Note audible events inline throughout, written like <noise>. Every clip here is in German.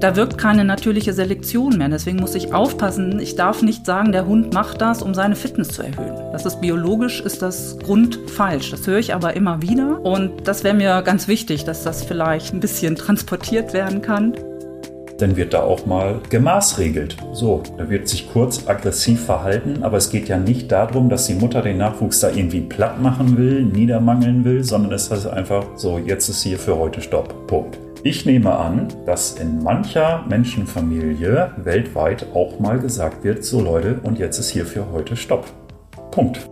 Da wirkt keine natürliche Selektion mehr. Deswegen muss ich aufpassen. Ich darf nicht sagen, der Hund macht das, um seine Fitness zu erhöhen. Das ist biologisch, ist das grundfalsch. Das höre ich aber immer wieder. Und das wäre mir ganz wichtig, dass das vielleicht ein bisschen <laughs> transportiert werden kann dann wird da auch mal gemaßregelt. So, da wird sich kurz aggressiv verhalten, aber es geht ja nicht darum, dass die Mutter den Nachwuchs da irgendwie platt machen will, niedermangeln will, sondern es ist einfach so, jetzt ist hier für heute Stopp. Punkt. Ich nehme an, dass in mancher Menschenfamilie weltweit auch mal gesagt wird, so Leute, und jetzt ist hier für heute Stopp. Punkt.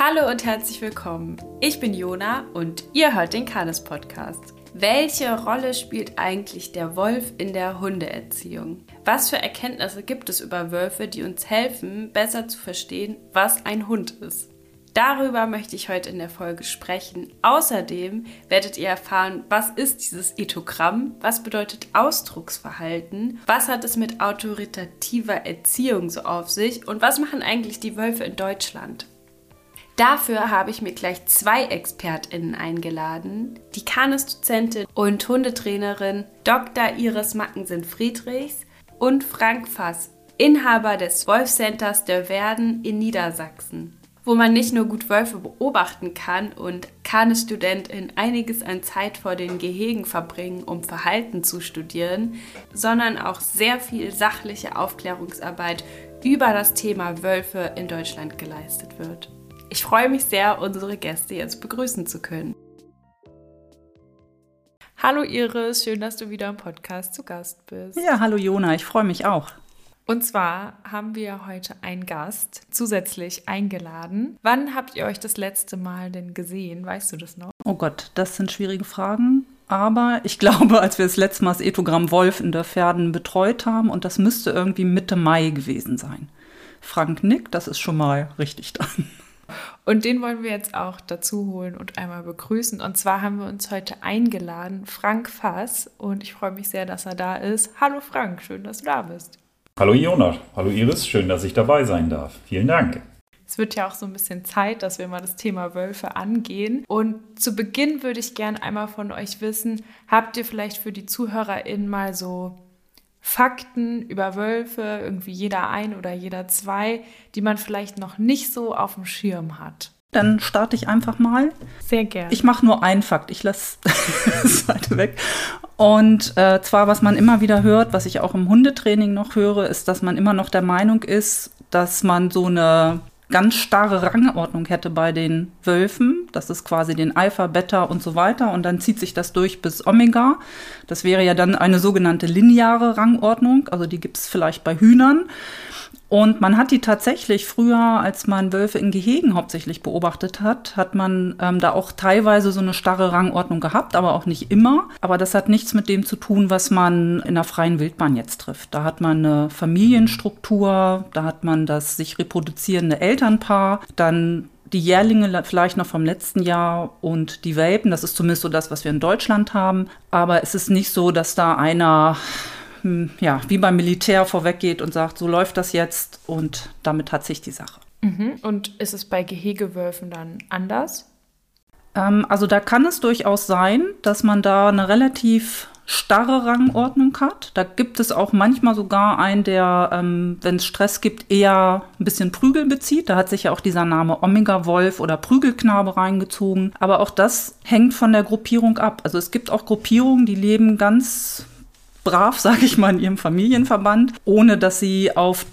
Hallo und herzlich willkommen. Ich bin Jona und ihr hört den Kanes Podcast. Welche Rolle spielt eigentlich der Wolf in der Hundeerziehung? Was für Erkenntnisse gibt es über Wölfe, die uns helfen, besser zu verstehen, was ein Hund ist? Darüber möchte ich heute in der Folge sprechen. Außerdem werdet ihr erfahren, was ist dieses Ethogramm, was bedeutet Ausdrucksverhalten, was hat es mit autoritativer Erziehung so auf sich und was machen eigentlich die Wölfe in Deutschland. Dafür habe ich mir gleich zwei ExpertInnen eingeladen. Die Kanes-Dozentin und Hundetrainerin Dr. Iris Mackensen-Friedrichs und Frank Fass, Inhaber des Wolf Centers der Werden in Niedersachsen wo man nicht nur gut Wölfe beobachten kann und kann Studentin einiges an Zeit vor den Gehegen verbringen, um Verhalten zu studieren, sondern auch sehr viel sachliche Aufklärungsarbeit über das Thema Wölfe in Deutschland geleistet wird. Ich freue mich sehr, unsere Gäste jetzt begrüßen zu können. Hallo Iris, schön, dass du wieder im Podcast zu Gast bist. Ja, hallo Jona, ich freue mich auch. Und zwar haben wir heute einen Gast zusätzlich eingeladen. Wann habt ihr euch das letzte Mal denn gesehen? Weißt du das noch? Oh Gott, das sind schwierige Fragen. Aber ich <laughs> glaube, als wir das letzte Mal das Ethogramm Wolf in der Pferden betreut haben, und das müsste irgendwie Mitte Mai gewesen sein. Frank Nick, das ist schon mal richtig dran. Und den wollen wir jetzt auch dazu holen und einmal begrüßen. Und zwar haben wir uns heute eingeladen, Frank Fass. Und ich freue mich sehr, dass er da ist. Hallo Frank, schön, dass du da bist. Hallo Jonas, hallo Iris, schön, dass ich dabei sein darf. Vielen Dank. Es wird ja auch so ein bisschen Zeit, dass wir mal das Thema Wölfe angehen. Und zu Beginn würde ich gerne einmal von euch wissen, habt ihr vielleicht für die ZuhörerInnen mal so Fakten über Wölfe, irgendwie jeder ein oder jeder zwei, die man vielleicht noch nicht so auf dem Schirm hat? Dann starte ich einfach mal. Sehr gerne. Ich mache nur einen Fakt. Ich lasse <laughs> das zweite weg. Und äh, zwar, was man immer wieder hört, was ich auch im Hundetraining noch höre, ist, dass man immer noch der Meinung ist, dass man so eine ganz starre Rangordnung hätte bei den Wölfen. Das ist quasi den Alpha, Beta und so weiter. Und dann zieht sich das durch bis Omega. Das wäre ja dann eine sogenannte lineare Rangordnung. Also die gibt es vielleicht bei Hühnern. Und man hat die tatsächlich früher, als man Wölfe in Gehegen hauptsächlich beobachtet hat, hat man ähm, da auch teilweise so eine starre Rangordnung gehabt, aber auch nicht immer. Aber das hat nichts mit dem zu tun, was man in der freien Wildbahn jetzt trifft. Da hat man eine Familienstruktur, da hat man das sich reproduzierende Elternpaar, dann die Jährlinge vielleicht noch vom letzten Jahr und die Welpen. Das ist zumindest so das, was wir in Deutschland haben. Aber es ist nicht so, dass da einer ja, wie beim Militär vorweggeht und sagt, so läuft das jetzt und damit hat sich die Sache. Mhm. Und ist es bei Gehegewölfen dann anders? Ähm, also da kann es durchaus sein, dass man da eine relativ starre Rangordnung hat. Da gibt es auch manchmal sogar einen, der, ähm, wenn es Stress gibt, eher ein bisschen Prügel bezieht. Da hat sich ja auch dieser Name Omega-Wolf oder Prügelknabe reingezogen. Aber auch das hängt von der Gruppierung ab. Also es gibt auch Gruppierungen, die leben ganz brav, <laughs> sage ich mal, in ihrem Familienverband, ohne dass sie auf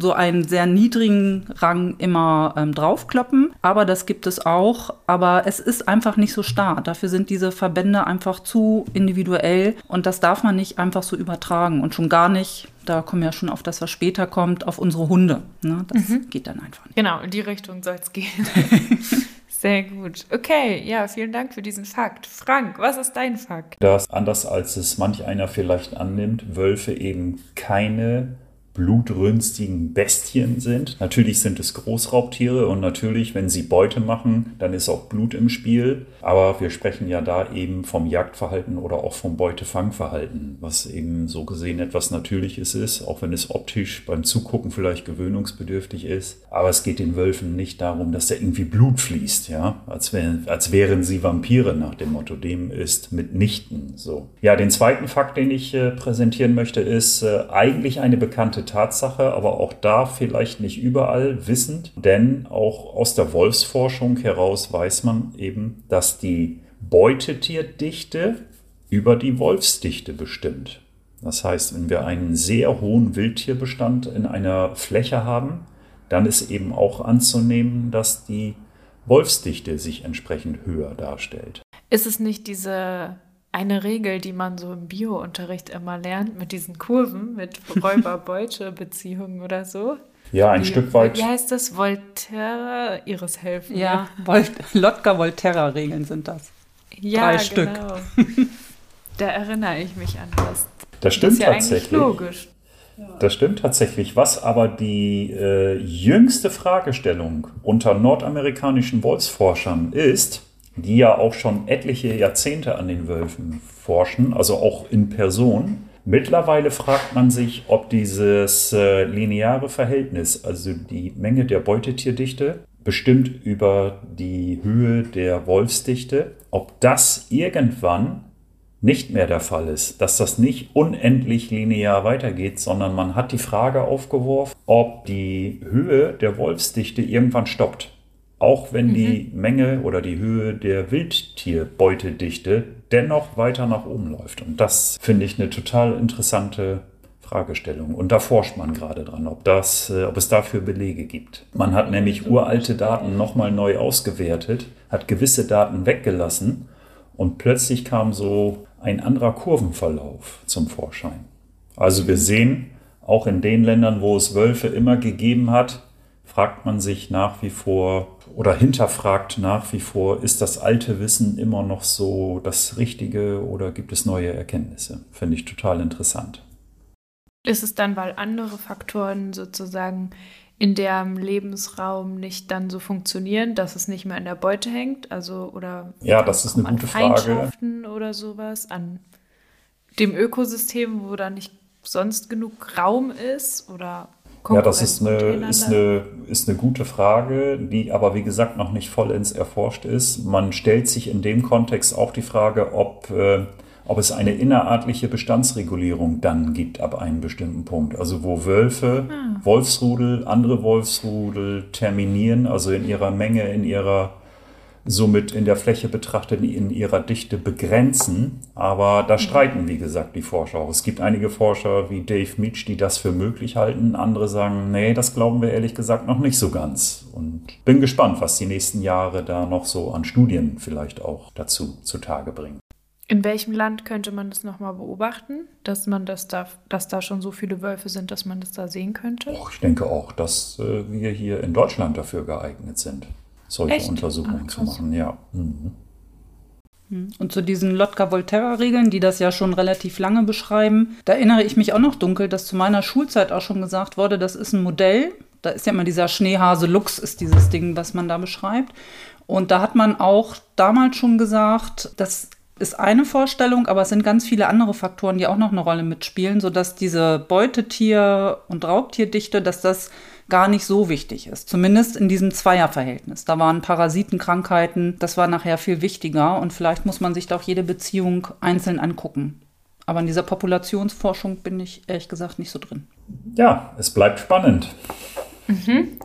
so einen sehr niedrigen Rang immer ähm, draufkloppen. Aber das gibt es auch. Aber es ist einfach nicht so starr. Dafür sind diese Verbände einfach zu individuell und das darf man nicht einfach so übertragen und schon gar nicht. Da kommen wir ja schon auf das, was später kommt, auf unsere Hunde. Ne? Das mhm. geht dann einfach nicht. Genau, in die Richtung soll es gehen. <laughs> Sehr gut. Okay, ja, vielen Dank für diesen Fakt. Frank, was ist dein Fakt? Dass, anders als es manch einer vielleicht annimmt, Wölfe eben keine blutrünstigen Bestien sind. Natürlich sind es Großraubtiere und natürlich, wenn sie Beute machen, dann ist auch Blut im Spiel. Aber wir sprechen ja da eben vom Jagdverhalten oder auch vom Beutefangverhalten, was eben so gesehen etwas Natürliches ist, auch wenn es optisch beim Zugucken vielleicht gewöhnungsbedürftig ist. Aber es geht den Wölfen nicht darum, dass da irgendwie Blut fließt, ja, als, wär, als wären sie Vampire nach dem Motto. Dem ist mitnichten so. Ja, den zweiten Fakt, den ich äh, präsentieren möchte, ist äh, eigentlich eine bekannte Tatsache, aber auch da vielleicht nicht überall wissend, denn auch aus der Wolfsforschung heraus weiß man eben, dass die Beutetierdichte über die Wolfsdichte bestimmt. Das heißt, wenn wir einen sehr hohen Wildtierbestand in einer Fläche haben, dann ist eben auch anzunehmen, dass die Wolfsdichte sich entsprechend höher darstellt. Ist es nicht diese eine Regel, die man so im Bio-Unterricht immer lernt, mit diesen Kurven, mit <laughs> Räuber-Beute-Beziehungen oder so. Ja, ein wie, Stück weit. Wie heißt das? Volterra, ihres Helfen. Ja, Vol Lotka-Volterra-Regeln sind das. Ja, Drei genau. Stück. <laughs> da erinnere ich mich an das. Das stimmt das ist ja tatsächlich. logisch. Das stimmt tatsächlich. Was aber die äh, jüngste Fragestellung unter nordamerikanischen Wolfsforschern ist, die ja auch schon etliche Jahrzehnte an den Wölfen forschen, also auch in Person. Mittlerweile fragt man sich, ob dieses äh, lineare Verhältnis, also die Menge der Beutetierdichte, bestimmt über die Höhe der Wolfsdichte, ob das irgendwann nicht mehr der Fall ist, dass das nicht unendlich linear weitergeht, sondern man hat die Frage aufgeworfen, ob die Höhe der Wolfsdichte irgendwann stoppt auch wenn mhm. die Menge oder die Höhe der Wildtierbeutedichte dennoch weiter nach oben läuft. Und das finde ich eine total interessante Fragestellung. Und da forscht man gerade dran, ob, das, äh, ob es dafür Belege gibt. Man hat nämlich uralte Daten nochmal neu ausgewertet, hat gewisse Daten weggelassen und plötzlich kam so ein anderer Kurvenverlauf zum Vorschein. Also wir sehen, auch in den Ländern, wo es Wölfe immer gegeben hat, fragt man sich nach wie vor oder hinterfragt nach wie vor, ist das alte Wissen immer noch so das Richtige oder gibt es neue Erkenntnisse? Finde ich total interessant. Ist es dann, weil andere Faktoren sozusagen in deren Lebensraum nicht dann so funktionieren, dass es nicht mehr an der Beute hängt? Also oder ja, das ist eine gute Frage. oder sowas an dem Ökosystem, wo da nicht sonst genug Raum ist oder ja, das ist eine, ist, eine, ist eine gute Frage, die aber wie gesagt noch nicht vollends erforscht ist. Man stellt sich in dem Kontext auch die Frage, ob, äh, ob es eine innerartliche Bestandsregulierung dann gibt ab einem bestimmten Punkt. Also wo Wölfe, ah. Wolfsrudel, andere Wolfsrudel terminieren, also in ihrer Menge, in ihrer somit in der Fläche betrachtet in ihrer Dichte begrenzen. Aber da mhm. streiten, wie gesagt, die Forscher auch. Es gibt einige Forscher wie Dave Meach, die das für möglich halten. Andere sagen, nee, das glauben wir ehrlich gesagt noch nicht so ganz. Und bin gespannt, was die nächsten Jahre da noch so an Studien vielleicht auch dazu zutage bringen. In welchem Land könnte man das nochmal beobachten, dass man das da, dass da schon so viele Wölfe sind, dass man das da sehen könnte? Och, ich denke auch, dass äh, wir hier in Deutschland dafür geeignet sind solche Echt? Untersuchungen Ach, zu machen. Ja. Mhm. Hm. Und zu diesen Lotka-Volterra-Regeln, die das ja schon relativ lange beschreiben, da erinnere ich mich auch noch dunkel, dass zu meiner Schulzeit auch schon gesagt wurde, das ist ein Modell. Da ist ja immer dieser Schneehase Lux, ist dieses Ding, was man da beschreibt. Und da hat man auch damals schon gesagt, das ist eine Vorstellung, aber es sind ganz viele andere Faktoren, die auch noch eine Rolle mitspielen, sodass diese Beutetier- und Raubtierdichte, dass das gar nicht so wichtig ist. Zumindest in diesem Zweierverhältnis. Da waren Parasitenkrankheiten, das war nachher viel wichtiger und vielleicht muss man sich da auch jede Beziehung einzeln angucken. Aber in dieser Populationsforschung bin ich ehrlich gesagt nicht so drin. Ja, es bleibt spannend. Mhm.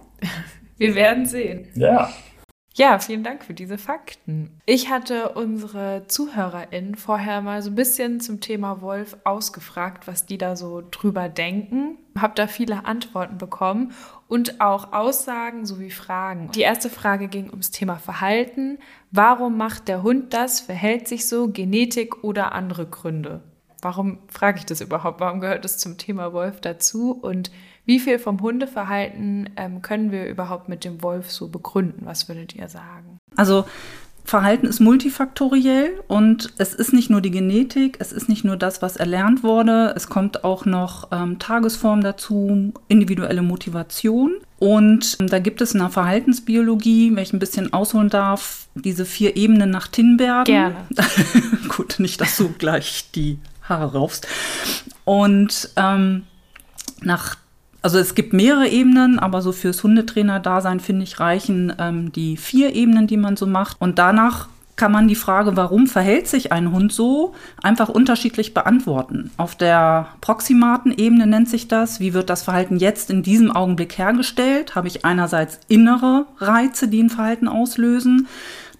Wir werden sehen. Ja. Ja, vielen Dank für diese Fakten. Ich hatte unsere ZuhörerInnen vorher mal so ein bisschen zum Thema Wolf ausgefragt, was die da so drüber denken. Hab da viele Antworten bekommen und auch Aussagen sowie Fragen. Die erste Frage ging ums Thema Verhalten. Warum macht der Hund das? Verhält sich so? Genetik oder andere Gründe? Warum frage ich das überhaupt? Warum gehört es zum Thema Wolf dazu? Und wie viel vom Hundeverhalten ähm, können wir überhaupt mit dem Wolf so begründen? Was würdet ihr sagen? Also Verhalten ist multifaktoriell und es ist nicht nur die Genetik, es ist nicht nur das, was erlernt wurde, es kommt auch noch ähm, Tagesform dazu, individuelle Motivation. Und ähm, da gibt es in der Verhaltensbiologie, wenn ich ein bisschen ausholen darf, diese vier Ebenen nach Tinbergen. Gerne. <laughs> Gut, nicht, dass du gleich die Haare raufst. Und ähm, nach also es gibt mehrere Ebenen, aber so fürs Hundetrainer-Dasein finde ich reichen ähm, die vier Ebenen, die man so macht. Und danach kann man die Frage, warum verhält sich ein Hund so, einfach unterschiedlich beantworten. Auf der proximaten Ebene nennt sich das, wie wird das Verhalten jetzt in diesem Augenblick hergestellt? Habe ich einerseits innere Reize, die ein Verhalten auslösen?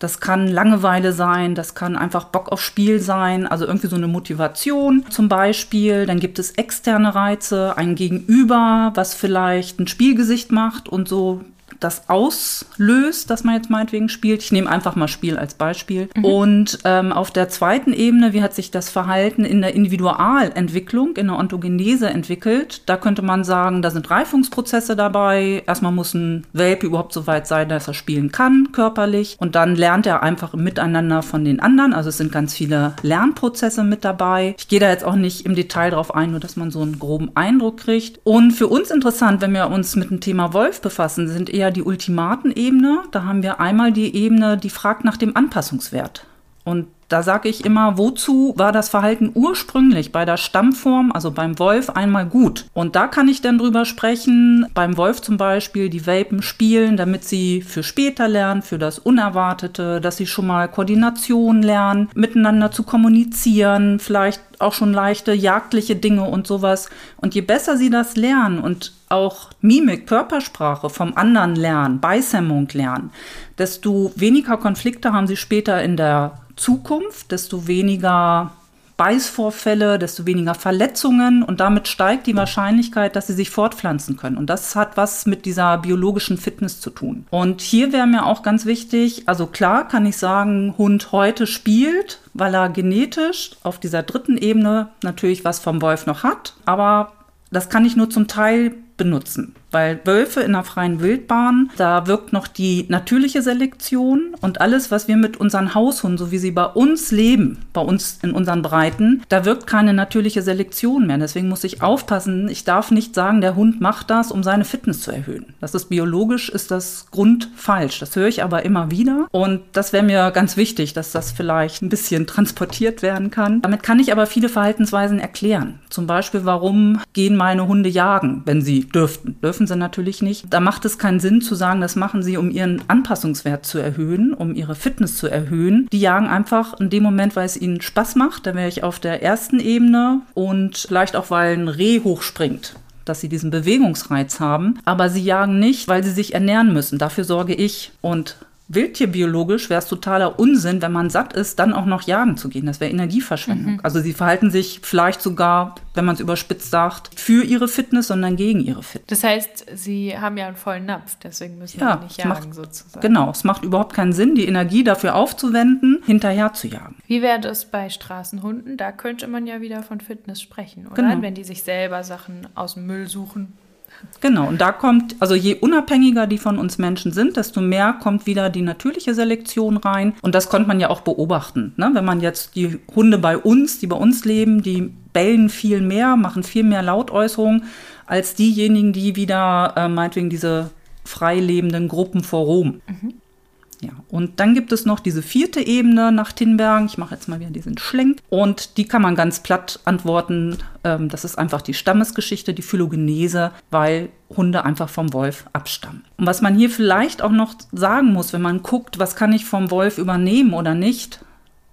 Das kann Langeweile sein, das kann einfach Bock auf Spiel sein, also irgendwie so eine Motivation zum Beispiel. Dann gibt es externe Reize, ein Gegenüber, was vielleicht ein Spielgesicht macht und so das auslöst, dass man jetzt meinetwegen spielt. Ich nehme einfach mal Spiel als Beispiel. Mhm. Und ähm, auf der zweiten Ebene, wie hat sich das Verhalten in der Individualentwicklung, in der Ontogenese entwickelt? Da könnte man sagen, da sind Reifungsprozesse dabei. Erstmal muss ein Welpe überhaupt so weit sein, dass er spielen kann, körperlich. Und dann lernt er einfach im Miteinander von den anderen. Also es sind ganz viele Lernprozesse mit dabei. Ich gehe da jetzt auch nicht im Detail drauf ein, nur dass man so einen groben Eindruck kriegt. Und für uns interessant, wenn wir uns mit dem Thema Wolf befassen, sind eher die Ultimatenebene. Da haben wir einmal die Ebene, die fragt nach dem Anpassungswert. Und da sage ich immer, wozu war das Verhalten ursprünglich bei der Stammform, also beim Wolf, einmal gut? Und da kann ich dann drüber sprechen, beim Wolf zum Beispiel, die Welpen spielen, damit sie für später lernen, für das Unerwartete, dass sie schon mal Koordination lernen, miteinander zu kommunizieren, vielleicht auch schon leichte jagdliche Dinge und sowas. Und je besser sie das lernen und auch Mimik, Körpersprache vom anderen lernen, Beisämmung lernen, desto weniger Konflikte haben sie später in der Zukunft, desto weniger Beißvorfälle, desto weniger Verletzungen und damit steigt die Wahrscheinlichkeit, dass sie sich fortpflanzen können. Und das hat was mit dieser biologischen Fitness zu tun. Und hier wäre mir auch ganz wichtig, also klar kann ich sagen, Hund heute spielt, weil er genetisch auf dieser dritten Ebene natürlich was vom Wolf noch hat, aber das kann ich nur zum Teil benutzen. Weil Wölfe in der freien Wildbahn, da wirkt noch die natürliche Selektion und alles, was wir mit unseren Haushunden, so wie sie bei uns leben, bei uns in unseren Breiten, da wirkt keine natürliche Selektion mehr. Deswegen muss ich aufpassen. Ich darf nicht sagen, der Hund macht das, um seine Fitness zu erhöhen. Das ist biologisch, ist das grundfalsch. Das höre ich aber immer wieder. Und das wäre mir ganz wichtig, dass das vielleicht ein bisschen transportiert werden kann. Damit kann ich aber viele Verhaltensweisen erklären. Zum Beispiel, warum gehen meine Hunde jagen, wenn sie dürften. Dürfen dürfen sie natürlich nicht. Da macht es keinen Sinn zu sagen, das machen sie, um ihren Anpassungswert zu erhöhen, um ihre Fitness zu erhöhen. Die jagen einfach in dem Moment, weil es ihnen Spaß macht. Da wäre ich auf der ersten Ebene und vielleicht auch, weil ein Reh hochspringt dass sie diesen Bewegungsreiz haben, aber sie jagen nicht, weil sie sich ernähren müssen. Dafür sorge ich. Und wildtierbiologisch wäre es totaler Unsinn, wenn man satt ist, dann auch noch jagen zu gehen. Das wäre Energieverschwendung. Mhm. Also sie verhalten sich vielleicht sogar, wenn man es überspitzt sagt, für ihre Fitness, sondern gegen ihre Fitness. Das heißt, sie haben ja einen vollen Napf, deswegen müssen ja, sie nicht jagen macht, sozusagen. Genau, es macht überhaupt keinen Sinn, die Energie dafür aufzuwenden, hinterher zu jagen. Wie wäre das bei Straßenhunden? Da könnte man ja wieder von Fitness sprechen, oder? Genau. Wenn die sich selber Sachen aus dem Müll suchen. Genau, und da kommt, also je unabhängiger die von uns Menschen sind, desto mehr kommt wieder die natürliche Selektion rein. Und das konnte man ja auch beobachten. Ne? Wenn man jetzt die Hunde bei uns, die bei uns leben, die bellen viel mehr, machen viel mehr Lautäußerungen als diejenigen, die wieder äh, meinetwegen diese frei lebenden Gruppen vor Rom. Mhm. Ja, und dann gibt es noch diese vierte Ebene nach Tinbergen. Ich mache jetzt mal wieder diesen Schlenk. Und die kann man ganz platt antworten. Ähm, das ist einfach die Stammesgeschichte, die Phylogenese, weil Hunde einfach vom Wolf abstammen. Und was man hier vielleicht auch noch sagen muss, wenn man guckt, was kann ich vom Wolf übernehmen oder nicht,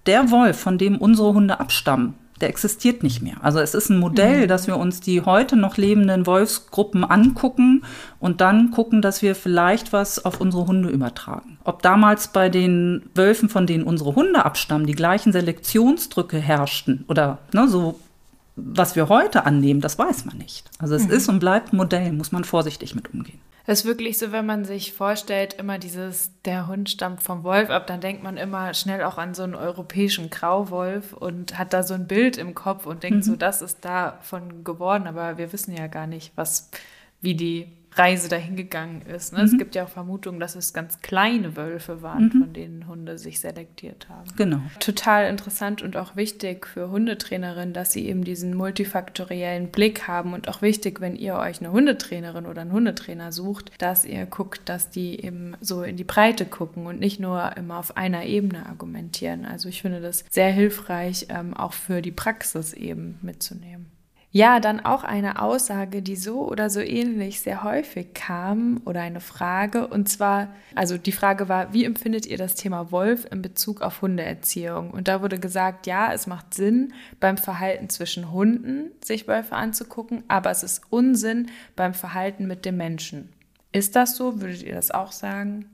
der Wolf, von dem unsere Hunde abstammen, der existiert nicht mehr. Also es ist ein Modell, mhm. dass wir uns die heute noch lebenden Wolfsgruppen angucken und dann gucken, dass wir vielleicht was auf unsere Hunde übertragen. Ob damals bei den Wölfen, von denen unsere Hunde abstammen, die gleichen Selektionsdrücke herrschten oder ne, so was wir heute annehmen, das weiß man nicht. Also es mhm. ist und bleibt ein Modell, muss man vorsichtig mit umgehen. Es ist wirklich so, wenn man sich vorstellt, immer dieses, der Hund stammt vom Wolf ab, dann denkt man immer schnell auch an so einen europäischen Grauwolf und hat da so ein Bild im Kopf und denkt mhm. so, das ist davon geworden, aber wir wissen ja gar nicht, was, wie die Reise dahin gegangen ist. Ne? Mhm. Es gibt ja auch Vermutungen, dass es ganz kleine Wölfe waren, mhm. von denen Hunde sich selektiert haben. Genau. Total interessant und auch wichtig für Hundetrainerinnen, dass sie eben diesen multifaktoriellen Blick haben und auch wichtig, wenn ihr euch eine Hundetrainerin oder einen Hundetrainer sucht, dass ihr guckt, dass die eben so in die Breite gucken und nicht nur immer auf einer Ebene argumentieren. Also ich finde das sehr hilfreich, ähm, auch für die Praxis eben mitzunehmen. Ja, dann auch eine Aussage, die so oder so ähnlich sehr häufig kam oder eine Frage. Und zwar, also die Frage war, wie empfindet ihr das Thema Wolf in Bezug auf Hundeerziehung? Und da wurde gesagt, ja, es macht Sinn, beim Verhalten zwischen Hunden sich Wölfe anzugucken, aber es ist Unsinn beim Verhalten mit dem Menschen. Ist das so? Würdet ihr das auch sagen?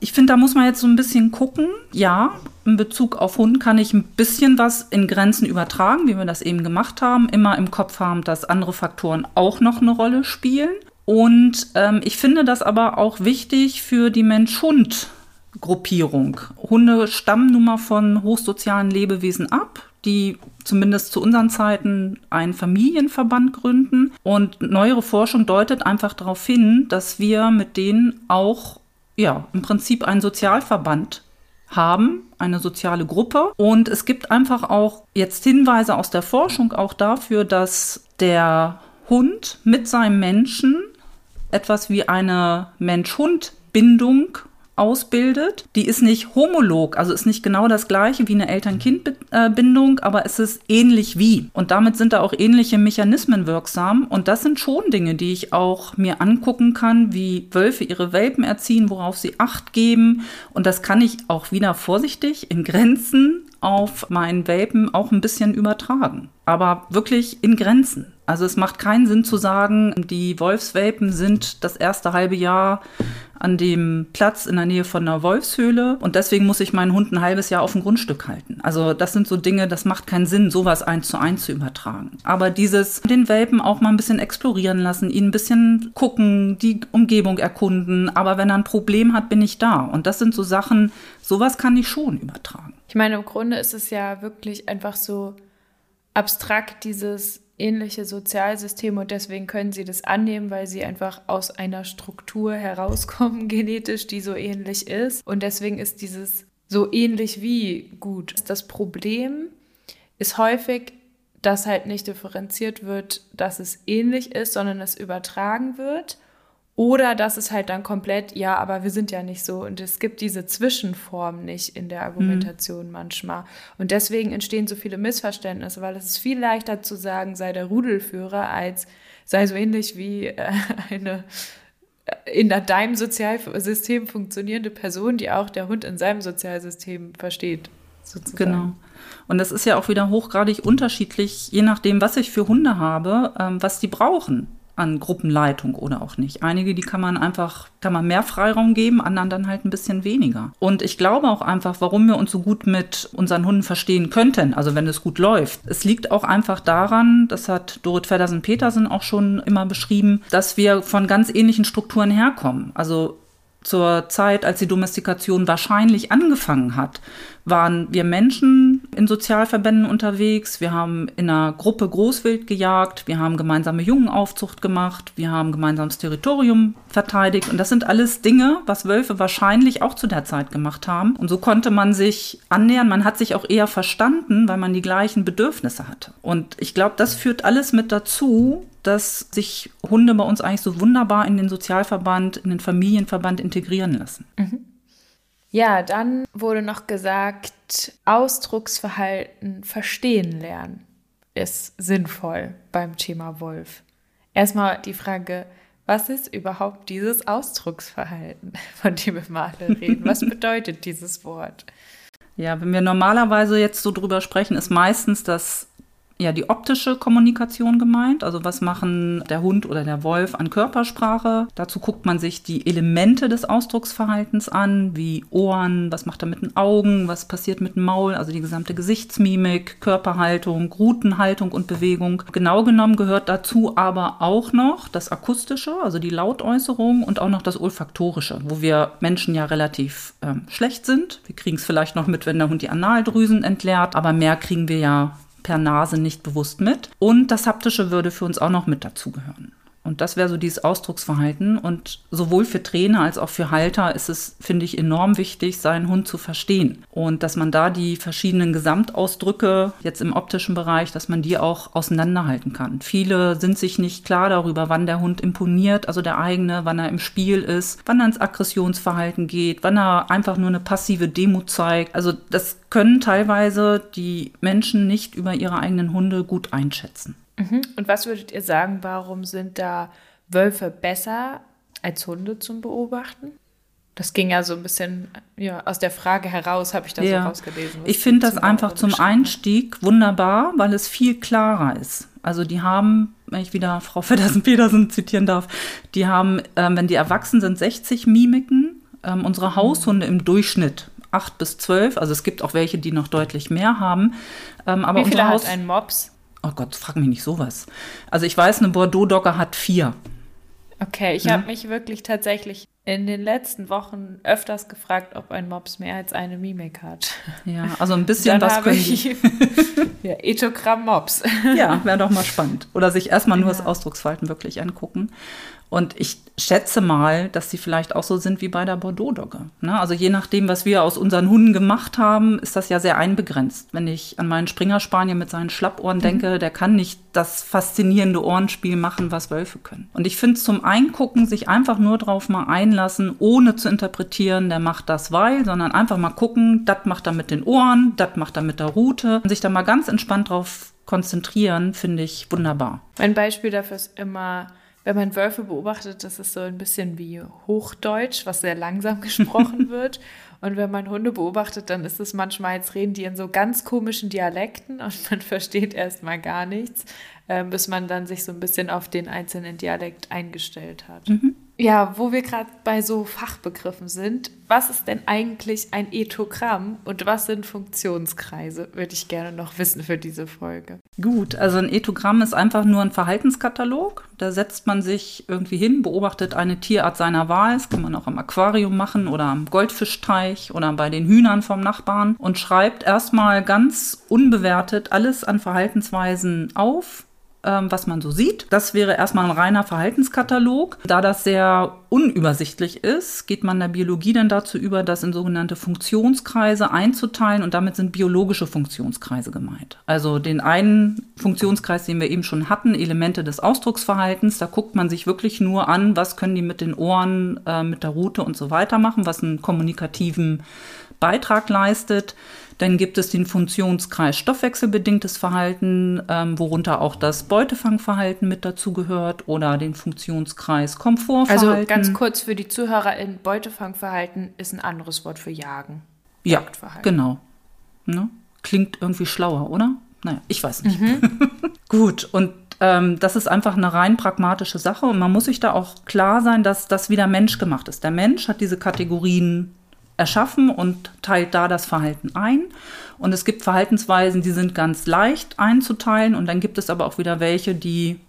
Ich finde, da muss man jetzt so ein bisschen gucken. Ja, in Bezug auf Hund kann ich ein bisschen was in Grenzen übertragen, wie wir das eben gemacht haben. Immer im Kopf haben, dass andere Faktoren auch noch eine Rolle spielen. Und ähm, ich finde das aber auch wichtig für die Mensch-Hund-Gruppierung. Hunde stammen nun mal von hochsozialen Lebewesen ab, die zumindest zu unseren Zeiten einen Familienverband gründen. Und neuere Forschung deutet einfach darauf hin, dass wir mit denen auch ja, im Prinzip einen Sozialverband haben, eine soziale Gruppe. Und es gibt einfach auch jetzt Hinweise aus der Forschung auch dafür, dass der Hund mit seinem Menschen etwas wie eine Mensch-Hund-Bindung ausbildet. Die ist nicht homolog, also ist nicht genau das gleiche wie eine Eltern-Kind-Bindung, aber es ist ähnlich wie. Und damit sind da auch ähnliche Mechanismen wirksam. Und das sind schon Dinge, die ich auch mir angucken kann, wie Wölfe ihre Welpen erziehen, worauf sie Acht geben. Und das kann ich auch wieder vorsichtig in Grenzen auf meinen Welpen auch ein bisschen übertragen. Aber wirklich in Grenzen. Also es macht keinen Sinn zu sagen, die Wolfswelpen sind das erste halbe Jahr an dem Platz in der Nähe von einer Wolfshöhle und deswegen muss ich meinen Hund ein halbes Jahr auf dem Grundstück halten. Also das sind so Dinge, das macht keinen Sinn, sowas eins zu eins zu übertragen. Aber dieses, den Welpen auch mal ein bisschen explorieren lassen, ihn ein bisschen gucken, die Umgebung erkunden, aber wenn er ein Problem hat, bin ich da. Und das sind so Sachen, sowas kann ich schon übertragen. Ich meine, im Grunde ist es ja wirklich einfach so abstrakt, dieses ähnliche Sozialsysteme und deswegen können sie das annehmen, weil sie einfach aus einer Struktur herauskommen, <laughs> genetisch, die so ähnlich ist. Und deswegen ist dieses so ähnlich wie gut. Das Problem ist häufig, dass halt nicht differenziert wird, dass es ähnlich ist, sondern es übertragen wird. Oder dass es halt dann komplett, ja, aber wir sind ja nicht so. Und es gibt diese Zwischenform nicht in der Argumentation mhm. manchmal. Und deswegen entstehen so viele Missverständnisse, weil es ist viel leichter zu sagen, sei der Rudelführer, als sei so ähnlich wie äh, <laughs> eine äh, in deinem Sozialsystem funktionierende Person, die auch der Hund in seinem Sozialsystem versteht. Sozusagen. Genau. Und das ist ja auch wieder hochgradig unterschiedlich, je nachdem, was ich für Hunde habe, ähm, was die brauchen an Gruppenleitung oder auch nicht. Einige, die kann man einfach, kann man mehr Freiraum geben, anderen dann halt ein bisschen weniger. Und ich glaube auch einfach, warum wir uns so gut mit unseren Hunden verstehen könnten, also wenn es gut läuft. Es liegt auch einfach daran, das hat Dorit Feddersen-Petersen auch schon immer beschrieben, dass wir von ganz ähnlichen Strukturen herkommen. Also zur Zeit, als die Domestikation wahrscheinlich angefangen hat, waren wir Menschen in Sozialverbänden unterwegs. Wir haben in einer Gruppe Großwild gejagt. Wir haben gemeinsame Jungenaufzucht gemacht. Wir haben gemeinsames Territorium verteidigt. Und das sind alles Dinge, was Wölfe wahrscheinlich auch zu der Zeit gemacht haben. Und so konnte man sich annähern. Man hat sich auch eher verstanden, weil man die gleichen Bedürfnisse hatte. Und ich glaube, das führt alles mit dazu, dass sich Hunde bei uns eigentlich so wunderbar in den Sozialverband, in den Familienverband integrieren lassen. Mhm. Ja, dann wurde noch gesagt, Ausdrucksverhalten verstehen lernen ist sinnvoll beim Thema Wolf. Erstmal die Frage, was ist überhaupt dieses Ausdrucksverhalten, <laughs> von dem wir mal reden? Was bedeutet dieses Wort? Ja, wenn wir normalerweise jetzt so drüber sprechen, ist meistens das ja die optische Kommunikation gemeint. Also was machen der Hund oder der Wolf an Körpersprache? Dazu guckt man sich die Elemente des Ausdrucksverhaltens an, wie Ohren, was macht er mit den Augen, was passiert mit dem Maul, also die gesamte Gesichtsmimik, Körperhaltung, Rutenhaltung und Bewegung. Genau genommen gehört dazu aber auch noch das Akustische, also die Lautäußerung und auch noch das Olfaktorische, wo wir Menschen ja relativ ähm, schlecht sind. Wir kriegen es vielleicht noch mit, wenn der Hund die Analdrüsen entleert, aber mehr kriegen wir ja per Nase nicht bewusst mit. Und das Haptische würde für uns auch noch mit dazugehören. Und das wäre so dieses Ausdrucksverhalten. Und sowohl für Trainer als auch für Halter ist es, finde ich, enorm wichtig, seinen Hund zu verstehen. Und dass man da die verschiedenen Gesamtausdrücke jetzt im optischen Bereich, dass man die auch auseinanderhalten kann. Viele sind sich nicht klar darüber, wann der Hund imponiert, also der eigene, wann er im Spiel ist, wann er ins Aggressionsverhalten geht, wann er einfach nur eine passive Demut zeigt. Also das können teilweise die Menschen nicht über ihre eigenen Hunde gut einschätzen. Mhm. Und was würdet ihr sagen, warum sind da Wölfe besser als Hunde zum Beobachten? Das ging ja so ein bisschen ja, aus der Frage heraus, habe ich das ja. so rausgelesen. Ich finde das einfach zum Einstieg wunderbar, weil es viel klarer ist. Also die haben, wenn ich wieder Frau <laughs> Feddersen-Petersen zitieren darf, die haben, ähm, wenn die erwachsen sind, 60 Mimiken. Ähm, unsere Haushunde im Durchschnitt 8 bis 12. Also es gibt auch welche, die noch deutlich mehr haben. Ähm, aber Wie viele hat ein Mops? Oh Gott, frag mich nicht sowas. Also ich weiß, eine Bordeaux-Dogge hat vier. Okay, ich ja. habe mich wirklich tatsächlich in den letzten Wochen öfters gefragt, ob ein Mops mehr als eine Mimik hat. Ja, also ein bisschen was können ich, <laughs> ja, Ethogramm Mops. Ja, wäre doch mal spannend. Oder sich erstmal nur ja. das Ausdrucksverhalten wirklich angucken. Und ich schätze mal, dass sie vielleicht auch so sind wie bei der Bordeaux-Dogge. Ne? Also je nachdem, was wir aus unseren Hunden gemacht haben, ist das ja sehr einbegrenzt. Wenn ich an meinen Springer-Spanier mit seinen Schlappohren mhm. denke, der kann nicht das faszinierende Ohrenspiel machen, was Wölfe können. Und ich finde zum Eingucken, sich einfach nur drauf mal einlassen, ohne zu interpretieren, der macht das weil, sondern einfach mal gucken, das macht er mit den Ohren, das macht er mit der Rute. Und sich da mal ganz entspannt drauf konzentrieren, finde ich wunderbar. Mein Beispiel dafür ist immer wenn man Wölfe beobachtet, das ist so ein bisschen wie Hochdeutsch, was sehr langsam <laughs> gesprochen wird. Und wenn man Hunde beobachtet, dann ist es manchmal, als reden die in so ganz komischen Dialekten und <laughs> man versteht erstmal gar nichts, äh, bis man dann sich so ein bisschen auf den einzelnen Dialekt eingestellt hat. Mhm. Ja, wo wir gerade bei so Fachbegriffen sind, was ist denn eigentlich ein Ethogramm und was sind Funktionskreise? Würde ich gerne noch wissen für diese Folge. Gut, also ein Ethogramm ist einfach nur ein Verhaltenskatalog. Da setzt man sich irgendwie hin, beobachtet eine Tierart seiner Wahl. Das kann man auch im Aquarium machen oder am Goldfischteich oder bei den Hühnern vom Nachbarn und schreibt erstmal ganz unbewertet alles an Verhaltensweisen auf was man so sieht. Das wäre erstmal ein reiner Verhaltenskatalog. Da das sehr unübersichtlich ist, geht man der Biologie dann dazu über, das in sogenannte Funktionskreise einzuteilen und damit sind biologische Funktionskreise gemeint. Also den einen Funktionskreis, den wir eben schon hatten, Elemente des Ausdrucksverhaltens, da guckt man sich wirklich nur an, was können die mit den Ohren, äh, mit der Route und so weiter machen, was einen kommunikativen Beitrag leistet. Dann gibt es den Funktionskreis stoffwechselbedingtes Verhalten, ähm, worunter auch das Beutefangverhalten mit dazugehört oder den Funktionskreis Komfortverhalten. Also ganz kurz für die ZuhörerInnen, Beutefangverhalten ist ein anderes Wort für Jagen. Ja, genau. Ne? Klingt irgendwie schlauer, oder? Naja, ich weiß nicht. Mhm. <laughs> Gut, und ähm, das ist einfach eine rein pragmatische Sache und man muss sich da auch klar sein, dass das wieder menschgemacht ist. Der Mensch hat diese Kategorien erschaffen und teilt da das Verhalten ein. Und es gibt Verhaltensweisen, die sind ganz leicht einzuteilen und dann gibt es aber auch wieder welche, die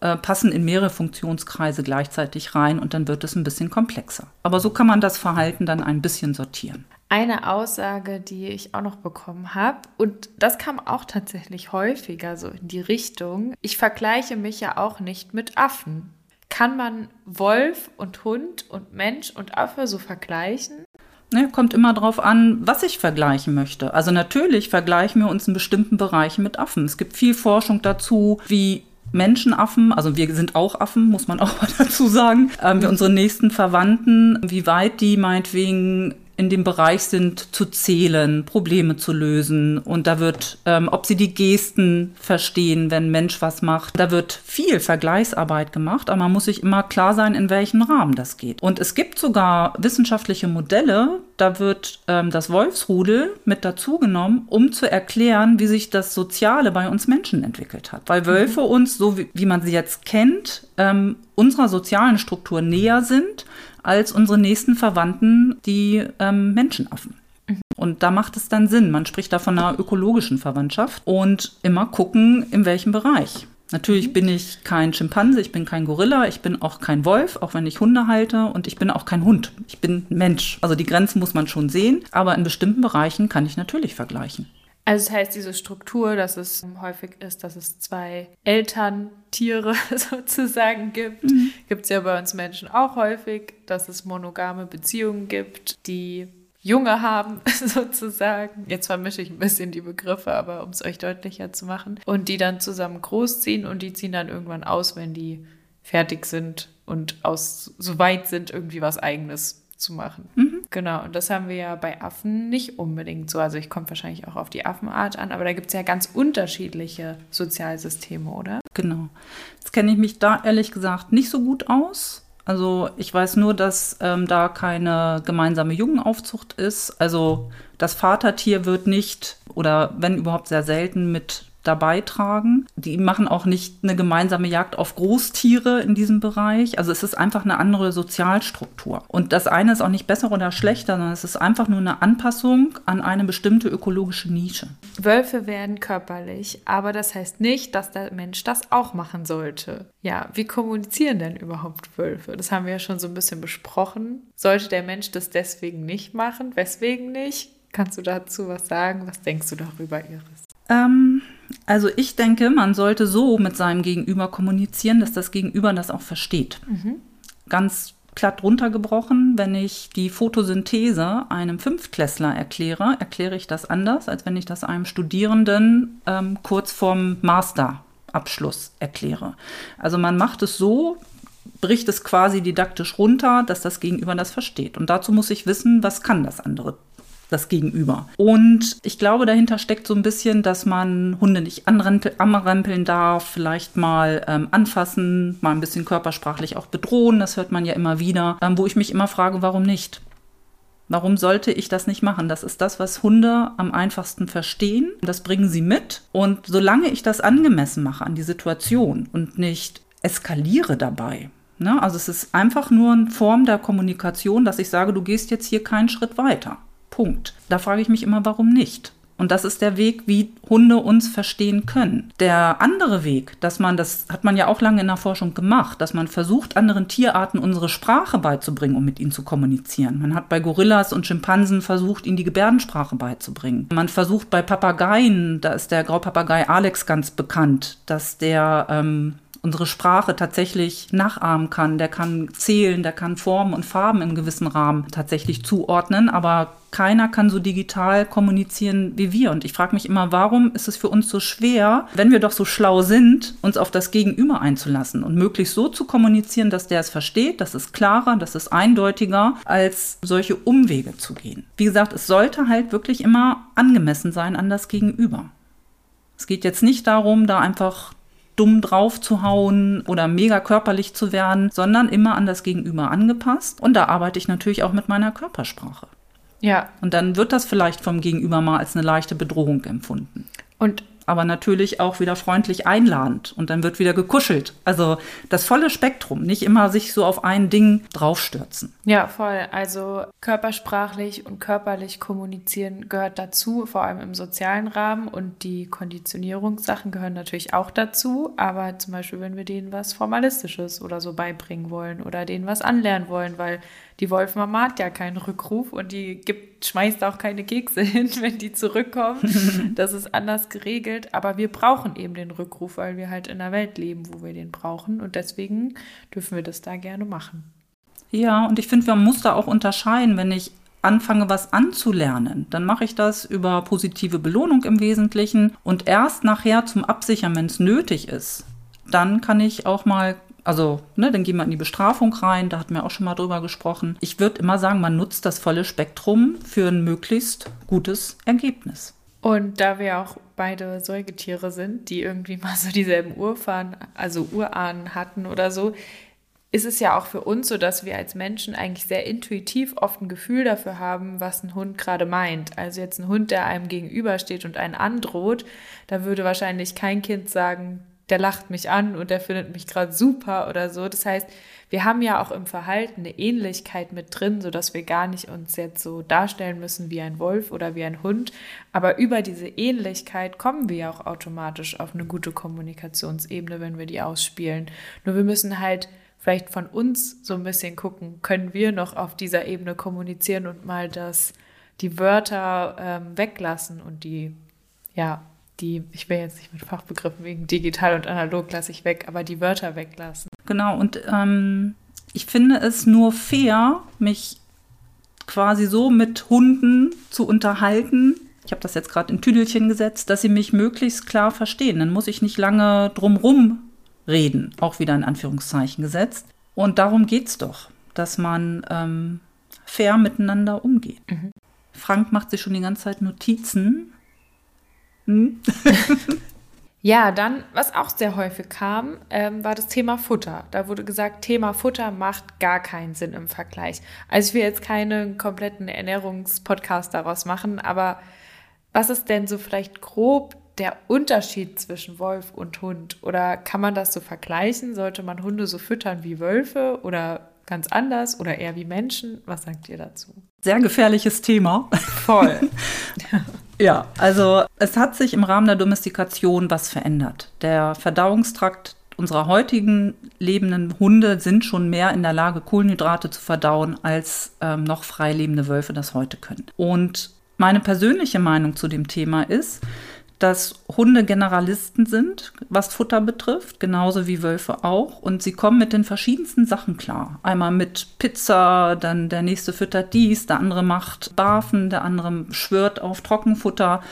äh, passen in mehrere Funktionskreise gleichzeitig rein und dann wird es ein bisschen komplexer. Aber so kann man das Verhalten dann ein bisschen sortieren. Eine Aussage, die ich auch noch bekommen habe, und das kam auch tatsächlich häufiger so in die Richtung, ich vergleiche mich ja auch nicht mit Affen. Kann man Wolf und Hund und Mensch und Affe so vergleichen? Ne, kommt immer darauf an, was ich vergleichen möchte. Also natürlich vergleichen wir uns in bestimmten Bereichen mit Affen. Es gibt viel Forschung dazu, wie Menschenaffen, also wir sind auch Affen, muss man <laughs> auch mal dazu sagen, ähm, wir unsere nächsten Verwandten, wie weit die meinetwegen in dem Bereich sind, zu zählen, Probleme zu lösen. Und da wird, ähm, ob sie die Gesten verstehen, wenn ein Mensch was macht, da wird viel Vergleichsarbeit gemacht, aber man muss sich immer klar sein, in welchen Rahmen das geht. Und es gibt sogar wissenschaftliche Modelle, da wird ähm, das Wolfsrudel mit dazugenommen, um zu erklären, wie sich das Soziale bei uns Menschen entwickelt hat. Weil Wölfe mhm. uns, so wie, wie man sie jetzt kennt, ähm, unserer sozialen Struktur näher sind als unsere nächsten Verwandten, die ähm, Menschenaffen. Mhm. Und da macht es dann Sinn. Man spricht da von einer ökologischen Verwandtschaft und immer gucken, in welchem Bereich. Natürlich mhm. bin ich kein Schimpanse, ich bin kein Gorilla, ich bin auch kein Wolf, auch wenn ich Hunde halte und ich bin auch kein Hund. Ich bin Mensch. Also die Grenzen muss man schon sehen, aber in bestimmten Bereichen kann ich natürlich vergleichen. Also das heißt, diese Struktur, dass es häufig ist, dass es zwei Elterntiere <laughs> sozusagen gibt, mhm. gibt es ja bei uns Menschen auch häufig, dass es monogame Beziehungen gibt, die Junge haben, <laughs> sozusagen. Jetzt vermische ich ein bisschen die Begriffe, aber um es euch deutlicher zu machen. Und die dann zusammen großziehen und die ziehen dann irgendwann aus, wenn die fertig sind und aus so weit sind, irgendwie was eigenes zu machen. Mhm. Genau, und das haben wir ja bei Affen nicht unbedingt so. Also ich komme wahrscheinlich auch auf die Affenart an, aber da gibt es ja ganz unterschiedliche Sozialsysteme, oder? Genau. Jetzt kenne ich mich da ehrlich gesagt nicht so gut aus. Also ich weiß nur, dass ähm, da keine gemeinsame Jungenaufzucht ist. Also das Vatertier wird nicht oder wenn überhaupt sehr selten mit dabei tragen. Die machen auch nicht eine gemeinsame Jagd auf Großtiere in diesem Bereich. Also es ist einfach eine andere Sozialstruktur. Und das eine ist auch nicht besser oder schlechter, sondern es ist einfach nur eine Anpassung an eine bestimmte ökologische Nische. Wölfe werden körperlich, aber das heißt nicht, dass der Mensch das auch machen sollte. Ja, wie kommunizieren denn überhaupt Wölfe? Das haben wir ja schon so ein bisschen besprochen. Sollte der Mensch das deswegen nicht machen? Weswegen nicht? Kannst du dazu was sagen? Was denkst du darüber, Iris? Ähm, also ich denke, man sollte so mit seinem Gegenüber kommunizieren, dass das Gegenüber das auch versteht. Mhm. Ganz platt runtergebrochen, wenn ich die Photosynthese einem Fünftklässler erkläre, erkläre ich das anders, als wenn ich das einem Studierenden ähm, kurz vorm Masterabschluss erkläre. Also man macht es so, bricht es quasi didaktisch runter, dass das Gegenüber das versteht. Und dazu muss ich wissen, was kann das andere das Gegenüber. Und ich glaube, dahinter steckt so ein bisschen, dass man Hunde nicht anrempeln darf, vielleicht mal ähm, anfassen, mal ein bisschen körpersprachlich auch bedrohen. Das hört man ja immer wieder, ähm, wo ich mich immer frage, warum nicht? Warum sollte ich das nicht machen? Das ist das, was Hunde am einfachsten verstehen. Das bringen sie mit. Und solange ich das angemessen mache an die Situation und nicht eskaliere dabei, ne? also es ist einfach nur eine Form der Kommunikation, dass ich sage, du gehst jetzt hier keinen Schritt weiter. Punkt. Da frage ich mich immer, warum nicht? Und das ist der Weg, wie Hunde uns verstehen können. Der andere Weg, dass man, das hat man ja auch lange in der Forschung gemacht, dass man versucht, anderen Tierarten unsere Sprache beizubringen, um mit ihnen zu kommunizieren. Man hat bei Gorillas und Schimpansen versucht, ihnen die Gebärdensprache beizubringen. Man versucht bei Papageien, da ist der Graupapagei Alex ganz bekannt, dass der ähm, unsere Sprache tatsächlich nachahmen kann. Der kann zählen, der kann Formen und Farben im gewissen Rahmen tatsächlich zuordnen, aber keiner kann so digital kommunizieren wie wir. Und ich frage mich immer, warum ist es für uns so schwer, wenn wir doch so schlau sind, uns auf das Gegenüber einzulassen und möglichst so zu kommunizieren, dass der es versteht, dass es klarer, dass es eindeutiger, als solche Umwege zu gehen. Wie gesagt, es sollte halt wirklich immer angemessen sein an das Gegenüber. Es geht jetzt nicht darum, da einfach dumm drauf zu hauen oder mega körperlich zu werden, sondern immer an das Gegenüber angepasst. Und da arbeite ich natürlich auch mit meiner Körpersprache. Ja. Und dann wird das vielleicht vom Gegenüber mal als eine leichte Bedrohung empfunden. Und aber natürlich auch wieder freundlich einladend und dann wird wieder gekuschelt. Also das volle Spektrum, nicht immer sich so auf ein Ding draufstürzen. Ja, voll. Also körpersprachlich und körperlich kommunizieren gehört dazu, vor allem im sozialen Rahmen und die Konditionierungssachen gehören natürlich auch dazu. Aber zum Beispiel, wenn wir denen was Formalistisches oder so beibringen wollen oder denen was anlernen wollen, weil die Wolfmama hat ja keinen Rückruf und die gibt, schmeißt auch keine Kekse <laughs> hin, wenn die zurückkommen. <laughs> Das ist anders geregelt. Aber wir brauchen eben den Rückruf, weil wir halt in einer Welt leben, wo wir den brauchen. Und deswegen dürfen wir das da gerne machen. Ja, und ich finde, man muss da auch unterscheiden, wenn ich anfange, was anzulernen, dann mache ich das über positive Belohnung im Wesentlichen und erst nachher zum Absichern, wenn es nötig ist. Dann kann ich auch mal also, ne, dann gehen wir in die Bestrafung rein, da hatten wir auch schon mal drüber gesprochen. Ich würde immer sagen, man nutzt das volle Spektrum für ein möglichst gutes Ergebnis. Und da wir auch beide Säugetiere sind, die irgendwie mal so dieselben Urfahren, also Urahnen hatten oder so, ist es ja auch für uns so, dass wir als Menschen eigentlich sehr intuitiv oft ein Gefühl dafür haben, was ein Hund gerade meint. Also jetzt ein Hund, der einem gegenübersteht und einen androht, da würde wahrscheinlich kein Kind sagen, der lacht mich an und der findet mich gerade super oder so. Das heißt, wir haben ja auch im Verhalten eine Ähnlichkeit mit drin, sodass wir gar nicht uns jetzt so darstellen müssen wie ein Wolf oder wie ein Hund. Aber über diese Ähnlichkeit kommen wir ja auch automatisch auf eine gute Kommunikationsebene, wenn wir die ausspielen. Nur wir müssen halt vielleicht von uns so ein bisschen gucken, können wir noch auf dieser Ebene kommunizieren und mal das, die Wörter ähm, weglassen und die ja, die, ich will jetzt nicht mit Fachbegriffen wegen digital und analog lasse ich weg, aber die Wörter weglassen. Genau, und ähm, ich finde es nur fair, mich quasi so mit Hunden zu unterhalten. Ich habe das jetzt gerade in Tüdelchen gesetzt, dass sie mich möglichst klar verstehen. Dann muss ich nicht lange drumrum reden, auch wieder in Anführungszeichen gesetzt. Und darum geht es doch, dass man ähm, fair miteinander umgeht. Mhm. Frank macht sich schon die ganze Zeit Notizen. Hm? <laughs> Ja, dann, was auch sehr häufig kam, ähm, war das Thema Futter. Da wurde gesagt, Thema Futter macht gar keinen Sinn im Vergleich. Also ich will jetzt keinen kompletten Ernährungspodcast daraus machen, aber was ist denn so vielleicht grob der Unterschied zwischen Wolf und Hund? Oder kann man das so vergleichen? Sollte man Hunde so füttern wie Wölfe oder ganz anders oder eher wie Menschen? Was sagt ihr dazu? Sehr gefährliches Thema. Voll. <laughs> ja, also es hat sich im Rahmen der Domestikation was verändert. Der Verdauungstrakt unserer heutigen lebenden Hunde sind schon mehr in der Lage, Kohlenhydrate zu verdauen, als ähm, noch frei lebende Wölfe das heute können. Und meine persönliche Meinung zu dem Thema ist, dass Hunde Generalisten sind, was Futter betrifft, genauso wie Wölfe auch. Und sie kommen mit den verschiedensten Sachen klar. Einmal mit Pizza, dann der nächste füttert dies, der andere macht Barfen, der andere schwört auf Trockenfutter.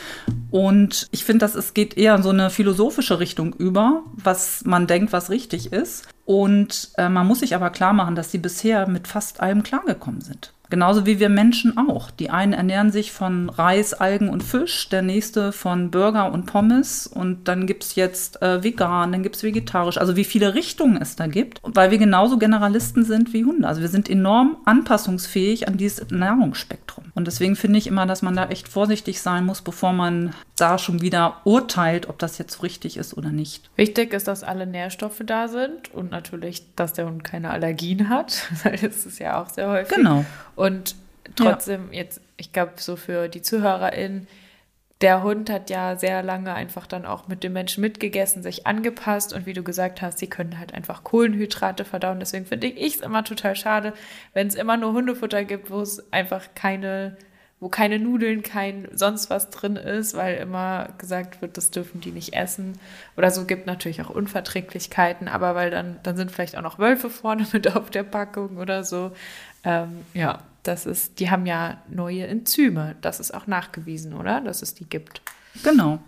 Und ich finde, dass es geht eher in so eine philosophische Richtung über, was man denkt, was richtig ist. Und äh, man muss sich aber klar machen, dass sie bisher mit fast allem klargekommen sind. Genauso wie wir Menschen auch. Die einen ernähren sich von Reis, Algen und Fisch, der nächste von Burger und Pommes und dann gibt es jetzt äh, vegan, dann gibt es vegetarisch. Also wie viele Richtungen es da gibt, weil wir genauso Generalisten sind wie Hunde. Also wir sind enorm anpassungsfähig an dieses Nahrungsspektrum. Und deswegen finde ich immer, dass man da echt vorsichtig sein muss, bevor man da schon wieder urteilt, ob das jetzt so richtig ist oder nicht. Wichtig ist, dass alle Nährstoffe da sind und natürlich, dass der Hund keine Allergien hat, <laughs> weil das ist ja auch sehr häufig. Genau. Und trotzdem, ja. jetzt, ich glaube, so für die ZuhörerInnen, der Hund hat ja sehr lange einfach dann auch mit dem Menschen mitgegessen, sich angepasst und wie du gesagt hast, sie können halt einfach Kohlenhydrate verdauen. Deswegen finde ich es immer total schade, wenn es immer nur Hundefutter gibt, wo es einfach keine, wo keine Nudeln, kein sonst was drin ist, weil immer gesagt wird, das dürfen die nicht essen. Oder so gibt natürlich auch Unverträglichkeiten, aber weil dann, dann sind vielleicht auch noch Wölfe vorne <laughs> mit auf der Packung oder so. Ähm, ja, das ist, die haben ja neue Enzyme. Das ist auch nachgewiesen, oder? Dass es die gibt. Genau.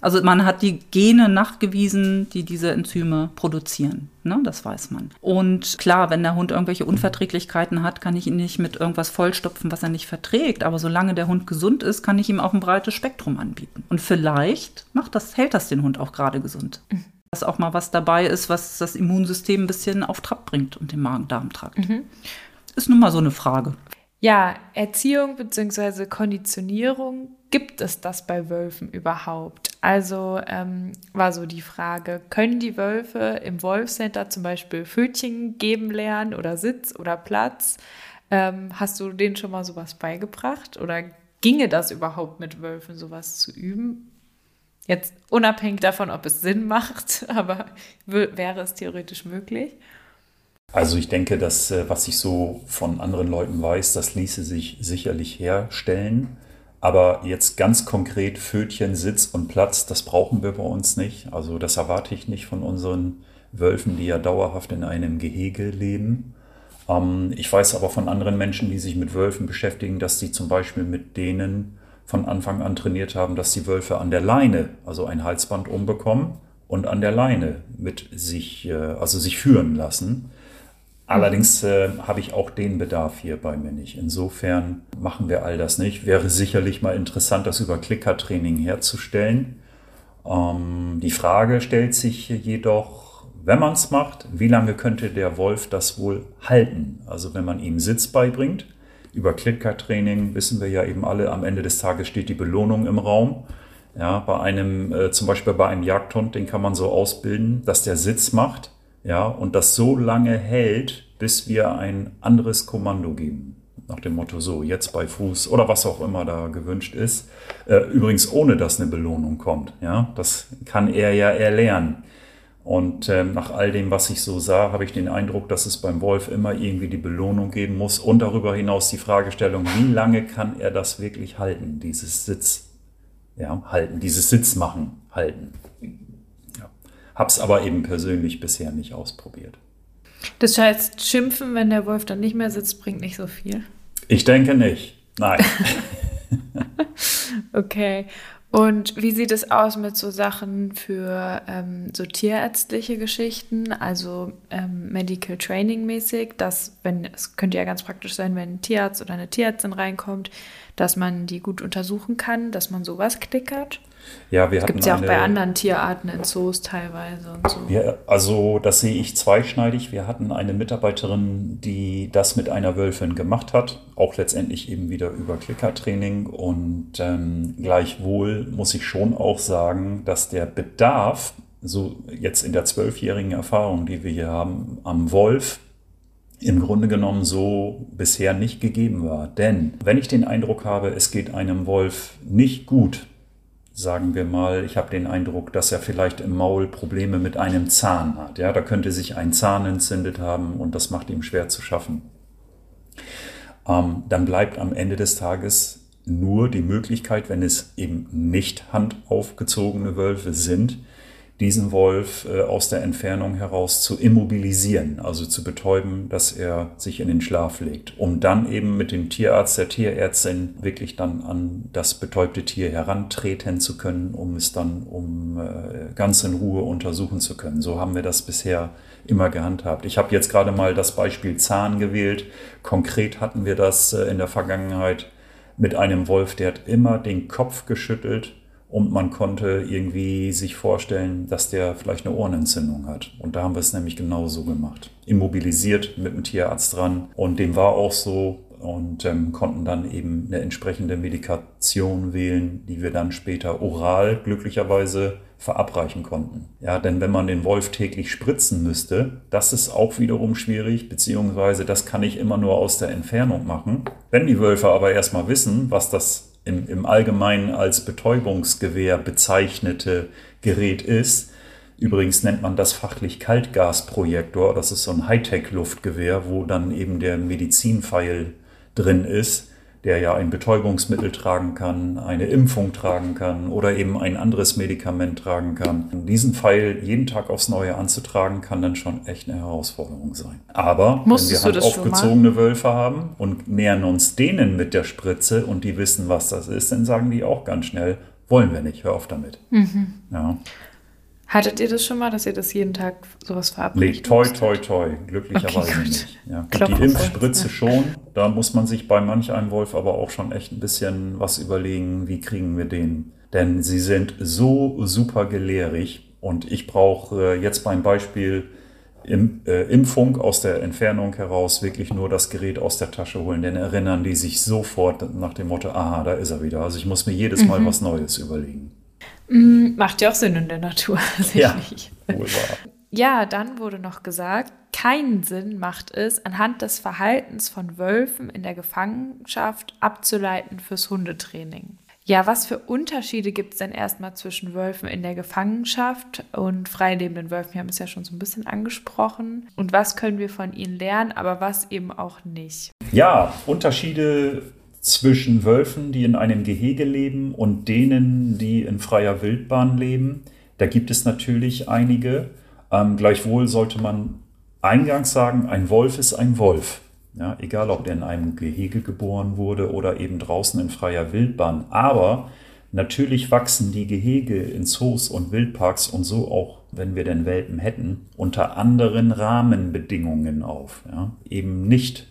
Also man hat die Gene nachgewiesen, die diese Enzyme produzieren. Ne? Das weiß man. Und klar, wenn der Hund irgendwelche Unverträglichkeiten hat, kann ich ihn nicht mit irgendwas vollstopfen, was er nicht verträgt. Aber solange der Hund gesund ist, kann ich ihm auch ein breites Spektrum anbieten. Und vielleicht macht das, hält das den Hund auch gerade gesund. Mhm. Dass auch mal was dabei ist, was das Immunsystem ein bisschen auf Trab bringt und den Magen-Darm-Trakt. Mhm. Ist nun mal so eine Frage. Ja, Erziehung bzw. Konditionierung, gibt es das bei Wölfen überhaupt? Also ähm, war so die Frage, können die Wölfe im Wolfcenter zum Beispiel Fötchen geben lernen oder Sitz oder Platz? Ähm, hast du denen schon mal sowas beigebracht oder ginge das überhaupt mit Wölfen, sowas zu üben? Jetzt unabhängig davon, ob es Sinn macht, <laughs> aber wäre es theoretisch möglich? Also ich denke, dass äh, was ich so von anderen Leuten weiß, das ließe sich sicherlich herstellen. Aber jetzt ganz konkret Fötchen, Sitz und Platz, das brauchen wir bei uns nicht. Also das erwarte ich nicht von unseren Wölfen, die ja dauerhaft in einem Gehege leben. Ähm, ich weiß aber von anderen Menschen, die sich mit Wölfen beschäftigen, dass sie zum Beispiel mit denen von Anfang an trainiert haben, dass die Wölfe an der Leine, also ein Halsband umbekommen und an der Leine mit sich, äh, also sich führen lassen. Allerdings äh, habe ich auch den Bedarf hier bei mir nicht. Insofern machen wir all das nicht. Wäre sicherlich mal interessant, das über Klickertraining herzustellen. Ähm, die Frage stellt sich jedoch, wenn man es macht, wie lange könnte der Wolf das wohl halten? Also wenn man ihm Sitz beibringt. Über Klickertraining wissen wir ja eben alle, am Ende des Tages steht die Belohnung im Raum. Ja, bei einem, äh, zum Beispiel bei einem Jagdhund, den kann man so ausbilden, dass der Sitz macht ja, und das so lange hält, bis wir ein anderes Kommando geben. Nach dem Motto, so, jetzt bei Fuß oder was auch immer da gewünscht ist. Äh, übrigens ohne, dass eine Belohnung kommt. Ja, das kann er ja erlernen. Und äh, nach all dem, was ich so sah, habe ich den Eindruck, dass es beim Wolf immer irgendwie die Belohnung geben muss. Und darüber hinaus die Fragestellung, wie lange kann er das wirklich halten, dieses Sitz Ja, halten, dieses Sitzmachen halten. Ja. Hab's aber eben persönlich bisher nicht ausprobiert. Das heißt, schimpfen, wenn der Wolf dann nicht mehr sitzt, bringt nicht so viel. Ich denke nicht. Nein. <laughs> okay. Und wie sieht es aus mit so Sachen für ähm, so tierärztliche Geschichten, also ähm, Medical Training mäßig, dass, wenn, es könnte ja ganz praktisch sein, wenn ein Tierarzt oder eine Tierärztin reinkommt, dass man die gut untersuchen kann, dass man sowas klickert? Ja, wir das gibt es ja auch bei anderen Tierarten in Zoos teilweise und so. Ja, also das sehe ich zweischneidig. Wir hatten eine Mitarbeiterin, die das mit einer Wölfin gemacht hat, auch letztendlich eben wieder über Klickertraining. Und ähm, gleichwohl muss ich schon auch sagen, dass der Bedarf, so jetzt in der zwölfjährigen Erfahrung, die wir hier haben, am Wolf im Grunde genommen so bisher nicht gegeben war. Denn wenn ich den Eindruck habe, es geht einem Wolf nicht gut, sagen wir mal, ich habe den Eindruck, dass er vielleicht im Maul Probleme mit einem Zahn hat. Ja, da könnte sich ein Zahn entzündet haben und das macht ihm schwer zu schaffen. Ähm, dann bleibt am Ende des Tages nur die Möglichkeit, wenn es eben nicht handaufgezogene Wölfe sind, diesen Wolf äh, aus der Entfernung heraus zu immobilisieren, also zu betäuben, dass er sich in den Schlaf legt, um dann eben mit dem Tierarzt, der Tierärztin wirklich dann an das betäubte Tier herantreten zu können, um es dann um äh, ganz in Ruhe untersuchen zu können. So haben wir das bisher immer gehandhabt. Ich habe jetzt gerade mal das Beispiel Zahn gewählt. Konkret hatten wir das äh, in der Vergangenheit mit einem Wolf, der hat immer den Kopf geschüttelt und man konnte irgendwie sich vorstellen, dass der vielleicht eine Ohrenentzündung hat. Und da haben wir es nämlich genauso gemacht. Immobilisiert mit dem Tierarzt dran. Und dem war auch so und ähm, konnten dann eben eine entsprechende Medikation wählen, die wir dann später oral glücklicherweise verabreichen konnten. Ja, denn wenn man den Wolf täglich spritzen müsste, das ist auch wiederum schwierig, beziehungsweise das kann ich immer nur aus der Entfernung machen. Wenn die Wölfe aber erstmal wissen, was das im, im Allgemeinen als Betäubungsgewehr bezeichnete Gerät ist. Übrigens nennt man das fachlich Kaltgasprojektor. Das ist so ein Hightech-Luftgewehr, wo dann eben der Medizinpfeil drin ist der ja ein Betäubungsmittel tragen kann, eine Impfung tragen kann oder eben ein anderes Medikament tragen kann. diesen Pfeil jeden Tag aufs Neue anzutragen, kann dann schon echt eine Herausforderung sein. Aber Musstest wenn wir halt aufgezogene Wölfe haben und nähern uns denen mit der Spritze und die wissen, was das ist, dann sagen die auch ganz schnell, wollen wir nicht, hör auf damit. Mhm. Ja. Hattet ihr das schon mal, dass ihr das jeden Tag sowas verabredet? Nee, toi, toi, toi. Glücklicherweise okay, nicht. Ja, die Impfspritze ja. schon. Da muss man sich bei manch einem Wolf aber auch schon echt ein bisschen was überlegen, wie kriegen wir den. Denn sie sind so super gelehrig. Und ich brauche äh, jetzt beim Beispiel im, äh, Impfung aus der Entfernung heraus wirklich nur das Gerät aus der Tasche holen. Denn erinnern die sich sofort nach dem Motto, aha, da ist er wieder. Also ich muss mir jedes Mal mhm. was Neues überlegen. Mm, macht ja auch Sinn in der Natur. <laughs> Ja, wohl wahr. Ja, dann wurde noch gesagt, keinen Sinn macht es, anhand des Verhaltens von Wölfen in der Gefangenschaft abzuleiten fürs Hundetraining. Ja, was für Unterschiede gibt es denn erstmal zwischen Wölfen in der Gefangenschaft und freilebenden Wölfen? Wir haben es ja schon so ein bisschen angesprochen. Und was können wir von ihnen lernen, aber was eben auch nicht? Ja, Unterschiede zwischen Wölfen, die in einem Gehege leben und denen, die in freier Wildbahn leben. Da gibt es natürlich einige. Ähm, gleichwohl sollte man eingangs sagen, ein Wolf ist ein Wolf. Ja, egal, ob der in einem Gehege geboren wurde oder eben draußen in freier Wildbahn. Aber natürlich wachsen die Gehege in Zoos und Wildparks und so auch, wenn wir denn Welpen hätten, unter anderen Rahmenbedingungen auf. Ja, eben nicht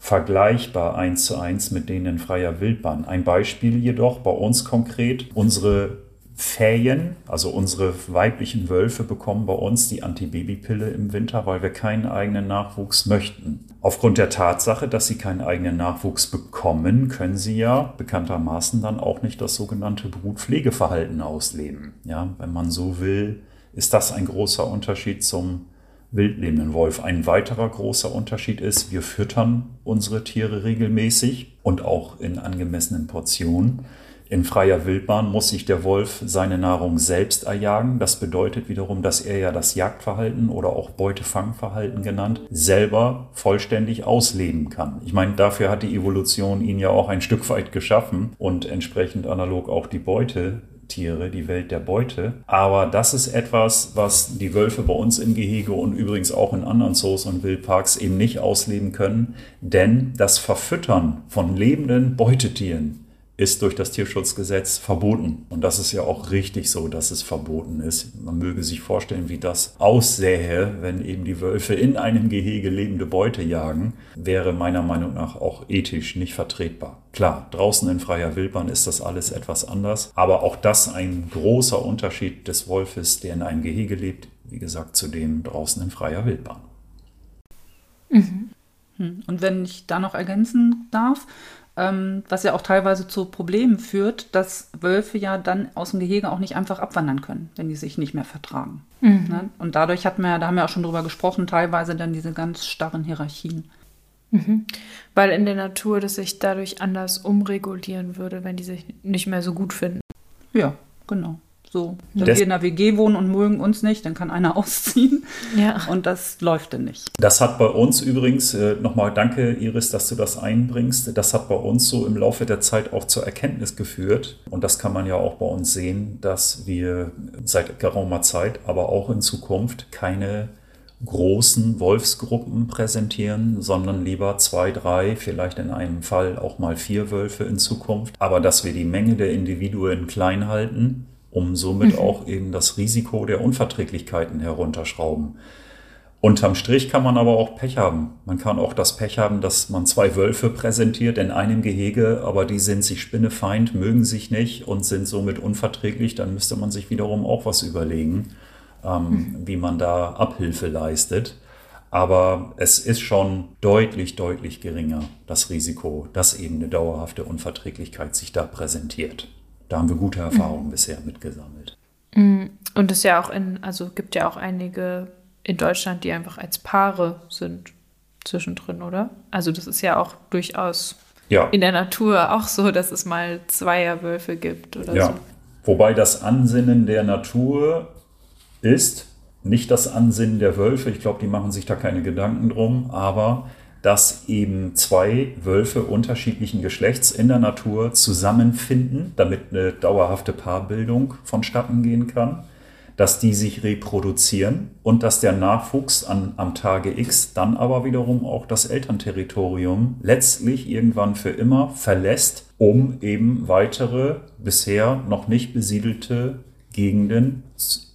vergleichbar eins zu eins mit denen in freier Wildbahn. Ein Beispiel jedoch bei uns konkret, unsere Fähen, also unsere weiblichen Wölfe bekommen bei uns die Antibabypille im Winter, weil wir keinen eigenen Nachwuchs möchten. Aufgrund der Tatsache, dass sie keinen eigenen Nachwuchs bekommen, können sie ja bekanntermaßen dann auch nicht das sogenannte Brutpflegeverhalten ausleben. Ja, wenn man so will, ist das ein großer Unterschied zum wildlebenden Wolf. Ein weiterer großer Unterschied ist, wir füttern unsere Tiere regelmäßig und auch in angemessenen Portionen. In freier Wildbahn muss sich der Wolf seine Nahrung selbst erjagen. Das bedeutet wiederum, dass er ja das Jagdverhalten oder auch Beutefangverhalten genannt selber vollständig ausleben kann. Ich meine, dafür hat die Evolution ihn ja auch ein Stück weit geschaffen und entsprechend analog auch die Beute Tiere, die Welt der Beute. Aber das ist etwas, was die Wölfe bei uns im Gehege und übrigens auch in anderen Zoos und Wildparks eben nicht ausleben können, denn das Verfüttern von lebenden Beutetieren ist durch das Tierschutzgesetz verboten. Und das ist ja auch richtig so, dass es verboten ist. Man möge sich vorstellen, wie das aussähe, wenn eben die Wölfe in einem Gehege lebende Beute jagen, wäre meiner Meinung nach auch ethisch nicht vertretbar. Klar, draußen in freier Wildbahn ist das alles etwas anders, aber auch das ein großer Unterschied des Wolfes, der in einem Gehege lebt, wie gesagt, zu dem draußen in freier Wildbahn. Mhm. Hm. Und wenn ich da noch ergänzen darf, ähm, was ja auch teilweise zu Problemen führt, dass Wölfe ja dann aus dem Gehege auch nicht einfach abwandern können, wenn die sich nicht mehr vertragen. Mhm. Ne? Und dadurch hat man ja, da haben wir auch schon drüber gesprochen, teilweise dann diese ganz starren Hierarchien. Mhm. Weil in der Natur das sich dadurch anders umregulieren würde, wenn die sich nicht mehr so gut finden. Ja, genau. So, wenn das, wir in der WG wohnen und mögen uns nicht, dann kann einer <laughs> ausziehen. Ja. Und das läuft dann nicht. Das hat bei uns übrigens, äh, nochmal danke Iris, dass du das einbringst, das hat bei uns so im Laufe der Zeit auch zur Erkenntnis geführt. Und das kann man ja auch bei uns sehen, dass wir seit geraumer Zeit, aber auch in Zukunft keine großen Wolfsgruppen präsentieren, sondern lieber zwei, drei, vielleicht in einem Fall auch mal vier Wölfe in Zukunft. Aber dass wir die Menge der Individuen klein halten um somit mhm. auch eben das Risiko der Unverträglichkeiten herunterschrauben. Unterm Strich kann man aber auch Pech haben. Man kann auch das Pech haben, dass man zwei Wölfe präsentiert in einem Gehege, aber die sind sich spinnefeind, mögen sich nicht und sind somit unverträglich. Dann müsste man sich wiederum auch was überlegen, ähm, mhm. wie man da Abhilfe leistet. Aber es ist schon deutlich, deutlich geringer, das Risiko, dass eben eine dauerhafte Unverträglichkeit sich da präsentiert. Da haben wir gute Erfahrungen mhm. bisher mitgesammelt. Mhm. Und es ja auch in, also gibt ja auch einige in Deutschland, die einfach als Paare sind zwischendrin, oder? Also das ist ja auch durchaus ja. in der Natur auch so, dass es mal Zweierwölfe gibt oder ja. so. Wobei das Ansinnen der Natur ist, nicht das Ansinnen der Wölfe. Ich glaube, die machen sich da keine Gedanken drum, aber dass eben zwei Wölfe unterschiedlichen Geschlechts in der Natur zusammenfinden, damit eine dauerhafte Paarbildung vonstatten gehen kann, dass die sich reproduzieren und dass der Nachwuchs an, am Tage X dann aber wiederum auch das Elternterritorium letztlich irgendwann für immer verlässt, um eben weitere bisher noch nicht besiedelte Gegenden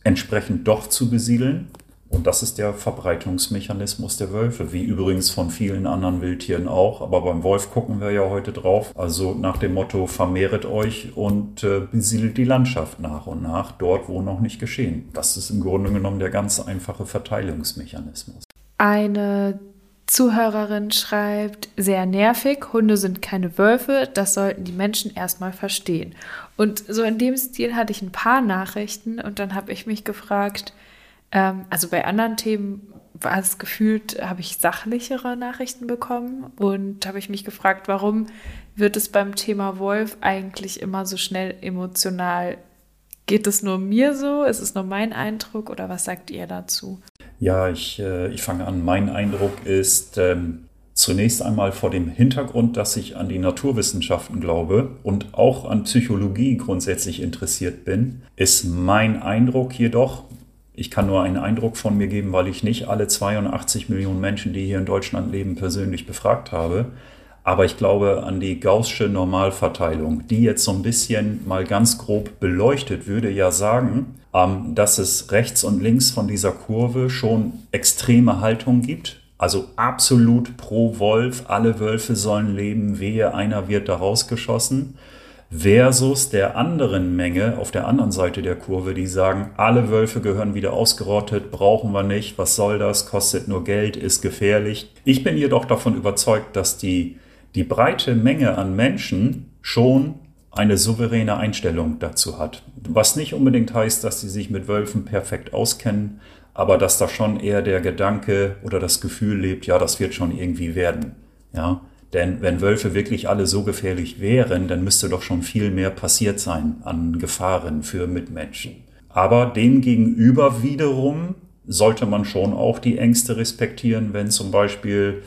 entsprechend doch zu besiedeln und das ist der Verbreitungsmechanismus der Wölfe, wie übrigens von vielen anderen Wildtieren auch. Aber beim Wolf gucken wir ja heute drauf. Also nach dem Motto, vermehret euch und äh, besiedelt die Landschaft nach und nach, dort, wo noch nicht geschehen. Das ist im Grunde genommen der ganz einfache Verteilungsmechanismus. Eine Zuhörerin schreibt, sehr nervig, Hunde sind keine Wölfe, das sollten die Menschen erstmal verstehen. Und so in dem Stil hatte ich ein paar Nachrichten und dann habe ich mich gefragt, ähm, also bei anderen Themen war es gefühlt, habe ich sachlichere Nachrichten bekommen und habe ich mich gefragt, warum wird es beim Thema Wolf eigentlich immer so schnell emotional? Geht es nur mir so? Ist es nur mein Eindruck oder was sagt ihr dazu? Ja, ich, äh, ich fange an. Mein Eindruck ist ähm, zunächst einmal vor dem Hintergrund, dass ich an die Naturwissenschaften glaube und auch an Psychologie grundsätzlich interessiert bin, ist mein Eindruck jedoch, ich kann nur einen Eindruck von mir geben, weil ich nicht alle 82 Millionen Menschen, die hier in Deutschland leben, persönlich befragt habe. Aber ich glaube an die gaußsche Normalverteilung, die jetzt so ein bisschen mal ganz grob beleuchtet, würde ja sagen, ähm, dass es rechts und links von dieser Kurve schon extreme Haltung gibt. Also absolut pro Wolf, alle Wölfe sollen leben, wehe, einer wird da rausgeschossen versus der anderen Menge auf der anderen Seite der Kurve, die sagen, alle Wölfe gehören wieder ausgerottet, brauchen wir nicht, was soll das, kostet nur Geld, ist gefährlich. Ich bin jedoch davon überzeugt, dass die, die breite Menge an Menschen schon eine souveräne Einstellung dazu hat. Was nicht unbedingt heißt, dass sie sich mit Wölfen perfekt auskennen, aber dass da schon eher der Gedanke oder das Gefühl lebt, ja, das wird schon irgendwie werden. Ja, Denn wenn Wölfe wirklich alle so gefährlich wären, dann müsste doch schon viel mehr passiert sein an Gefahren für Mitmenschen. Aber demgegenüber wiederum sollte man schon auch die Ängste respektieren, wenn zum Beispiel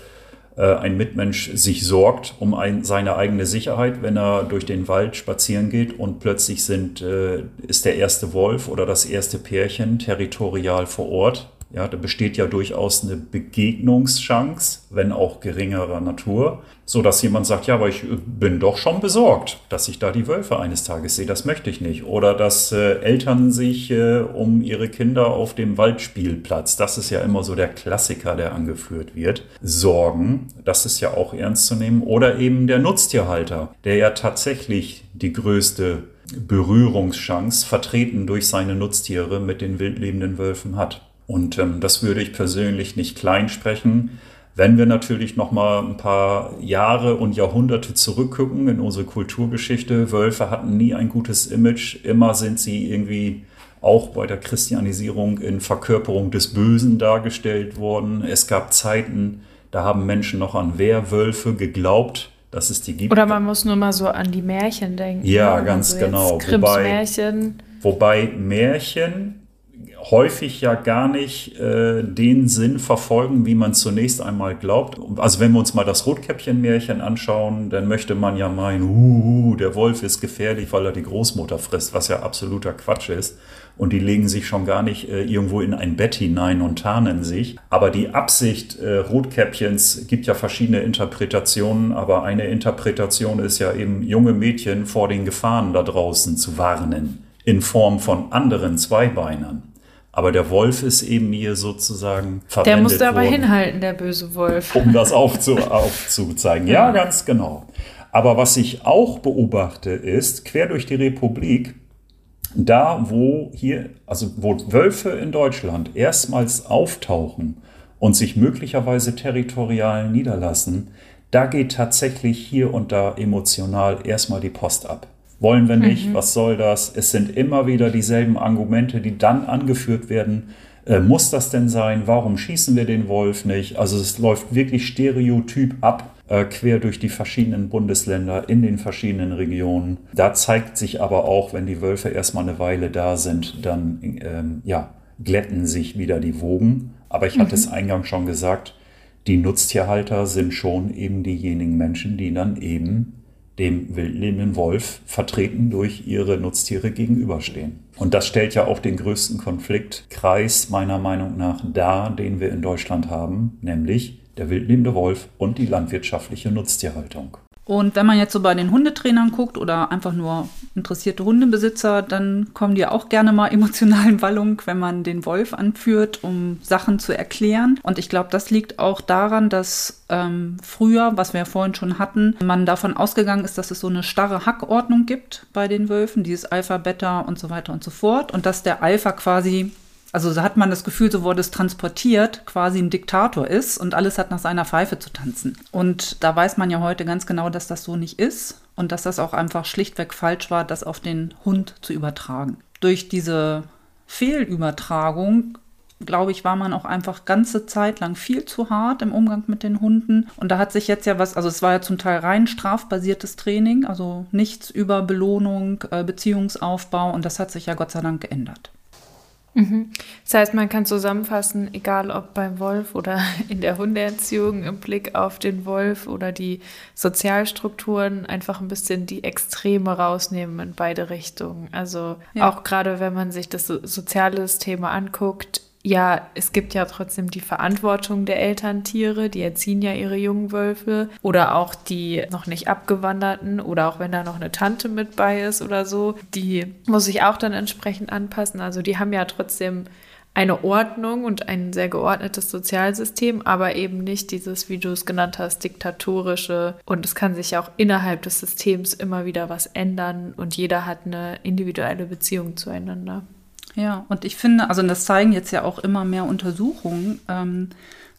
äh, ein Mitmensch sich sorgt um ein, seine eigene Sicherheit, wenn er durch den Wald spazieren geht und plötzlich sind, äh, ist der erste Wolf oder das erste Pärchen territorial vor Ort ja, da besteht ja durchaus eine Begegnungschance, wenn auch geringerer Natur, so dass jemand sagt, ja, aber ich bin doch schon besorgt, dass ich da die Wölfe eines Tages sehe, das möchte ich nicht. Oder dass äh, Eltern sich äh, um ihre Kinder auf dem Waldspielplatz, das ist ja immer so der Klassiker, der angeführt wird, sorgen. Das ist ja auch ernst zu nehmen. Oder eben der Nutztierhalter, der ja tatsächlich die größte Berührungschance vertreten durch seine Nutztiere mit den wildlebenden Wölfen hat. Und ähm, das würde ich persönlich nicht klein sprechen. Wenn wir natürlich noch mal ein paar Jahre und Jahrhunderte zurückgucken in unsere Kulturgeschichte, Wölfe hatten nie ein gutes Image. Immer sind sie irgendwie auch bei der Christianisierung in Verkörperung des Bösen dargestellt worden. Es gab Zeiten, da haben Menschen noch an Werwölfe geglaubt, dass es die gibt. Oder man muss nur mal so an die Märchen denken. Ja, ne? ganz also genau. Wobei, Märchen. wobei Märchen häufig ja gar nicht äh, den Sinn verfolgen, wie man zunächst einmal glaubt. Also wenn wir uns mal das Rotkäppchen-Märchen anschauen, dann möchte man ja meinen, uh, der Wolf ist gefährlich, weil er die Großmutter frisst, was ja absoluter Quatsch ist. Und die legen sich schon gar nicht äh, irgendwo in ein Bett hinein und tarnen sich. Aber die Absicht äh, Rotkäppchens gibt ja verschiedene Interpretationen. Aber eine Interpretation ist ja eben, junge Mädchen vor den Gefahren da draußen zu warnen in Form von anderen Zweibeinern. Aber der Wolf ist eben hier sozusagen verwendet Der musste aber worden, hinhalten, der böse Wolf. Um das <laughs> aufzu aufzuzeigen. Ja, ganz genau. Aber was ich auch beobachte, ist, quer durch die Republik, da wo hier, also wo Wölfe in Deutschland erstmals auftauchen und sich möglicherweise territorial niederlassen, da geht tatsächlich hier und da emotional erstmal die Post ab. Wollen wir nicht, mhm. was soll das? Es sind immer wieder dieselben Argumente, die dann angeführt werden. Äh, muss das denn sein? Warum schießen wir den Wolf nicht? Also es läuft wirklich stereotyp ab, äh, quer durch die verschiedenen Bundesländer, in den verschiedenen Regionen. Da zeigt sich aber auch, wenn die Wölfe erstmal eine Weile da sind, dann ähm, ja, glätten sich wieder die Wogen. Aber ich hatte mhm. es eingangs schon gesagt, die Nutztierhalter sind schon eben diejenigen Menschen, die dann eben dem wildlebenden Wolf vertreten durch ihre Nutztiere gegenüberstehen. Und das stellt ja auch den größten Konfliktkreis meiner Meinung nach dar, den wir in Deutschland haben, nämlich der wildlebende Wolf und die landwirtschaftliche Nutztierhaltung. Und wenn man jetzt so bei den Hundetrainern guckt oder einfach nur interessierte Hundebesitzer, dann kommen die auch gerne mal emotional in Wallung, wenn man den Wolf anführt, um Sachen zu erklären. Und ich glaube, das liegt auch daran, dass ähm, früher, was wir ja vorhin schon hatten, man davon ausgegangen ist, dass es so eine starre Hackordnung gibt bei den Wölfen, dieses Alpha, Beta und so weiter und so fort. Und dass der Alpha quasi also so hat man das Gefühl, so wurde es transportiert, quasi ein Diktator ist und alles hat nach seiner Pfeife zu tanzen. Und da weiß man ja heute ganz genau, dass das so nicht ist und dass das auch einfach schlichtweg falsch war, das auf den Hund zu übertragen. Durch diese Fehlübertragung glaube ich, war man auch einfach ganze Zeit lang viel zu hart im Umgang mit den Hunden. Und da hat sich jetzt ja was, also es war ja zum Teil rein strafbasiertes Training, also nichts über Belohnung, äh, Beziehungsaufbau und das hat sich ja Gott sei Dank geändert. Mhm. Das heißt, man kann zusammenfassen, egal ob beim Wolf oder <laughs> in der Hundeerziehung im Blick auf den Wolf oder die Sozialstrukturen, einfach ein bisschen die Extreme rausnehmen in beide Richtungen. Also ja. auch gerade wenn man sich das soziale Thema anguckt, ja, es gibt ja trotzdem die Verantwortung der Elterntiere, die erziehen ja ihre jungen Wölfe oder auch die noch nicht abgewanderten oder auch wenn da noch eine Tante mit bei ist oder so, die muss sich auch dann entsprechend anpassen. Also die haben ja trotzdem eine Ordnung und ein sehr geordnetes Sozialsystem, aber eben nicht dieses, wie du es genannt hast, diktatorische. Und es kann sich auch innerhalb des Systems immer wieder was ändern und jeder hat eine individuelle Beziehung zueinander. Ja, und ich finde, also das zeigen jetzt ja auch immer mehr Untersuchungen. Ähm,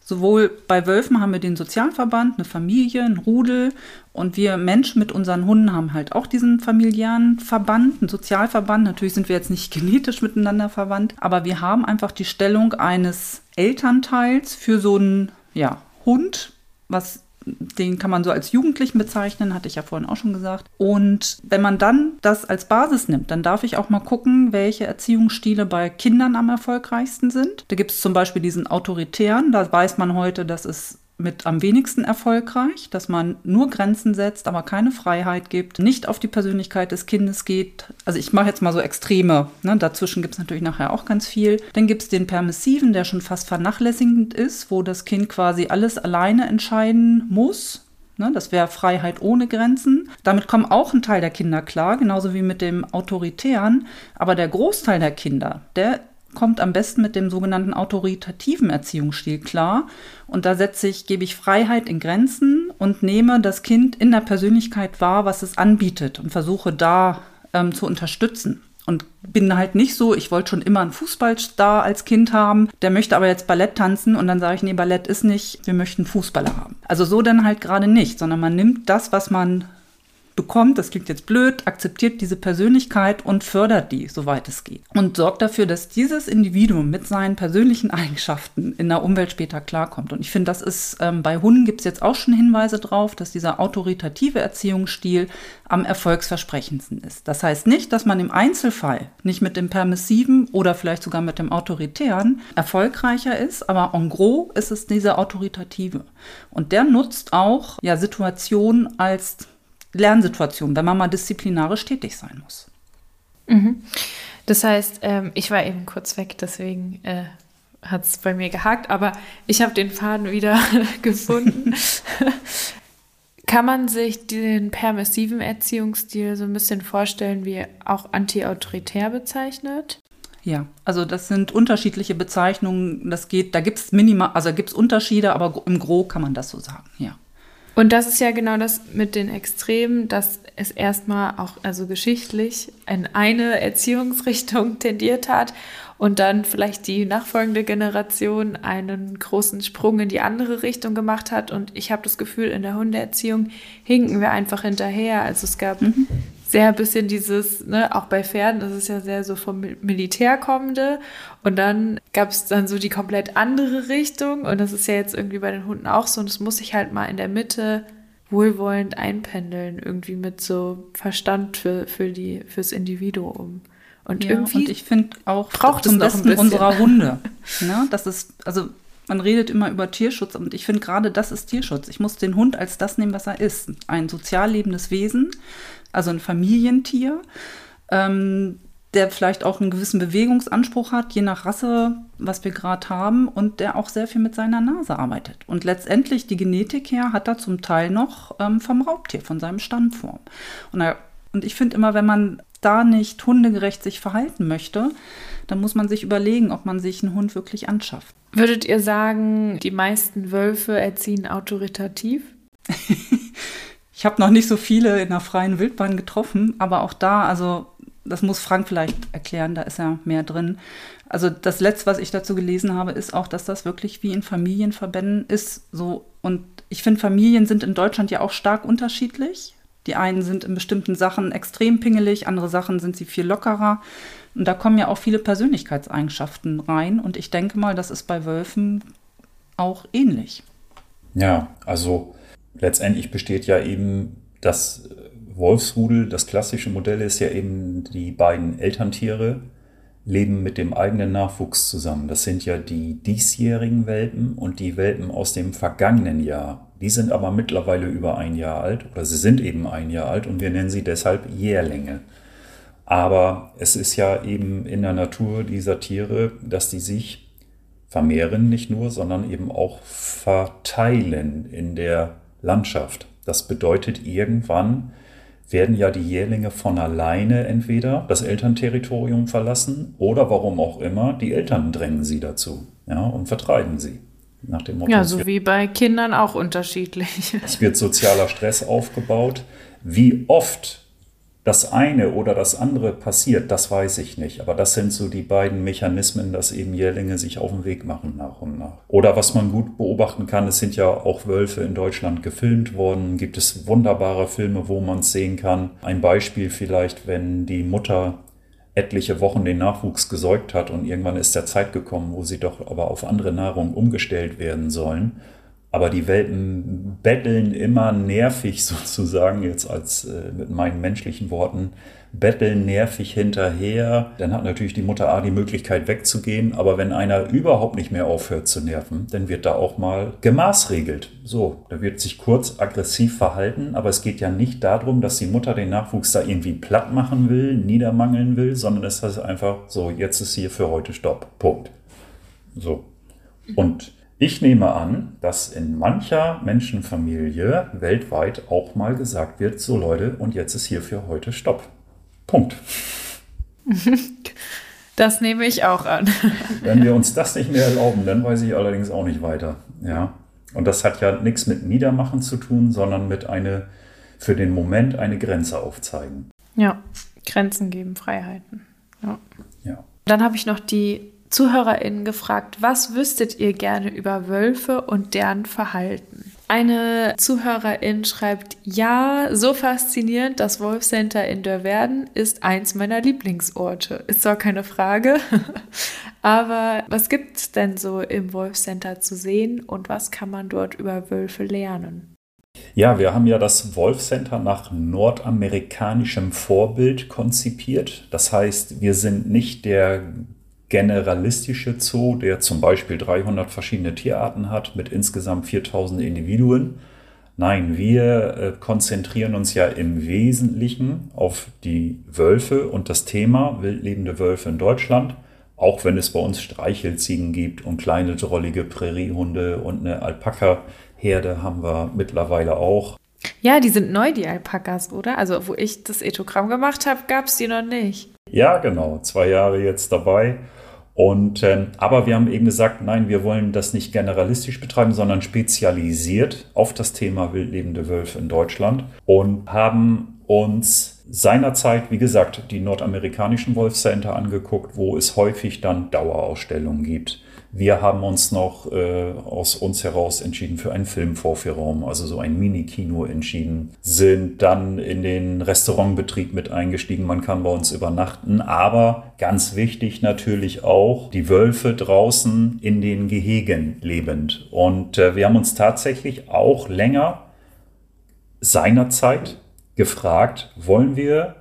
sowohl bei Wölfen haben wir den Sozialverband, eine Familie, ein Rudel und wir Menschen mit unseren Hunden haben halt auch diesen familiären Verband, einen Sozialverband. Natürlich sind wir jetzt nicht <laughs> genetisch miteinander verwandt, aber wir haben einfach die Stellung eines Elternteils für so einen ja, Hund, was den kann man so als Jugendlichen bezeichnen, hatte ich ja vorhin auch schon gesagt. Und wenn man dann das als Basis nimmt, dann darf ich auch mal gucken, welche Erziehungsstile bei Kindern am erfolgreichsten sind. Da gibt es zum Beispiel diesen autoritären, da weiß man heute, dass es mit am wenigsten erfolgreich, dass man nur Grenzen setzt, aber keine Freiheit gibt, nicht auf die Persönlichkeit des Kindes geht. Also ich mache jetzt mal so Extreme. Ne? Dazwischen gibt es natürlich nachher auch ganz viel. Dann gibt es den Permissiven, der schon fast vernachlässigend ist, wo das Kind quasi alles alleine entscheiden muss. Ne? Das wäre Freiheit ohne Grenzen. Damit kommen auch ein Teil der Kinder klar, genauso wie mit dem Autoritären. Aber der Großteil der Kinder, der kommt am besten mit dem sogenannten autoritativen Erziehungsstil klar. Und da setze ich, gebe ich Freiheit in Grenzen und nehme das Kind in der Persönlichkeit wahr, was es anbietet und versuche da ähm, zu unterstützen. Und bin halt nicht so, ich wollte schon immer einen Fußballstar als Kind haben, der möchte aber jetzt Ballett tanzen und dann sage ich, nee, Ballett ist nicht, wir möchten Fußballer haben. Also so dann halt gerade nicht, sondern man nimmt das, was man bekommt, das klingt jetzt blöd, akzeptiert diese Persönlichkeit und fördert die, soweit es geht. Und sorgt dafür, dass dieses Individuum mit seinen persönlichen <laughs> Eigenschaften in der Umwelt später klarkommt. Und ich finde, das ist, ähm, bei Hunden gibt es jetzt auch schon Hinweise drauf, dass dieser autoritative Erziehungsstil am erfolgsversprechendsten ist. Das heißt nicht, dass man im Einzelfall nicht mit dem permissiven oder vielleicht sogar mit dem autoritären erfolgreicher ist, aber en gros ist es dieser autoritative. Und der nutzt auch ja, Situationen als Lernsituation, wenn man mal disziplinarisch tätig sein muss. Mhm. Das heißt, ähm, ich war eben kurz weg, deswegen äh, hat es bei mir gehakt, aber ich habe den Faden wieder <laughs> gefunden. <laughs> Kann man sich den permissiven Erziehungsstil so ein bisschen vorstellen, wie auch anti-autoritär bezeichnet? Ja, also das sind unterschiedliche Bezeichnungen. Das geht, da gibt es minimal, also gibt es Unterschiede, aber im Gro kann man das so sagen, ja. Und das ist ja genau das mit den Extremen, dass es erstmal auch, also geschichtlich, in eine Erziehungsrichtung <laughs> tendiert hat und dann vielleicht die nachfolgende Generation einen großen Sprung in die andere Richtung gemacht hat. Und ich habe das Gefühl, in der Hundeerziehung hinken wir einfach hinterher. Also es gab mhm sehr ein bisschen dieses, ne, auch bei Pferden, das ist ja sehr so vom Militär kommende. Und dann gab es dann so die komplett andere Richtung. Und das ist ja jetzt irgendwie bei den Hunden auch so. Und das muss ich halt mal in der Mitte wohlwollend einpendeln, irgendwie mit so Verstand für, für die, fürs Individuum. Und ja, irgendwie. Und ich finde auch braucht zum Besten unserer Hunde. <laughs> ne? Das ist, also man redet immer über Tierschutz und ich finde gerade das ist Tierschutz. Ich muss den Hund als das nehmen, was er ist. Ein sozial lebendes Wesen, also ein Familientier, ähm, der vielleicht auch einen gewissen Bewegungsanspruch hat, je nach Rasse, was wir gerade haben, und der auch sehr viel mit seiner Nase arbeitet. Und letztendlich die Genetik her hat er zum Teil noch ähm, vom Raubtier, von seinem Stammform. Und, er, und ich finde immer, wenn man da nicht hundegerecht sich verhalten möchte, dann muss man sich überlegen, ob man sich einen Hund wirklich anschafft. Würdet ihr sagen, die meisten Wölfe erziehen autoritativ? <laughs> Ich habe noch nicht so viele in der freien Wildbahn getroffen, aber auch da, also das muss Frank vielleicht erklären, da ist ja mehr drin. Also das Letzte, was ich dazu gelesen habe, ist auch, dass das wirklich wie in Familienverbänden ist. So und ich finde, Familien sind in Deutschland ja auch stark unterschiedlich. Die einen sind in bestimmten Sachen extrem pingelig, andere Sachen sind sie viel lockerer. Und da kommen ja auch viele Persönlichkeitseigenschaften rein. Und ich denke mal, das ist bei Wölfen auch ähnlich. Ja, also letztendlich besteht ja eben das Wolfsrudel, das klassische Modell ist ja eben, die beiden Elterntiere leben mit dem eigenen Nachwuchs zusammen. Das sind ja die diesjährigen Welpen und die Welpen aus dem vergangenen Jahr. Die sind aber mittlerweile über ein Jahr alt oder sie sind eben ein Jahr alt und wir nennen sie deshalb Jährlinge. Aber es ist ja eben in der Natur dieser Tiere, dass die sich vermehren nicht nur, sondern eben auch verteilen in der Landschaft. Das bedeutet, irgendwann werden ja die Jährlinge von alleine entweder das Elternterritorium verlassen oder warum auch immer, die Eltern drängen sie dazu ja, und vertreiben sie. Nach dem Motto, ja, so wie bei Kindern auch unterschiedlich. Es wird sozialer Stress aufgebaut. Wie oft das eine oder das andere passiert, das weiß ich nicht. Aber das sind so die beiden Mechanismen, dass eben Jährlinge sich auf den Weg machen nach und nach. Oder was man gut beobachten kann, es sind ja auch Wölfe in Deutschland gefilmt worden. Gibt es wunderbare Filme, wo man es sehen kann. Ein Beispiel vielleicht, wenn die Mutter etliche Wochen den Nachwuchs gesäugt hat und irgendwann ist der Zeit gekommen, wo sie doch aber auf andere Nahrung umgestellt werden sollen Aber die Welpen betteln immer nervig <laughs> sozusagen, jetzt als äh, mit meinen menschlichen Worten, betteln nervig hinterher. Dann hat natürlich die Mutter A die Möglichkeit wegzugehen. Aber wenn einer überhaupt nicht mehr aufhört zu nerven, dann wird da auch mal gemaßregelt. So, da wird sich kurz aggressiv verhalten. Aber es geht ja nicht darum, dass die Mutter den Nachwuchs da irgendwie platt machen will, niedermangeln will, sondern es heißt einfach so, jetzt ist hier für heute Stopp. Punkt. So. Und ich nehme an, dass in mancher Menschenfamilie weltweit auch mal gesagt wird, so Leute, und jetzt ist hier für heute Stopp. Punkt. <laughs> Das nehme ich auch an. <laughs> Wenn wir uns das nicht mehr erlauben, dann weiß ich allerdings auch nicht weiter. Ja. Und das hat ja nichts mit Niedermachen zu tun, sondern mit eine, für den Moment eine Grenze aufzeigen. Ja, Grenzen geben, Freiheiten. Ja. ja. Dann habe ich noch die ZuhörerInnen gefragt, was wüsstet ihr gerne über Wölfe und deren Verhalten? Eine Zuhörerin schreibt, ja, so faszinierend, das Wolfcenter in Dörverden ist eins meiner Lieblingsorte. Ist zwar keine Frage, <laughs> aber was gibt es denn so im Wolfcenter zu sehen und was kann man dort über Wölfe lernen? Ja, wir haben ja das Wolfcenter nach nordamerikanischem Vorbild konzipiert. Das heißt, wir sind nicht der generalistische Zoo, der zum Beispiel 300 verschiedene Tierarten hat mit insgesamt 4000 Individuen. Nein, wir äh, konzentrieren uns ja im Wesentlichen auf die Wölfe und das Thema wildlebende Wölfe in Deutschland, auch wenn es bei uns Streichelziegen gibt und kleine drollige Präriehunde und eine Alpaka-Herde haben wir mittlerweile auch. Ja, die sind neu, die Alpakas, oder? Also, wo ich das Ethogramm gemacht habe, gab es die noch nicht. Ja, genau. Zwei Jahre jetzt dabei. Und, ähm, aber wir haben eben gesagt, nein, wir wollen das nicht generalistisch betreiben, sondern spezialisiert auf das Thema wildlebende Wölfe in Deutschland und haben uns seinerzeit, wie gesagt, die nordamerikanischen Wolfcenter angeguckt, wo es häufig dann Dauerausstellungen gibt. Wir haben uns noch äh, aus uns heraus entschieden für einen Filmvorführraum, also so ein Mini-Kino entschieden, sind dann in den Restaurantbetrieb mit eingestiegen. Man kann bei uns übernachten, aber ganz wichtig natürlich auch die Wölfe draußen in den Gehegen lebend. Und äh, wir haben uns tatsächlich auch länger seinerzeit gefragt, wollen wir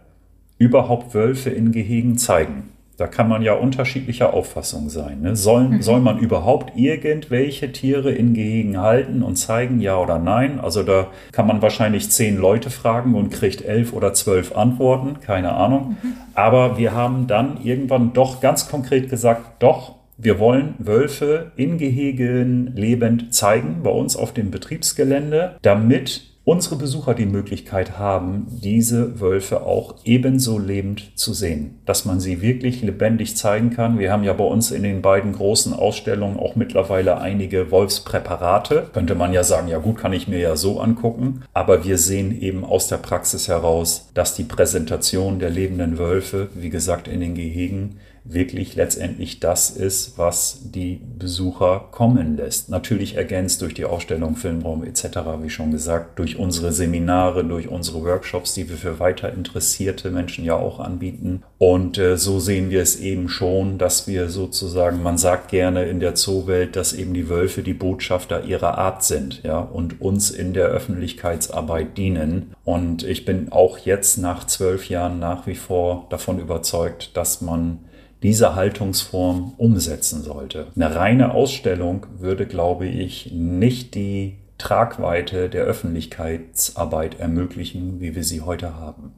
überhaupt Wölfe in Gehegen zeigen? Da kann man ja unterschiedlicher Auffassung sein. Ne? Soll, mhm. soll man überhaupt irgendwelche Tiere in Gehegen halten und zeigen, ja oder nein? Also da kann man wahrscheinlich zehn Leute fragen und kriegt elf oder zwölf Antworten, keine Ahnung. Mhm. Aber wir haben dann irgendwann doch ganz konkret gesagt, doch, wir wollen Wölfe in Gehegen lebend zeigen bei uns auf dem Betriebsgelände, damit unsere Besucher die Möglichkeit haben, diese Wölfe auch ebenso lebend zu sehen, dass man sie wirklich lebendig zeigen kann. Wir haben ja bei uns in den beiden großen Ausstellungen auch mittlerweile einige Wolfspräparate. Könnte man ja sagen, ja gut, kann ich mir ja so angucken. Aber wir sehen eben aus der Praxis heraus, dass die Präsentation der lebenden Wölfe, wie gesagt, in den Gehegen, wirklich letztendlich das ist, was die Besucher kommen lässt. Natürlich ergänzt durch die Ausstellung, Filmraum etc., wie schon gesagt, durch unsere Seminare, durch unsere Workshops, die wir für weiter interessierte Menschen ja auch anbieten. Und äh, so sehen wir es eben schon, dass wir sozusagen, man sagt gerne in der Zoowelt, dass eben die Wölfe die Botschafter ihrer Art sind, ja, und uns in der Öffentlichkeitsarbeit dienen. Und ich bin auch jetzt nach zwölf Jahren nach wie vor davon überzeugt, dass man diese Haltungsform umsetzen sollte. Eine reine Ausstellung würde, glaube ich, nicht die Tragweite der Öffentlichkeitsarbeit ermöglichen, wie wir sie heute haben.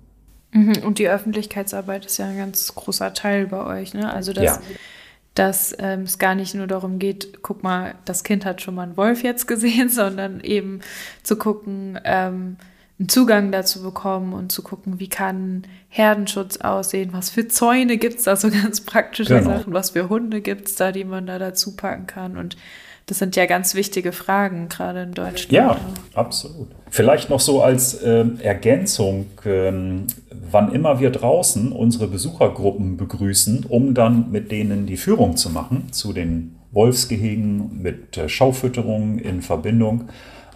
Mhm, und die Öffentlichkeitsarbeit ist ja ein ganz großer Teil bei euch, ne? Also dass, ja. dass ähm, es gar nicht nur darum geht, guck mal, das Kind hat schon mal einen Wolf jetzt gesehen, <laughs> sondern eben zu gucken, ähm, einen Zugang dazu bekommen und zu gucken, wie kann Herdenschutz aussehen, was für Zäune gibt es da, so <laughs> ganz praktische genau. Sachen, was für Hunde gibt es da, die man da dazu packen kann. Und das sind ja ganz wichtige Fragen, gerade in Deutschland. Ja, absolut. Vielleicht noch so als äh, Ergänzung, äh, wann immer wir draußen unsere Besuchergruppen begrüßen, um dann mit denen die Führung zu machen zu den Wolfsgehegen mit äh, Schaufütterung in Verbindung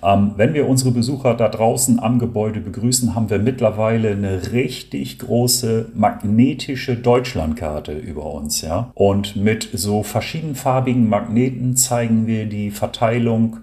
ähm, wenn wir unsere Besucher da draußen am Gebäude begrüßen, haben wir mittlerweile eine richtig große magnetische Deutschlandkarte über uns. Ja? Und mit so verschiedenfarbigen Magneten zeigen wir die Verteilung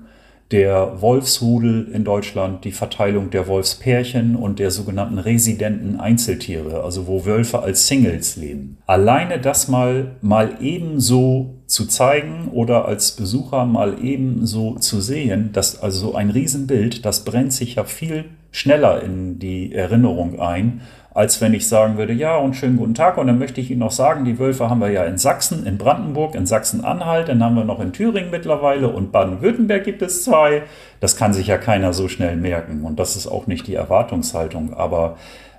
der Wolfsrudel in Deutschland, die Verteilung der Wolfspärchen und der sogenannten residenten Einzeltiere, also wo Wölfe als Singles leben. Alleine das mal, mal ebenso zu zeigen oder als Besucher mal ebenso zu sehen, dass also ein Riesenbild, das brennt sich ja viel schneller in die Erinnerung ein, als wenn ich sagen würde, ja und schönen guten Tag. Und dann möchte ich Ihnen noch sagen, die Wölfe haben wir ja in Sachsen, in Brandenburg, in Sachsen-Anhalt, dann haben wir noch in Thüringen mittlerweile und Baden-Württemberg gibt es zwei. Das kann sich ja keiner so schnell merken. Und das ist auch nicht die Erwartungshaltung, aber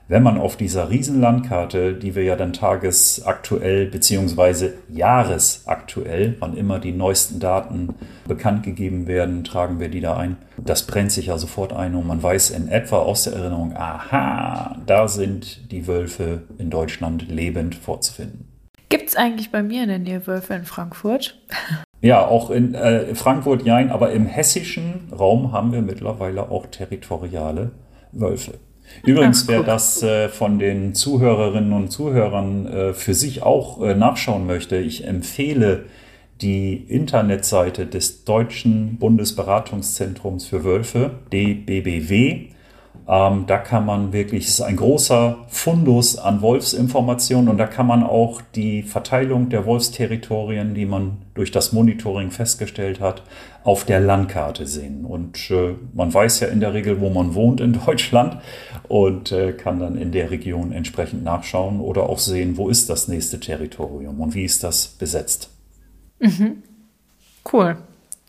wenn man auf dieser Riesenlandkarte, die wir ja dann tagesaktuell beziehungsweise jahresaktuell, wann immer die neuesten Daten bekannt gegeben werden, tragen wir die da ein. Das brennt sich ja sofort ein und man weiß in etwa aus der Erinnerung, aha, da sind die Wölfe in Deutschland lebend vorzufinden. Gibt es eigentlich bei mir in der Nähe Wölfe in Frankfurt? <laughs> Ja, auch in äh, Frankfurt, jein, aber im hessischen Raum haben wir mittlerweile auch territoriale Wölfe. Übrigens, wer das äh, von den Zuhörerinnen und Zuhörern äh, für sich auch äh, nachschauen möchte, ich empfehle die Internetseite des Deutschen Bundesberatungszentrums für Wölfe, DBBW. Ähm, da kann man wirklich, es ist ein großer Fundus an Wolfsinformationen und da kann man auch die Verteilung der Wolfsterritorien, die man durch das Monitoring festgestellt hat, auf der Landkarte sehen. Und äh, man weiß ja in der Regel, wo man wohnt in <laughs> Deutschland und äh, kann dann in der Region entsprechend nachschauen oder auch sehen, wo ist das nächste Territorium und wie ist das besetzt. Mhm. Cool.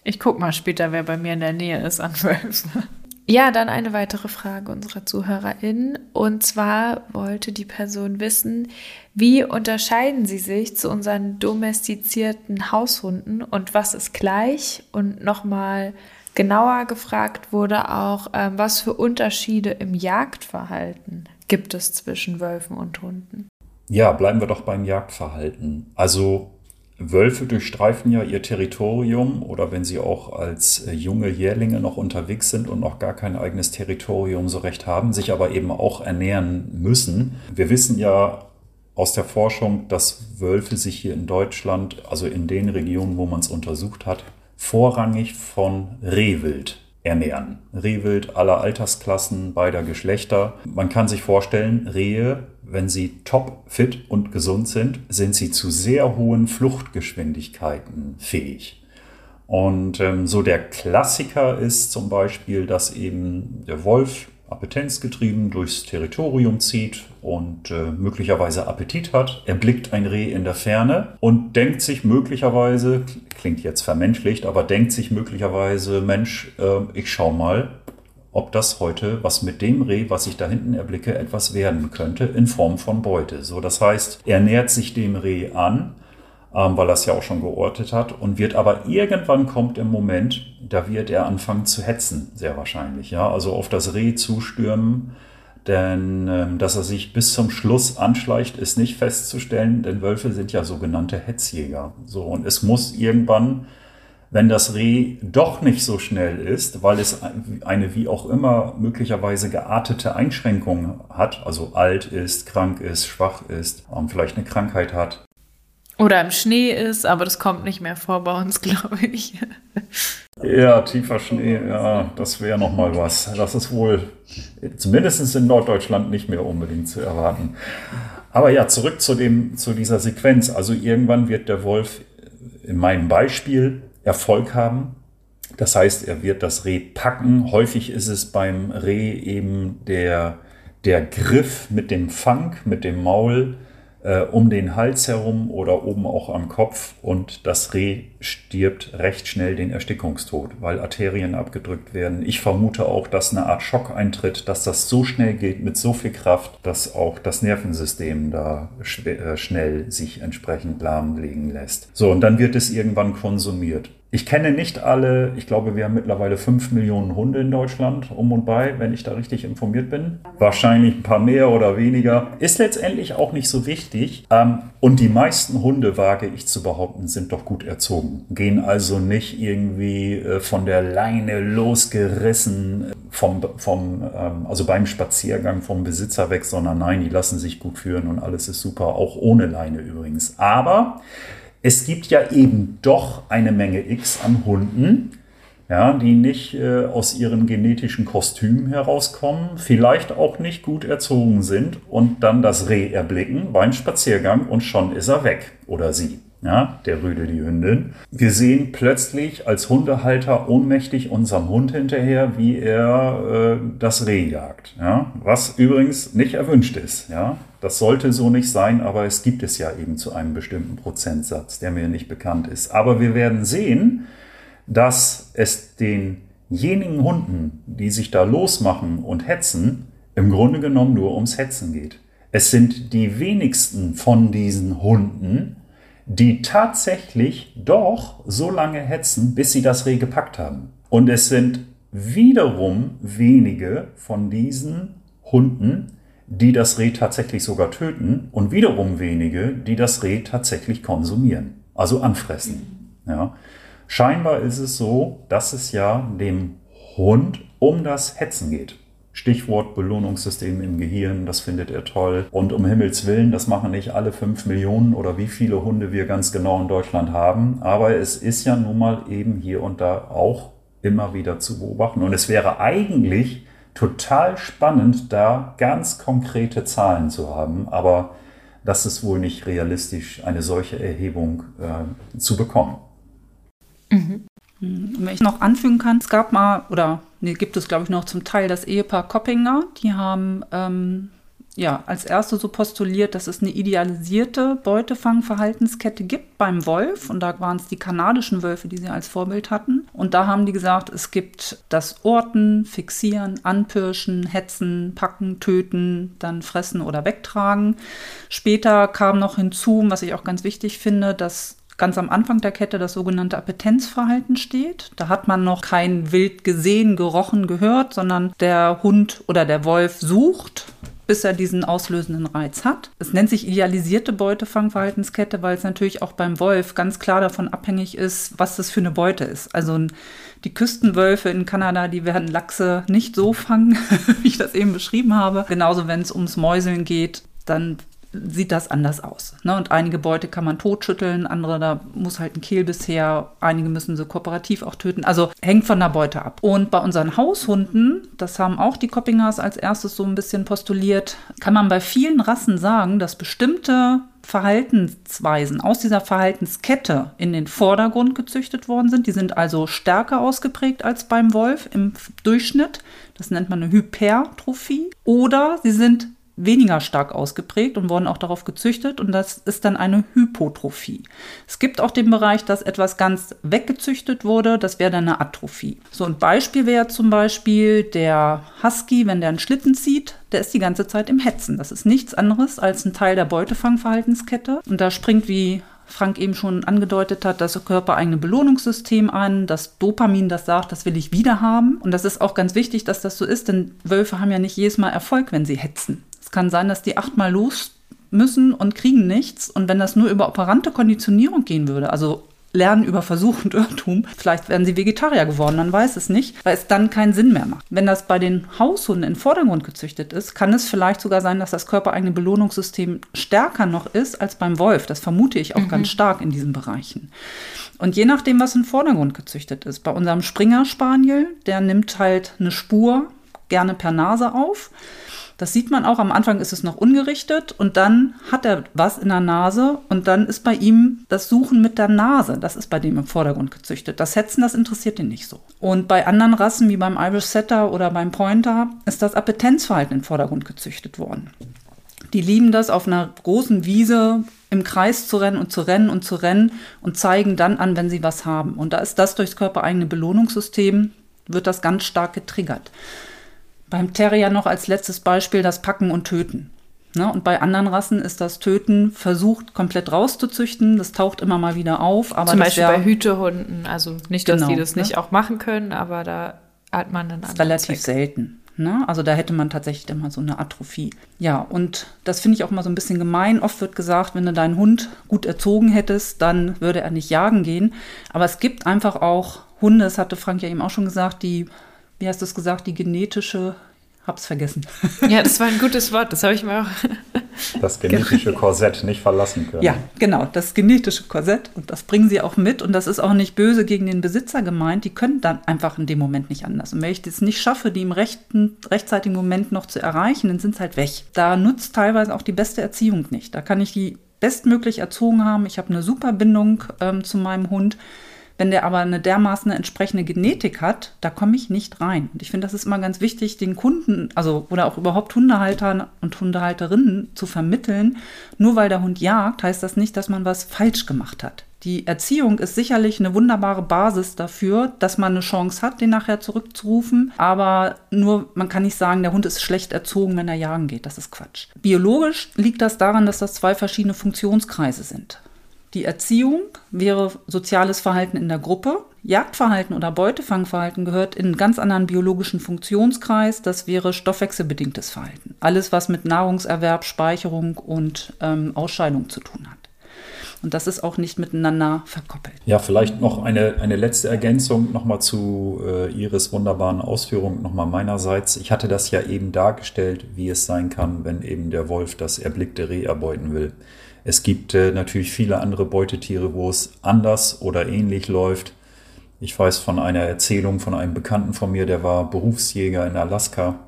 Ich gucke mal später, wer bei mir in der Nähe ist an Wölfen. Ja, dann eine weitere Frage unserer ZuhörerInnen. Und zwar wollte die Person wissen, wie unterscheiden sie sich zu unseren domestizierten Haushunden und was ist gleich? Und nochmal genauer gefragt wurde auch, ähm, was für Unterschiede im Jagdverhalten gibt es zwischen Wölfen und Hunden? Ja, bleiben wir doch beim Jagdverhalten. Also Wölfe durchstreifen ja ihr Territorium oder wenn sie auch als äh, junge Jährlinge noch unterwegs sind und noch gar kein eigenes Territorium so recht haben, sich aber eben auch ernähren müssen. Wir wissen ja aus der Forschung, dass Wölfe sich hier in Deutschland, also in den Regionen, wo man es untersucht hat, vorrangig von Rehwild ernähren. Rehwild aller Altersklassen, beider Geschlechter. Man kann sich vorstellen, Rehe wenn sie top fit und gesund sind, sind sie zu sehr hohen Fluchtgeschwindigkeiten fähig. Und ähm, so der Klassiker ist zum Beispiel, dass eben der Wolf appetenzgetrieben durchs Territorium zieht und äh, möglicherweise Appetit hat. Er blickt ein Reh in der Ferne und denkt sich möglicherweise, klingt jetzt vermenschlicht, aber denkt sich möglicherweise, Mensch, äh, ich schau mal, ob das heute, was mit dem Reh, was ich da hinten erblicke, etwas werden könnte in Form von Beute. So, das heißt, er nähert sich dem Reh an, ähm, weil er es ja auch schon geortet hat und wird aber irgendwann kommt im Moment, da wird er anfangen zu hetzen, sehr wahrscheinlich, ja, also auf das Reh zustürmen, denn ähm, dass er sich bis zum Schluss anschleicht, ist nicht festzustellen, denn Wölfe sind ja sogenannte Hetzjäger. So, und es muss irgendwann wenn das Reh doch nicht so schnell ist, weil es eine wie auch immer möglicherweise geartete Einschränkung hat, also alt ist, krank ist, schwach ist, vielleicht eine Krankheit hat. Oder im Schnee ist, aber das kommt nicht mehr vor bei uns, <laughs> glaube ich. Ja, tiefer Schnee, ja, das wäre nochmal was. Das ist wohl zumindest in Norddeutschland nicht mehr unbedingt zu erwarten. Aber ja, zurück zu, dem, zu dieser Sequenz. Also irgendwann wird der Wolf in meinem Beispiel Erfolg haben. Das heißt, er wird das Reh packen. Häufig ist es beim Reh eben der, der Griff mit dem Fang, mit dem Maul äh, um den Hals herum oder oben auch am Kopf und das Reh stirbt recht schnell den Erstickungstod, weil Arterien abgedrückt werden. Ich vermute auch, dass eine Art Schock eintritt, dass das so schnell geht mit so viel Kraft, dass auch das Nervensystem da äh, schnell sich entsprechend lahmlegen lässt. So, und dann wird es irgendwann konsumiert. Ich kenne nicht alle, ich glaube, wir haben mittlerweile fünf Millionen Hunde in Deutschland um und bei, wenn ich da richtig informiert bin. Wahrscheinlich ein paar mehr oder weniger. Ist letztendlich auch nicht so wichtig. Ähm, und die meisten Hunde, wage ich zu behaupten, sind doch gut erzogen. Gehen also nicht irgendwie äh, von der Leine losgerissen äh, vom, vom ähm, also beim Spaziergang vom Besitzer weg, sondern nein, die lassen sich gut führen und alles ist super, auch ohne Leine übrigens. Aber es gibt ja eben doch eine Menge X an Hunden, ja, die nicht äh, aus ihren genetischen Kostümen herauskommen, vielleicht auch nicht gut erzogen sind und dann das Reh erblicken beim Spaziergang und schon ist er weg oder sie. Ja, der Rüde, die Hündin. Wir sehen plötzlich als Hundehalter ohnmächtig unserem Hund hinterher, wie er äh, das Reh jagt. Ja, was übrigens nicht erwünscht ist. Ja, das sollte so nicht sein, aber es gibt es ja eben zu einem bestimmten Prozentsatz, der mir nicht bekannt ist. Aber wir werden sehen, dass es denjenigen Hunden, die sich da losmachen und hetzen, im Grunde genommen nur ums Hetzen geht. Es sind die wenigsten von diesen Hunden, die tatsächlich doch so lange hetzen, bis sie das Reh gepackt haben. Und es sind wiederum wenige von diesen Hunden, die das Reh tatsächlich sogar töten und wiederum wenige, die das Reh tatsächlich konsumieren, also anfressen. Ja. Scheinbar ist es so, dass es ja dem Hund um das Hetzen geht. Stichwort Belohnungssystem im Gehirn, das findet er toll. Und um Himmels Willen, das machen nicht alle fünf Millionen oder wie viele Hunde wir ganz genau in Deutschland haben. Aber es ist ja nun mal eben hier und da auch immer wieder zu beobachten. Und es wäre eigentlich total spannend, da ganz konkrete Zahlen zu haben. Aber das ist wohl nicht realistisch, eine solche Erhebung äh, zu bekommen. Mhm. Wenn ich noch anfügen kann, es gab mal, oder nee, gibt es glaube ich noch zum Teil das Ehepaar Koppinger, die haben ähm, ja als erste so postuliert, dass es eine idealisierte Beutefangverhaltenskette gibt beim Wolf und da waren es die kanadischen Wölfe, die sie als Vorbild hatten und da haben die gesagt, es gibt das Orten, Fixieren, Anpirschen, Hetzen, Packen, Töten, dann Fressen oder Wegtragen. Später kam noch hinzu, was ich auch ganz wichtig finde, dass ganz am Anfang der Kette das sogenannte Appetenzverhalten steht. Da hat man noch kein Wild gesehen, gerochen, gehört, sondern der Hund oder der Wolf sucht bis er diesen auslösenden Reiz hat. Es nennt sich idealisierte Beutefangverhaltenskette, weil es natürlich auch beim Wolf ganz klar davon abhängig ist, was das für eine Beute ist. Also die Küstenwölfe in Kanada, die werden Lachse nicht so fangen, <laughs> wie ich das eben beschrieben habe. Genauso wenn es ums Mäuseln geht, dann sieht das anders aus. Ne? Und einige Beute kann man totschütteln, andere, da muss halt ein Kehl bisher, einige müssen sie kooperativ auch töten. Also hängt von der Beute ab. Und bei unseren Haushunden, das haben auch die Coppingers als erstes so ein bisschen postuliert, kann man bei vielen Rassen sagen, dass bestimmte Verhaltensweisen aus dieser Verhaltenskette in den Vordergrund gezüchtet worden sind. Die sind also stärker ausgeprägt als beim Wolf im Durchschnitt. Das nennt man eine Hypertrophie. Oder sie sind weniger stark ausgeprägt und wurden auch darauf gezüchtet und das ist dann eine Hypotrophie. Es gibt auch den Bereich, dass etwas ganz weggezüchtet wurde, das wäre dann eine Atrophie. So ein Beispiel wäre zum Beispiel der Husky, wenn der einen Schlitten zieht, der ist die ganze Zeit im Hetzen. Das ist nichts anderes als ein Teil der Beutefangverhaltenskette und da springt wie Frank eben schon angedeutet hat, das körpereigene Belohnungssystem an, das Dopamin, das sagt, das will ich wieder haben. Und das ist auch ganz wichtig, dass das so ist, denn Wölfe haben ja nicht jedes Mal Erfolg, wenn sie hetzen kann sein, dass die achtmal los müssen und kriegen nichts. Und wenn das nur über operante Konditionierung gehen würde, also Lernen über Versuch und Irrtum. Vielleicht werden sie Vegetarier geworden, man weiß es nicht, weil es dann keinen Sinn mehr macht. Wenn das bei den Haushunden in Vordergrund gezüchtet ist, kann es vielleicht sogar sein, dass das körpereigene Belohnungssystem stärker noch ist als beim Wolf. Das vermute ich auch mhm. ganz stark in diesen Bereichen. Und je nachdem, was im Vordergrund gezüchtet ist, bei unserem Springer Spaniel, der nimmt halt eine Spur gerne per Nase auf. Das sieht man auch. Am Anfang ist es noch ungerichtet und dann hat er was in der Nase und dann ist bei ihm das Suchen mit der Nase. Das ist bei dem im Vordergrund gezüchtet. Das Hetzen, das interessiert ihn nicht so. Und bei anderen Rassen wie beim Irish Setter oder beim Pointer ist das Appetenzverhalten im Vordergrund gezüchtet worden. Die lieben das, auf einer großen Wiese im Kreis zu rennen und zu rennen und zu rennen und zeigen dann an, wenn sie was haben. Und da ist das durchs körpereigene Belohnungssystem, wird das ganz stark getriggert. Beim Terrier noch als letztes Beispiel das Packen und Töten. Ne? Und bei anderen Rassen ist das Töten versucht, komplett rauszuzüchten. Das taucht immer mal wieder auf. Aber Zum Beispiel bei Hütehunden. Also nicht, dass genau, die das ne? nicht auch machen können, aber da hat man dann relativ Zweck. selten. Ne? Also da hätte man tatsächlich immer so eine Atrophie. Ja, und das finde ich auch mal so ein bisschen gemein. Oft wird gesagt, wenn du deinen Hund gut erzogen hättest, dann würde er nicht jagen gehen. Aber es gibt einfach auch Hunde, das hatte Frank ja eben auch schon gesagt, die wie hast du es gesagt, die genetische hab's vergessen. <laughs> Ja, das war ein gutes Wort, das habe ich mir auch. <laughs> Das genetische <laughs> Korsett nicht verlassen können. Ja, genau, das genetische Korsett und das bringen sie auch mit und das ist auch nicht böse gegen den Besitzer gemeint. Die können dann einfach in dem Moment nicht anders. Und wenn ich das nicht schaffe, die im rechten, rechtzeitigen Moment noch zu erreichen, dann sind sie halt weg. Da nutzt teilweise auch die beste Erziehung nicht. Da kann ich die bestmöglich erzogen haben. Ich habe eine super Bindung ähm, zu meinem Hund. Wenn der aber eine dermaßen entsprechende Genetik hat, da komme ich nicht rein. Und ich finde, das ist immer ganz wichtig, den Kunden, also oder auch überhaupt Hundehaltern und Hundehalterinnen zu vermitteln. Nur weil der Hund jagt, heißt das nicht, dass man was falsch gemacht hat. Die Erziehung ist sicherlich eine wunderbare Basis dafür, dass man eine Chance hat, den nachher zurückzurufen. Aber nur, man kann nicht sagen, der Hund ist schlecht erzogen, wenn er jagen geht. Das ist Quatsch. Biologisch liegt das daran, dass das zwei verschiedene Funktionskreise sind. Die Erziehung wäre soziales Verhalten in der Gruppe. Jagdverhalten oder Beutefangverhalten gehört in einen ganz anderen biologischen Funktionskreis. Das wäre stoffwechselbedingtes Verhalten. Alles, was mit Nahrungserwerb, Speicherung und ähm, Ausscheidung zu tun hat. Und das ist auch nicht miteinander verkoppelt. Ja, vielleicht noch eine, eine letzte Ergänzung nochmal zu äh, Iris wunderbaren Ausführung nochmal meinerseits. Ich hatte das ja eben dargestellt, wie es sein kann, wenn eben der Wolf das erblickte Reh erbeuten will. Es gibt äh, natürlich viele andere Beutetiere, wo es anders oder ähnlich läuft. Ich weiß von einer Erzählung von einem Bekannten von mir, der war Berufsjäger in Alaska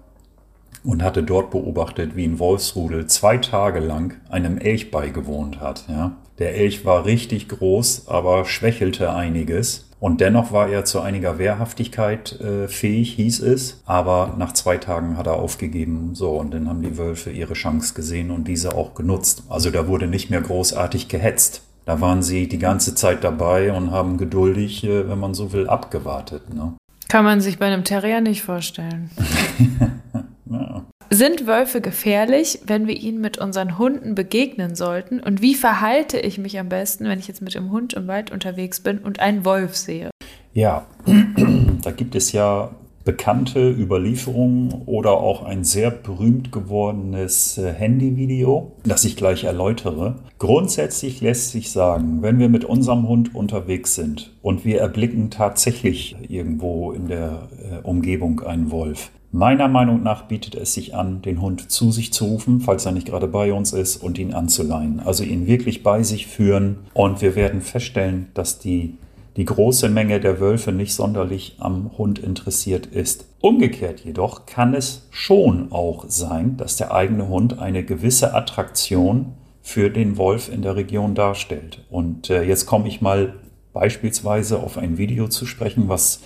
und hatte dort beobachtet, wie ein Wolfsrudel zwei Tage lang einem Elch beigewohnt hat. Ja. Der Elch war richtig groß, aber schwächelte einiges. Und dennoch war er zu einiger Wehrhaftigkeit äh, fähig, hieß es. Aber nach zwei Tagen hat er aufgegeben. So, und dann haben die Wölfe ihre Chance gesehen und diese auch genutzt. Also da wurde nicht mehr großartig gehetzt. Da waren sie die ganze Zeit dabei und haben geduldig, äh, wenn man so will, abgewartet. Ne? Kann man sich bei einem Terrier nicht vorstellen. <laughs> ja. Sind Wölfe gefährlich, wenn wir ihnen mit unseren Hunden begegnen sollten? Und wie verhalte ich mich am besten, wenn ich jetzt mit dem Hund im Wald unterwegs bin und einen Wolf sehe? Ja, <clears throat> da gibt es ja bekannte Überlieferungen oder auch ein sehr berühmt gewordenes äh, Handyvideo, das ich gleich erläutere. Grundsätzlich lässt sich sagen, wenn wir mit unserem Hund unterwegs sind und wir erblicken tatsächlich irgendwo in der äh, Umgebung einen Wolf, Meiner Meinung nach bietet es sich an, den Hund zu sich zu rufen, falls er nicht gerade bei uns ist, und ihn anzuleihen. Also ihn wirklich bei sich führen. Und wir werden feststellen, dass die, die große Menge der Wölfe nicht sonderlich am Hund interessiert ist. Umgekehrt jedoch kann es schon auch sein, dass der eigene Hund eine gewisse Attraktion für den Wolf in der Region darstellt. Und äh, jetzt komme ich mal beispielsweise auf ein Video zu sprechen, was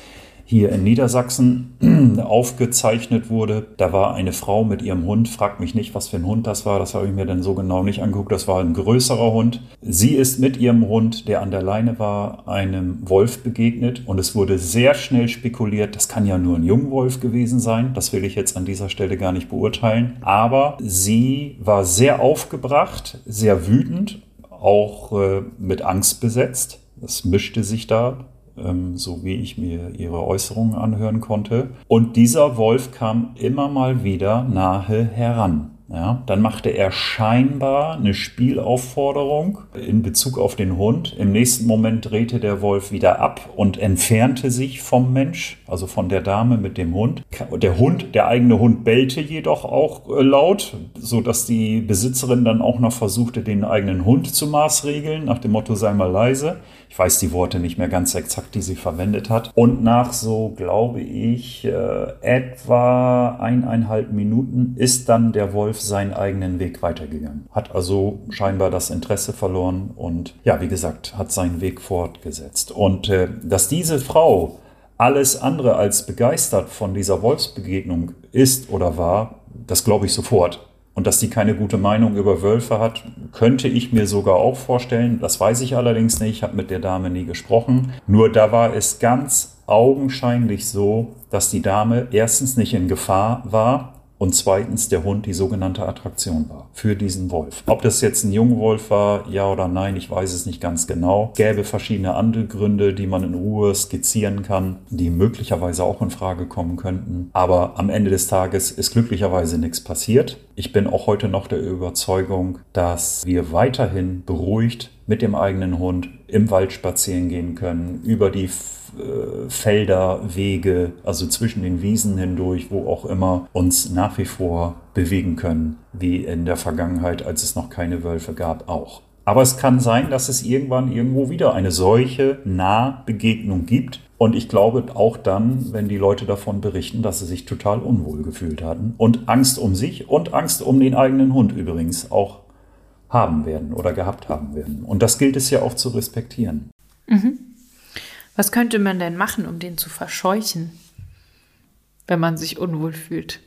hier in Niedersachsen <clears throat> aufgezeichnet wurde. Da war eine Frau mit ihrem Hund, fragt mich nicht, was für ein Hund das war, das habe ich mir dann so genau nicht angeguckt, das war ein größerer Hund. Sie ist mit ihrem Hund, der an der Leine war, einem Wolf begegnet und es wurde sehr schnell spekuliert, das kann ja nur ein Jungwolf gewesen sein, das will ich jetzt an dieser Stelle gar nicht beurteilen, aber sie war sehr aufgebracht, sehr wütend, auch äh, mit Angst besetzt. Das mischte sich da so wie ich mir ihre Äußerungen anhören konnte. Und dieser Wolf kam immer mal wieder nahe heran. Ja, dann machte er scheinbar eine Spielaufforderung in Bezug auf den Hund. Im nächsten Moment drehte der Wolf wieder ab und entfernte sich vom Mensch, also von der Dame mit dem Hund. Der Hund, der eigene Hund bellte jedoch auch äh, laut, so dass die Besitzerin dann auch noch versuchte, den eigenen Hund zu maßregeln, nach dem Motto sei mal leise. Ich weiß die Worte nicht mehr ganz exakt, die sie verwendet hat. Und nach so, glaube ich, äh, etwa eineinhalb Minuten ist dann der Wolf seinen eigenen Weg weitergegangen. Hat also scheinbar das Interesse verloren und ja, wie gesagt, hat seinen Weg fortgesetzt. Und äh, dass diese Frau alles andere als begeistert von dieser Wolfsbegegnung ist oder war, das glaube ich sofort. Und dass sie keine gute Meinung über Wölfe hat, könnte ich mir sogar auch vorstellen. Das weiß ich allerdings nicht. Ich habe mit der Dame nie gesprochen. Nur da war es ganz augenscheinlich so, dass die Dame erstens nicht in Gefahr war und zweitens der Hund die sogenannte Attraktion war für diesen Wolf. Ob das jetzt ein Jungwolf war, ja oder nein, ich weiß es nicht ganz genau. Gäbe verschiedene andere Gründe, die man in Ruhe skizzieren kann, die möglicherweise auch in Frage kommen könnten. Aber am Ende des Tages ist glücklicherweise nichts passiert. Ich bin auch heute noch der Überzeugung, dass wir weiterhin beruhigt mit dem eigenen Hund im Wald spazieren gehen können, über die Felder, Wege, also zwischen den Wiesen hindurch, wo auch immer, uns nach wie vor bewegen können, wie in der Vergangenheit, als es noch keine Wölfe gab, auch. Aber es kann sein, dass es irgendwann irgendwo wieder eine solche Nahbegegnung gibt. Und ich glaube auch dann, wenn die Leute davon berichten, dass sie sich total unwohl gefühlt hatten und Angst um sich und Angst um den eigenen Hund übrigens auch haben werden oder gehabt haben werden. Und das gilt es ja auch zu respektieren. Mhm. Was könnte man denn machen, um den zu verscheuchen, wenn man sich unwohl fühlt?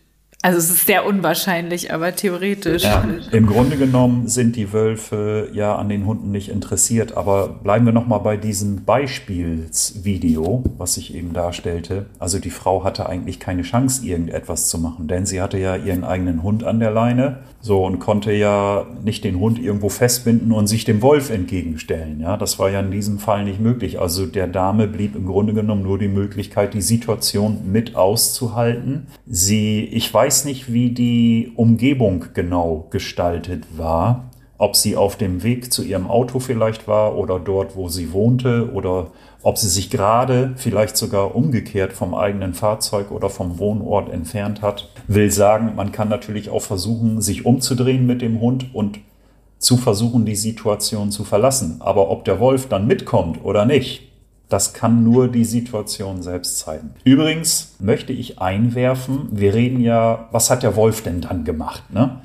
Also es ist sehr unwahrscheinlich, aber theoretisch. Ja, Im Grunde genommen sind die Wölfe ja an den Hunden nicht interessiert. Aber bleiben wir nochmal bei diesem Beispielsvideo, was ich eben darstellte. Also die Frau hatte eigentlich keine Chance, irgendetwas zu machen, denn sie hatte ja ihren eigenen Hund an der Leine. So und konnte ja nicht den Hund irgendwo festbinden und sich dem Wolf entgegenstellen. Ja, das war ja in diesem Fall nicht möglich. Also der Dame blieb im Grunde genommen nur die Möglichkeit, die Situation mit auszuhalten. Sie, ich weiß weiß nicht, wie die Umgebung genau gestaltet war. Ob sie auf dem Weg zu ihrem Auto vielleicht war oder dort, wo sie wohnte oder ob sie sich gerade vielleicht sogar umgekehrt vom eigenen Fahrzeug oder vom Wohnort entfernt hat. Will sagen, man kann natürlich auch versuchen, sich umzudrehen mit dem Hund und zu versuchen, die Situation zu verlassen. Aber ob der Wolf dann mitkommt oder nicht, das kann nur die Situation selbst zeigen. Übrigens möchte ich einwerfen, wir reden ja, was hat der Wolf denn dann gemacht? Ne?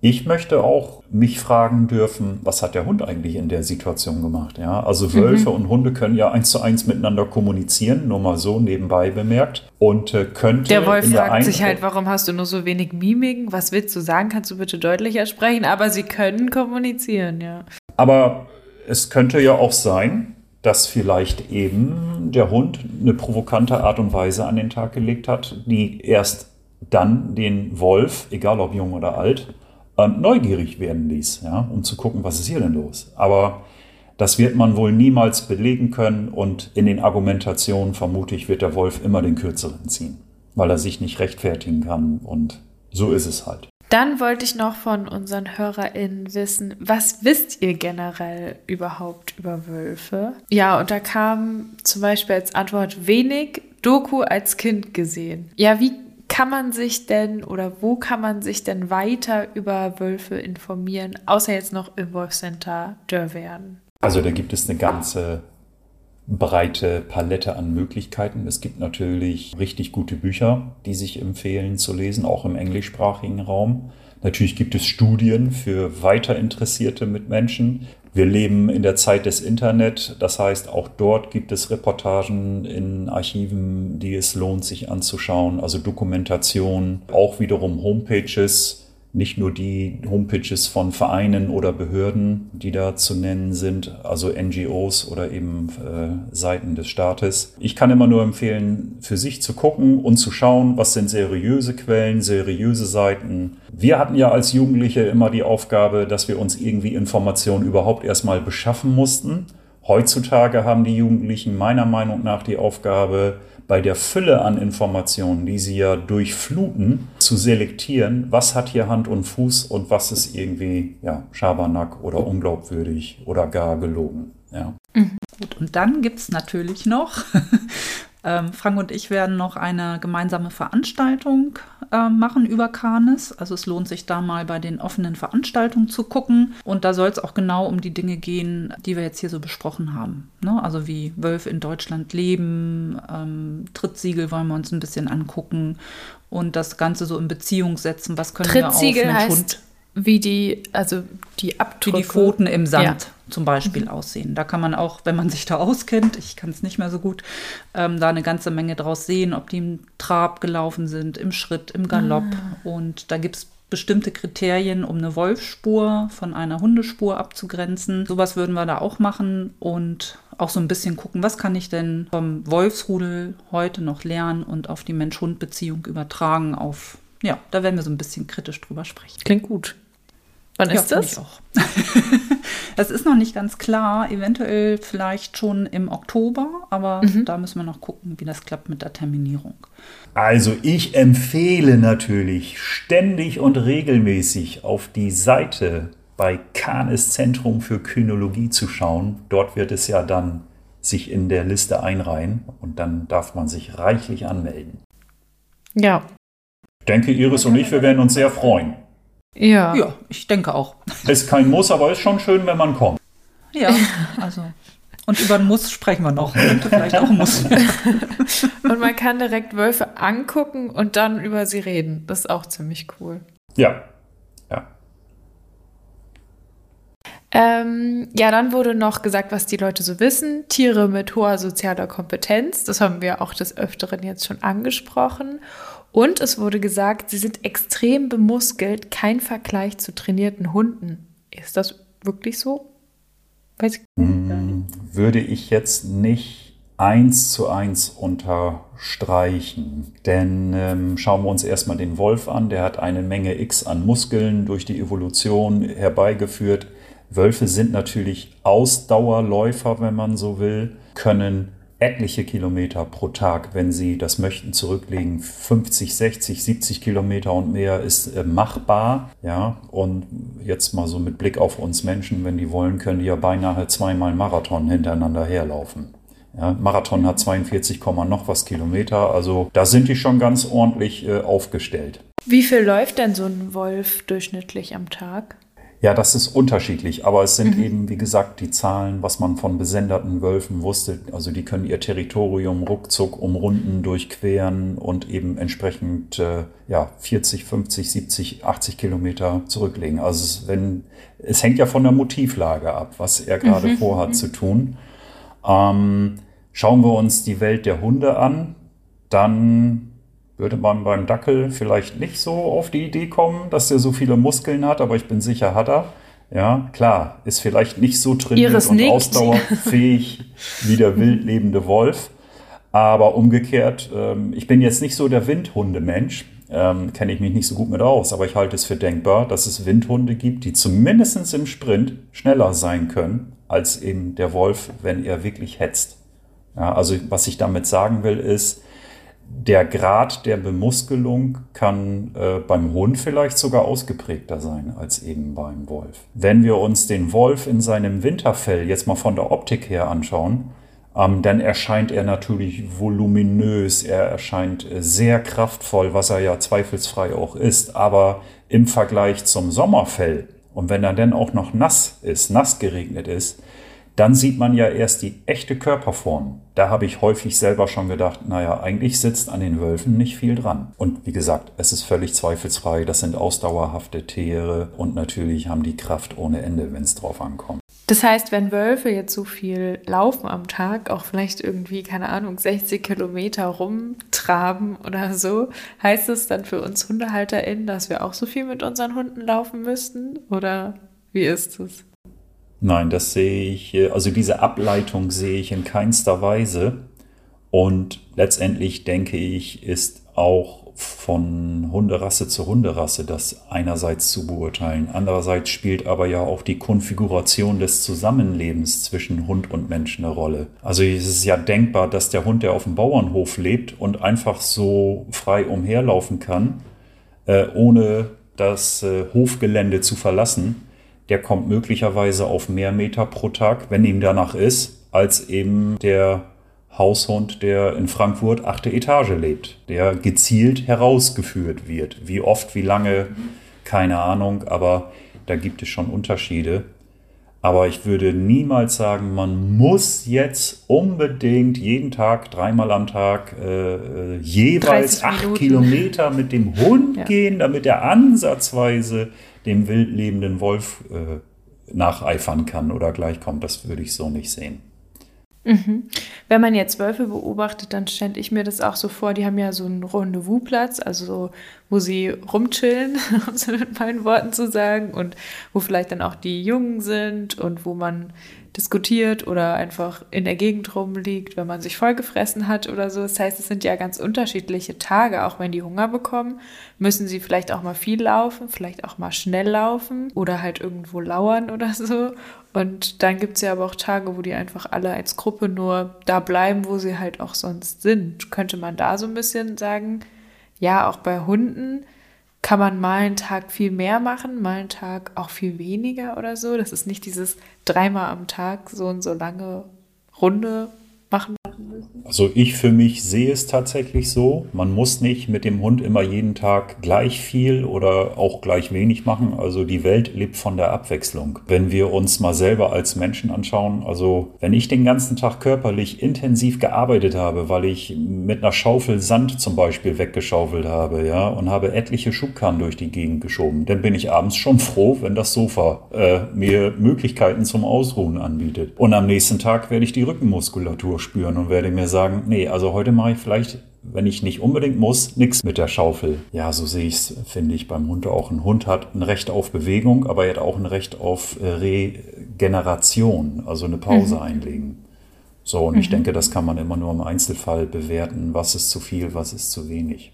Ich möchte auch mich fragen dürfen, was hat der Hund eigentlich in der Situation gemacht? Ja, also Wölfe mhm. und Hunde können ja eins zu eins miteinander kommunizieren, nur mal so nebenbei bemerkt. Und äh, könnte. Der Wolf fragt der sich halt, warum hast du nur so wenig Mimiken? Was willst du sagen? Kannst du bitte deutlicher sprechen? Aber sie können kommunizieren, ja. Aber es könnte ja auch sein, dass vielleicht eben der Hund eine provokante Art und Weise an den Tag gelegt hat, die erst dann den Wolf, egal ob jung oder alt, ähm, neugierig werden ließ, ja, um zu gucken, was ist hier denn los. Aber das wird man wohl niemals belegen können und in den Argumentationen vermute ich, wird der Wolf immer den kürzeren ziehen, weil er sich nicht rechtfertigen kann und so ist es halt. Dann wollte ich noch von unseren HörerInnen wissen, was wisst ihr generell überhaupt über Wölfe? Ja, und da kam zum Beispiel als Antwort wenig Doku als Kind gesehen. Ja, wie kann man sich denn oder wo kann man sich denn weiter über Wölfe informieren, außer jetzt noch im Wolfcenter Dörrwerden? Also da gibt es eine ganze breite Palette an Möglichkeiten. Es gibt natürlich richtig gute Bücher, die sich empfehlen zu lesen, auch im englischsprachigen Raum. Natürlich gibt es Studien für weiter interessierte Mitmenschen. Wir leben in der Zeit des Internet, das heißt, auch dort gibt es Reportagen in Archiven, die es lohnt, sich anzuschauen, also Dokumentation, auch wiederum Homepages nicht nur die Homepages von Vereinen oder Behörden, die da zu nennen sind, also NGOs oder eben äh, Seiten des Staates. Ich kann immer nur empfehlen, für sich zu gucken und zu schauen, was sind seriöse Quellen, seriöse Seiten. Wir hatten ja als Jugendliche immer die Aufgabe, dass wir uns irgendwie Informationen überhaupt erstmal beschaffen mussten. Heutzutage haben die Jugendlichen meiner Meinung nach die Aufgabe, bei der Fülle an Informationen, die sie ja durchfluten, zu selektieren, was hat hier Hand und Fuß und was ist irgendwie ja, Schabernack oder unglaubwürdig oder gar gelogen. Ja. Mhm. Gut, und dann gibt es natürlich noch Ähm, Frank und ich werden noch eine gemeinsame Veranstaltung äh, machen über Canis. Also es lohnt sich da mal bei den offenen Veranstaltungen zu gucken. Und da soll es auch genau um die Dinge gehen, die wir jetzt hier so besprochen haben. Ne? Also wie Wölfe in Deutschland leben, ähm, Trittsiegel wollen wir uns ein bisschen angucken und das Ganze so in Beziehung setzen. Was können wir auf Mensch, heißt Hund wie die, also die Abdrücke. Wie die Pfoten im Sand ja. Zum Beispiel mhm. aussehen. Da kann man auch, wenn man sich da auskennt, ich kann es nicht mehr so gut, ähm, da eine ganze Menge draus sehen, ob die im Trab gelaufen sind, im Schritt, im Galopp. Ah. Und da gibt es bestimmte Kriterien, um eine Wolfsspur von einer Hundespur abzugrenzen. Sowas würden wir da auch machen und auch so ein bisschen gucken, was kann ich denn vom Wolfsrudel heute noch lernen und auf die Mensch-Hund-Beziehung übertragen auf, ja, da werden wir so ein bisschen kritisch drüber sprechen. Klingt gut. Wann ja, ist das? Ich auch. <laughs> das ist noch nicht ganz klar. Eventuell vielleicht schon im Oktober, aber mhm. da müssen wir noch gucken, wie das klappt mit der Terminierung. Also ich empfehle natürlich ständig und regelmäßig auf die Seite bei Canis Zentrum für Kynologie zu schauen. Dort wird es ja dann sich in der Liste einreihen und dann darf man sich reichlich anmelden. Ja. Ich denke, Iris und ich, wir werden uns sehr freuen. Ja. Ja, ich denke auch. Ist kein Muss, aber ist schon schön, wenn man kommt. Ja, also. Und über einen Muss sprechen wir noch. Könnte vielleicht auch ein Muss. <laughs> Und man kann direkt Wölfe angucken und dann über sie reden. Das ist auch ziemlich cool. Ja, ja. Ähm, ja, dann wurde noch gesagt, was die Leute so wissen. Tiere mit hoher sozialer Kompetenz. Das haben wir auch des Öfteren jetzt schon angesprochen. Und es wurde gesagt, sie sind extrem bemuskelt, kein Vergleich zu trainierten Hunden. Ist das wirklich so? Weiß ich Hm, Würde ich jetzt nicht eins zu eins unterstreichen. Denn ähm, schauen wir uns erstmal den Wolf an. Der hat eine Menge X an Muskeln durch die Evolution herbeigeführt. Wölfe sind natürlich Ausdauerläufer, wenn man so will, können etliche Kilometer pro Tag, wenn sie das möchten, zurücklegen. 50, 60, 70 Kilometer und mehr ist äh, machbar. Ja, und jetzt mal so mit Blick auf uns Menschen, wenn die wollen, können die ja beinahe zweimal Marathon hintereinander herlaufen. Ja, Marathon hat 42, Komma noch was Kilometer, also da sind die schon ganz ordentlich äh, aufgestellt. Wie viel läuft denn so ein Wolf durchschnittlich am Tag? Ja, das ist unterschiedlich, aber es sind eben, wie gesagt, die Zahlen, was man von besenderten Wölfen wusste. Also die können ihr Territorium ruckzuck umrunden, durchqueren und eben entsprechend äh, ja, 40, 50, 70, 80 Kilometer zurücklegen. Also es, wenn, es hängt ja von der Motivlage ab, was er gerade vorhat zu tun. Ähm, schauen wir uns die Welt der Hunde an, dann würde man beim Dackel vielleicht nicht so auf die Idee kommen, dass er so viele Muskeln hat, aber ich bin sicher, hat er. Ja, klar, ist vielleicht nicht so trainiert und nickt. ausdauerfähig wie der wild lebende Wolf. Aber umgekehrt, ähm, ich bin jetzt nicht so der Windhundemensch, ähm, kenne ich mich nicht so gut mit aus, aber ich halte es für denkbar, dass es Windhunde gibt, die zumindest im Sprint schneller sein können als eben der Wolf, wenn er wirklich hetzt. Ja, also was ich damit sagen will, ist, der Grad der Bemuskelung kann äh, beim Hund vielleicht sogar ausgeprägter sein als eben beim Wolf. Wenn wir uns den Wolf in seinem Winterfell jetzt mal von der Optik her anschauen, ähm, dann erscheint er natürlich voluminös, er erscheint äh, sehr kraftvoll, was er ja zweifelsfrei auch ist, aber im Vergleich zum Sommerfell und wenn er dann auch noch nass ist, nass geregnet ist, dann sieht man ja erst die echte Körperform. Da habe ich häufig selber schon gedacht, naja, eigentlich sitzt an den Wölfen nicht viel dran. Und wie gesagt, es ist völlig zweifelsfrei, das sind ausdauerhafte Tiere und natürlich haben die Kraft ohne Ende, wenn es drauf ankommt. Das heißt, wenn Wölfe jetzt so viel laufen am Tag, auch vielleicht irgendwie, keine Ahnung, 60 Kilometer rumtraben oder so, heißt es dann für uns HundehalterInnen, dass wir auch so viel mit unseren Hunden laufen müssten? Oder wie ist es? Nein, das sehe ich, also diese Ableitung sehe ich in keinster Weise. Und letztendlich denke ich, ist auch von Hunderasse zu Hunderasse das einerseits zu beurteilen. Andererseits spielt aber ja auch die Konfiguration des Zusammenlebens zwischen Hund und Mensch eine Rolle. Also es ist ja denkbar, dass der Hund, der auf dem Bauernhof lebt und einfach so frei umherlaufen kann, äh, ohne das äh, Hofgelände zu verlassen, der kommt möglicherweise auf mehr Meter pro Tag, wenn ihm danach ist, als eben der Haushund, der in Frankfurt achte Etage lebt, der gezielt herausgeführt wird. Wie oft, wie lange, keine Ahnung, aber da gibt es schon Unterschiede. Aber ich würde niemals sagen, man muss jetzt unbedingt jeden Tag, dreimal am Tag, äh, äh, jeweils 30 acht Minuten. Kilometer mit dem Hund Ja. gehen, damit er ansatzweise dem wild lebenden Wolf äh, nacheifern kann oder gleichkommt. Das würde ich so nicht sehen. Wenn man jetzt Wölfe beobachtet, dann stelle ich mir das auch so vor, die haben ja so einen Rendezvousplatz, also so, wo sie rumchillen, <laughs> um es mit meinen Worten zu sagen, und wo vielleicht dann auch die Jungen sind und wo man diskutiert oder einfach in der Gegend rumliegt, wenn man sich vollgefressen hat oder so. Das heißt, es sind ja ganz unterschiedliche Tage, auch wenn die Hunger bekommen, müssen sie vielleicht auch mal viel laufen, vielleicht auch mal schnell laufen oder halt irgendwo lauern <laughs> oder so. Und dann gibt es ja aber auch Tage, wo die einfach alle als Gruppe nur da bleiben, wo sie halt auch sonst sind. Könnte man da so ein bisschen sagen, ja, auch bei Hunden kann man mal einen Tag viel mehr machen, mal einen Tag auch viel weniger oder so. Das ist nicht dieses dreimal am Tag so und so lange Runde machen also ich für mich sehe es tatsächlich so. Man muss nicht mit dem Hund immer jeden Tag gleich viel oder auch gleich wenig machen. Also die Welt lebt von der Abwechslung. Wenn wir uns mal selber als Menschen anschauen, also wenn ich den ganzen Tag körperlich intensiv gearbeitet habe, weil ich mit einer Schaufel Sand zum Beispiel weggeschaufelt habe, ja, und habe etliche Schubkarren durch die Gegend geschoben, dann bin ich abends schon froh, wenn das Sofa äh, mir Möglichkeiten zum Ausruhen anbietet. Und am nächsten Tag werde ich die Rückenmuskulatur spüren und werde mir sagen, nee, also heute mache ich vielleicht, wenn ich nicht unbedingt muss, nichts mit der Schaufel. Ja, so sehe ich es, finde ich, beim Hund auch. Ein Hund hat ein Recht auf Bewegung, aber er hat auch ein Recht auf äh, Regeneration, also eine Pause mhm. einlegen. So, und mhm. ich denke, das kann man immer nur im Einzelfall bewerten, was ist zu viel, was ist zu wenig.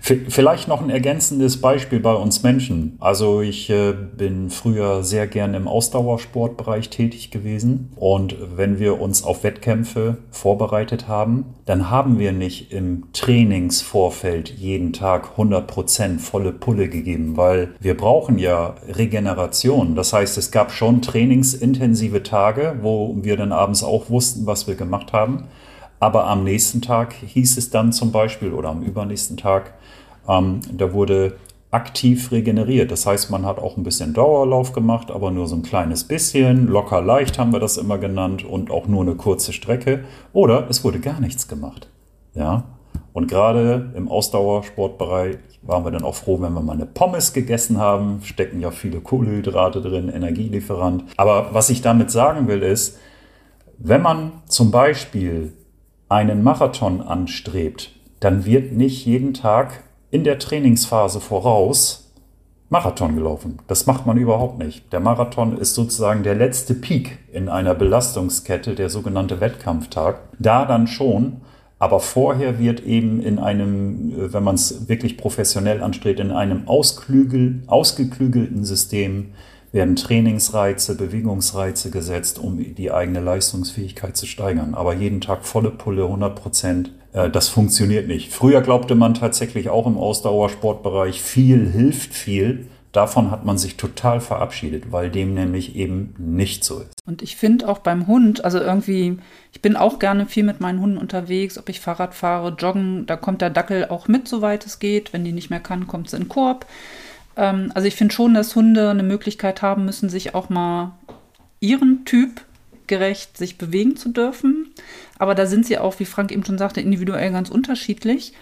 Vielleicht noch ein ergänzendes Beispiel bei uns Menschen. Also ich äh, bin früher sehr gern im Ausdauersportbereich tätig gewesen und wenn wir uns auf Wettkämpfe vorbereitet haben, dann haben wir nicht im Trainingsvorfeld jeden Tag 100% volle Pulle gegeben, weil wir brauchen ja Regeneration. Das heißt, es gab schon trainingsintensive Tage, wo wir dann abends auch wussten, was wir gemacht haben. Aber am nächsten Tag hieß es dann zum Beispiel oder am übernächsten Tag, ähm, da wurde aktiv regeneriert. Das heißt, man hat auch ein bisschen Dauerlauf gemacht, aber nur so ein kleines bisschen. Locker leicht haben wir das immer genannt und auch nur eine kurze Strecke. Oder es wurde gar nichts gemacht. Ja. Und gerade im Ausdauersportbereich waren wir dann auch froh, wenn wir mal eine Pommes gegessen haben. Stecken ja viele Kohlenhydrate drin, Energielieferant. Aber was ich damit sagen will, ist, wenn man zum Beispiel einen Marathon anstrebt, dann wird nicht jeden Tag in der Trainingsphase voraus Marathon gelaufen. Das macht man überhaupt nicht. Der Marathon ist sozusagen der letzte Peak in einer Belastungskette, der sogenannte Wettkampftag. Da dann schon, aber vorher wird eben in einem, wenn man es wirklich professionell anstrebt, in einem ausgeklügelten System werden Trainingsreize, Bewegungsreize gesetzt, um die eigene Leistungsfähigkeit zu steigern. Aber jeden Tag volle Pulle, 100 Prozent, äh, das funktioniert nicht. Früher glaubte man tatsächlich auch im Ausdauersportbereich, viel hilft viel. Davon hat man sich total verabschiedet, weil dem nämlich eben nicht so ist. Und ich finde auch beim Hund, also irgendwie, ich bin auch gerne viel mit meinen Hunden unterwegs, ob ich Fahrrad fahre, joggen, da kommt der Dackel auch mit, soweit es geht. Wenn die nicht mehr kann, kommt sie in den Korb. Ähm, also ich finde schon, dass Hunde eine Möglichkeit haben müssen, sich auch mal ihren Typ gerecht sich bewegen zu dürfen. Aber da sind sie auch, wie Frank eben schon sagte, individuell ganz unterschiedlich.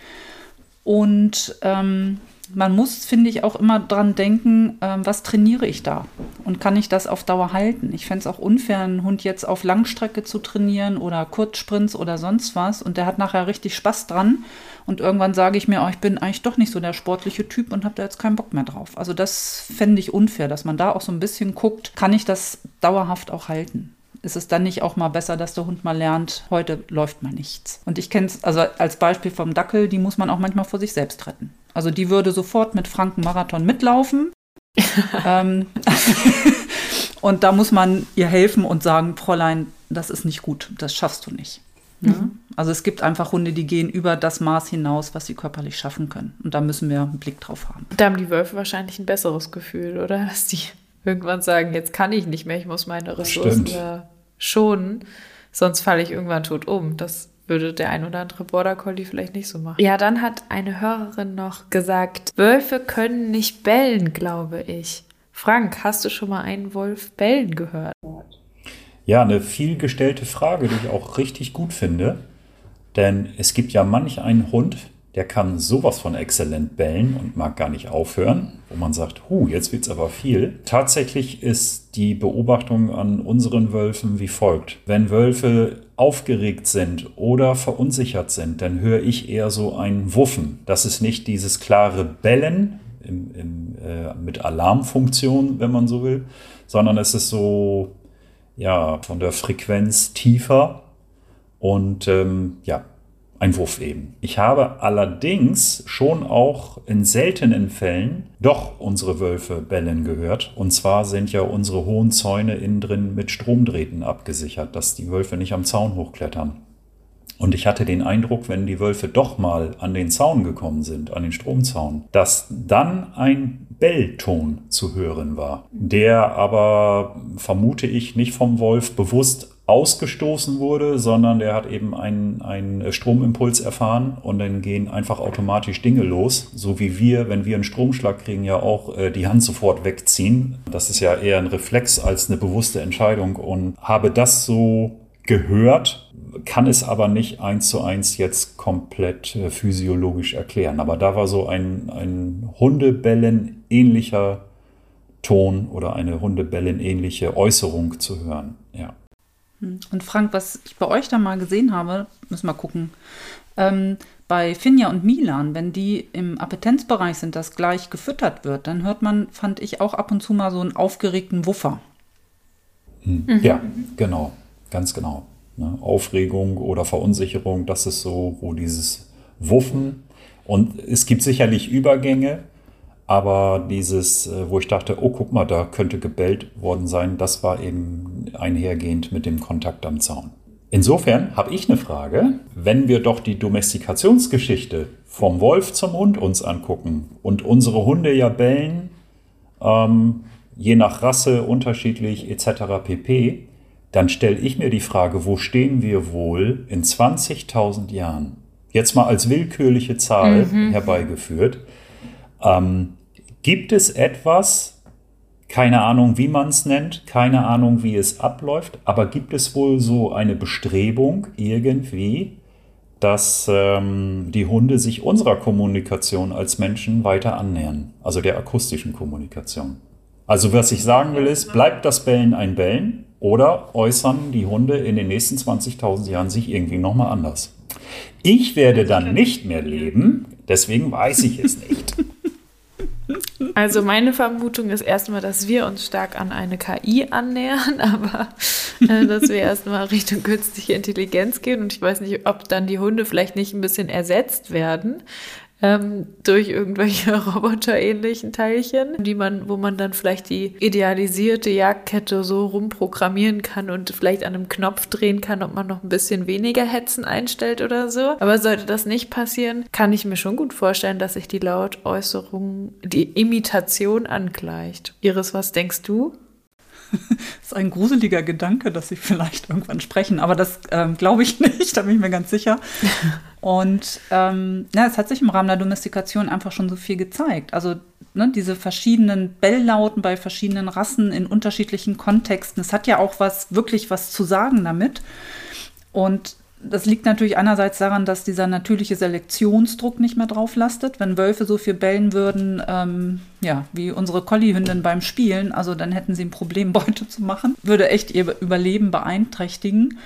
Und ähm, man muss, finde ich, auch immer dran denken, äh, was trainiere ich da? Und kann ich das auf Dauer halten? Ich fände es auch unfair, einen Hund jetzt auf Langstrecke zu trainieren oder Kurzsprints oder sonst was. Und der hat nachher richtig Spaß dran. Und irgendwann sage ich mir, oh, ich bin eigentlich doch nicht so der sportliche Typ und habe da jetzt keinen Bock mehr drauf. Also das fände ich unfair, dass man da auch so ein bisschen guckt, kann ich das dauerhaft auch halten? ist es dann nicht auch mal besser, dass der Hund mal lernt, heute läuft mal nichts. Und ich kenne es, also als Beispiel vom Dackel, die muss man auch manchmal vor sich selbst retten. Also die würde sofort mit Franken Marathon mitlaufen. <laughs> ähm, <laughs> und da muss man ihr helfen und sagen, Fräulein, das ist nicht gut, das schaffst du nicht. Mhm. Also es gibt einfach Hunde, die gehen über das Maß hinaus, was sie körperlich schaffen können. Und da müssen wir einen Blick drauf haben. Da haben die Wölfe wahrscheinlich ein besseres Gefühl, oder? <laughs> Dass die irgendwann sagen, jetzt kann ich nicht mehr, ich muss meine Ressourcen schonen, sonst falle ich irgendwann tot um. Das würde der ein oder andere Border Collie vielleicht nicht so machen. Ja, dann hat eine Hörerin noch gesagt, Wölfe können nicht bellen, glaube ich. Frank, hast du schon mal einen Wolf bellen gehört? Ja, eine vielgestellte Frage, die ich auch richtig gut finde. Denn es gibt ja manch einen Hund, der kann sowas von exzellent bellen und mag gar nicht aufhören, wo man sagt, hu, jetzt wird's aber viel. Tatsächlich ist die Beobachtung an unseren Wölfen wie folgt. Wenn Wölfe aufgeregt sind oder verunsichert sind, dann höre ich eher so ein Wuffen. Das ist nicht dieses klare Bellen im, im, äh, mit Alarmfunktion, wenn man so will, sondern es ist so, ja, von der Frequenz tiefer und ähm, ja, ein Wuff eben. Ich habe allerdings schon auch in seltenen Fällen doch unsere Wölfe bellen gehört. Und zwar sind ja unsere hohen Zäune innen drin mit Stromdrähten abgesichert, dass die Wölfe nicht am Zaun hochklettern. Und ich hatte den Eindruck, wenn die Wölfe doch mal an den Zaun gekommen sind, an den Stromzaun, dass dann ein Bellton zu hören war, der aber, vermute ich, nicht vom Wolf bewusst ausgestoßen wurde, sondern der hat eben einen, einen Stromimpuls erfahren und dann gehen einfach automatisch Dinge los, so wie wir, wenn wir einen Stromschlag kriegen, ja auch äh, die Hand sofort wegziehen. Das ist ja eher ein Reflex als eine bewusste Entscheidung und habe das so gehört, kann es aber nicht eins zu eins jetzt komplett äh, physiologisch erklären. Aber da war so ein, ein Hundebellen ähnlicher Ton oder eine Hundebellen ähnliche Äußerung zu hören. Ja. Hm. Und Frank, was ich bei euch da mal gesehen habe, müssen wir gucken. Ähm, bei Finja und Milan, wenn die im Appetenzbereich sind, das gleich gefüttert wird, dann hört man, fand ich auch ab und zu mal so einen aufgeregten Wuffer. Hm. Mhm. Ja, genau, ganz genau. Ne? Aufregung oder Verunsicherung, das ist so, wo dieses Wuffen und es gibt sicherlich Übergänge, aber dieses, äh, wo ich dachte, oh, guck mal, da könnte gebellt worden sein, das war eben einhergehend mit dem Kontakt am Zaun. Insofern habe ich eine Frage, wenn wir doch die Domestikationsgeschichte vom Wolf zum Hund uns angucken und unsere Hunde ja bellen, ähm, je nach Rasse unterschiedlich etc. pp., dann stelle ich mir die Frage, wo stehen wir wohl in 20.000 Jahren? Jetzt mal als willkürliche Zahl mhm. herbeigeführt. Ähm, gibt es etwas, keine Ahnung, wie man es nennt, keine Ahnung, wie es abläuft, aber gibt es wohl so eine Bestrebung irgendwie, dass ähm, die Hunde sich unserer Kommunikation als Menschen weiter annähern, also der akustischen Kommunikation? Also was ich sagen will ist, bleibt das Bellen ein Bellen oder äußern die Hunde in den nächsten 20.000 Jahren sich irgendwie nochmal anders? Ich werde dann nicht mehr leben, deswegen weiß ich es nicht. <laughs> Also meine Vermutung ist erstmal, dass wir uns stark an eine KI annähern, <laughs> aber äh, dass wir erstmal Richtung künstliche Intelligenz gehen. Und ich weiß nicht, ob dann die Hunde vielleicht nicht ein bisschen ersetzt werden ähm, durch irgendwelche <laughs> roboterähnlichen Teilchen, die man, wo man dann vielleicht die idealisierte Jagdkette so rumprogrammieren kann und vielleicht an einem Knopf drehen kann, ob man noch ein bisschen weniger Hetzen einstellt oder so. Aber sollte das nicht passieren, kann ich mir schon gut vorstellen, dass sich die Lautäußerung, die Imitation angleicht. Iris, was denkst du? Das <laughs> ist ein gruseliger Gedanke, dass sie vielleicht irgendwann sprechen, aber das ähm, glaube ich <laughs> nicht, da bin ich mir ganz sicher. Und ähm, ja, es hat sich im Rahmen der Domestikation einfach schon so viel gezeigt. Also ne, diese verschiedenen Belllauten bei verschiedenen Rassen in unterschiedlichen Kontexten. Es hat ja auch was, wirklich was zu sagen damit. Und das liegt natürlich einerseits daran, dass dieser natürliche Selektionsdruck nicht mehr drauf lastet. Wenn Wölfe so viel bellen würden, ähm, ja, wie unsere Collie-Hündin beim Spielen, also dann hätten sie ein Problem, <laughs> Beute zu machen, würde echt ihr Überleben beeinträchtigen.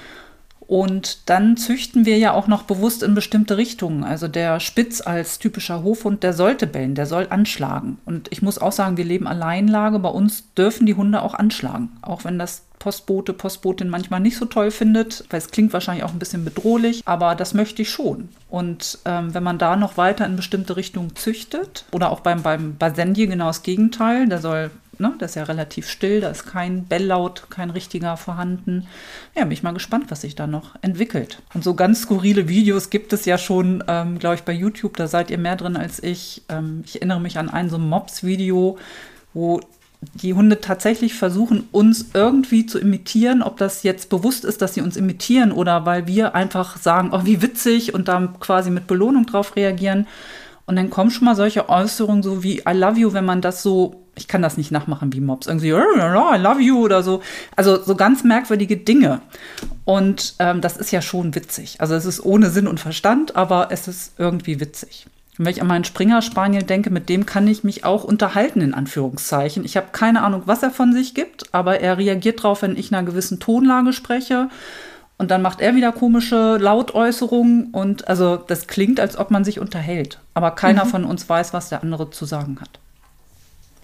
Und dann züchten wir ja auch noch bewusst in bestimmte Richtungen. Also der Spitz als typischer Hofhund, der sollte bellen, der soll anschlagen. Und ich muss auch sagen, wir leben Alleinlage. Bei uns dürfen die Hunde auch anschlagen. Auch wenn das Postbote, Postbotin manchmal nicht so toll findet, weil es klingt wahrscheinlich auch ein bisschen bedrohlich, aber das möchte ich schon. Und ähm, wenn man da noch weiter in bestimmte Richtungen züchtet, oder auch beim, beim Basendi genau das Gegenteil, der soll ne, das ist ja relativ still, da ist kein Belllaut, kein richtiger vorhanden. Ja, bin ich mal gespannt, was sich da noch entwickelt. Und so ganz skurrile Videos gibt es ja schon, ähm, glaube ich, bei YouTube, da seid ihr mehr drin als ich. Ähm, ich erinnere mich an ein so Mobs-Video, wo die Hunde tatsächlich versuchen, uns irgendwie zu imitieren, ob das jetzt bewusst ist, dass sie uns imitieren oder weil wir einfach sagen, oh, wie witzig und dann quasi mit Belohnung drauf reagieren. Und dann kommen schon mal solche Äußerungen so wie I love you, wenn man das so ich kann das nicht nachmachen wie Mobs. Irgendwie, I love you oder so. Also so ganz merkwürdige Dinge. Und ähm, das ist ja schon witzig. Also es ist ohne Sinn und Verstand, aber es ist irgendwie witzig. Und wenn ich an meinen Springer Spaniel denke, mit dem kann ich mich auch unterhalten, in Anführungszeichen. Ich habe keine Ahnung, was er von sich gibt, aber er reagiert drauf, wenn ich in einer gewissen Tonlage spreche. Und dann macht er wieder komische Lautäußerungen. Und also das klingt, als ob man sich unterhält. Aber keiner mhm. von uns weiß, was der andere zu sagen hat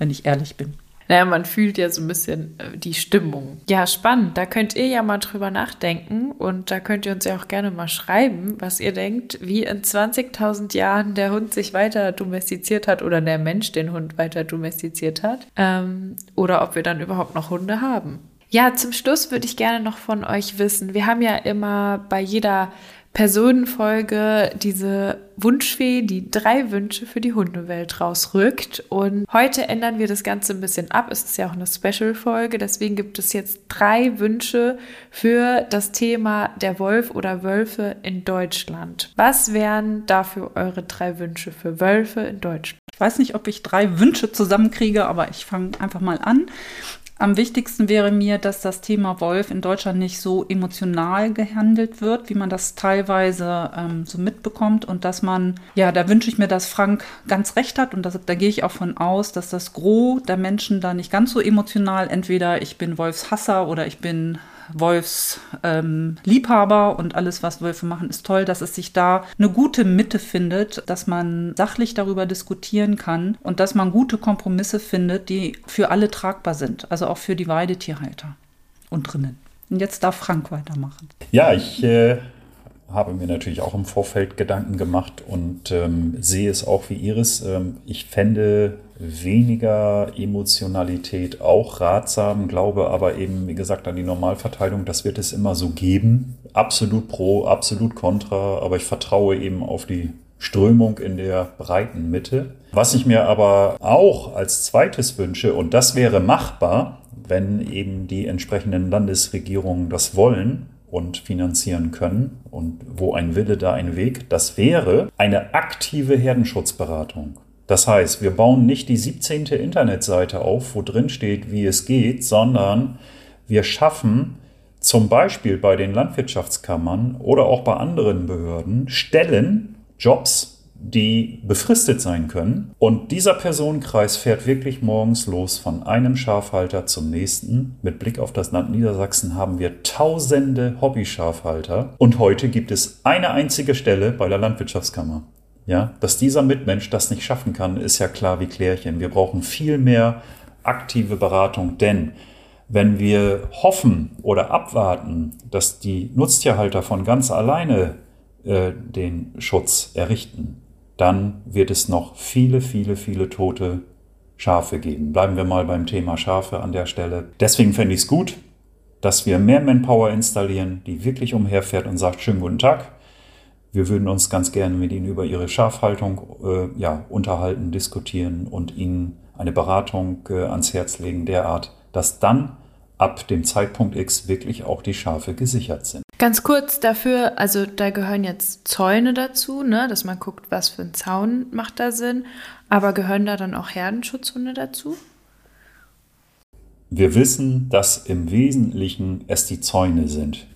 wenn ich ehrlich bin. Naja, man fühlt ja so ein bisschen äh, die Stimmung. Ja, spannend. Da könnt ihr ja mal drüber nachdenken und da könnt ihr uns ja auch gerne mal schreiben, was ihr denkt, wie in 20.000 Jahren der Hund sich weiter domestiziert hat oder der Mensch den Hund weiter domestiziert hat. Ähm, oder ob wir dann überhaupt noch Hunde haben. Ja, zum Schluss würde ich gerne noch von euch wissen. Wir haben ja immer bei jeder Personenfolge diese Wunschfee, die drei Wünsche für die Hundewelt rausrückt. Und heute ändern wir das Ganze ein bisschen ab. Es ist ja auch eine Special-Folge, deswegen gibt es jetzt drei Wünsche für das Thema der Wolf oder Wölfe in Deutschland. Was wären dafür eure drei Wünsche für Wölfe in Deutschland? Ich weiß nicht, ob ich drei Wünsche zusammenkriege, aber ich fange einfach mal an. Am wichtigsten wäre mir, dass das Thema Wolf in Deutschland nicht so emotional gehandelt wird, wie man das teilweise ähm, so mitbekommt. Und dass man, ja, da wünsche ich mir, dass Frank ganz recht hat. Und das, da gehe ich auch von aus, dass das Gros der Menschen da nicht ganz so emotional, entweder ich bin Wolfshasser oder ich bin Wolfs ähm, und alles, was Wölfe machen, ist toll, dass es sich da eine gute Mitte findet, dass man sachlich darüber diskutieren kann und dass man gute Kompromisse findet, die für alle tragbar sind, also auch für die Weidetierhalter und drinnen. Und jetzt darf Frank weitermachen. Ja, ich äh, habe mir natürlich auch im Vorfeld Gedanken gemacht und ähm, sehe es auch wie Iris. Ähm, ich fände weniger Emotionalität auch ratsam, glaube aber eben, wie gesagt, an die Normalverteilung, das wird es immer so geben. Absolut pro, absolut contra, aber ich vertraue eben auf die Strömung in der breiten Mitte. Was ich mir aber auch als zweites wünsche, und das wäre machbar, wenn eben die entsprechenden Landesregierungen das wollen, und finanzieren können. Und wo ein Wille, da ein Weg. Das wäre eine aktive Herdenschutzberatung. Das heißt, wir bauen nicht die 17. Internetseite auf, wo drin steht, wie es geht, sondern wir schaffen zum Beispiel bei den Landwirtschaftskammern oder auch bei anderen Behörden Stellen, Jobs, die befristet sein können. Und dieser Personenkreis fährt wirklich morgens los von einem Schafhalter zum nächsten. Mit Blick auf das Land Niedersachsen haben wir tausende Hobby-Schafhalter. Und heute gibt es eine einzige Stelle bei der Landwirtschaftskammer. Ja, dass dieser Mitmensch das nicht schaffen kann, ist ja klar wie Klärchen. Wir brauchen viel mehr aktive Beratung, denn wenn wir hoffen oder abwarten, dass die Nutztierhalter von ganz alleine äh, den Schutz errichten, dann wird es noch viele, viele, viele tote Schafe geben. Bleiben wir mal beim Thema Schafe an der Stelle. Deswegen fände ich es gut, dass wir mehr Manpower installieren, die wirklich umherfährt und sagt, schönen guten Tag. Wir würden uns ganz gerne mit Ihnen über Ihre Schafhaltung äh, ja, unterhalten, diskutieren und Ihnen eine Beratung äh, ans Herz legen, derart, dass dann ab dem Zeitpunkt X wirklich auch die Schafe gesichert sind. Ganz kurz dafür, also da gehören jetzt Zäune dazu, ne, dass man guckt, was für ein Zaun macht da Sinn, aber gehören da dann auch Herdenschutzhunde dazu? Wir wissen, dass im Wesentlichen es die Zäune sind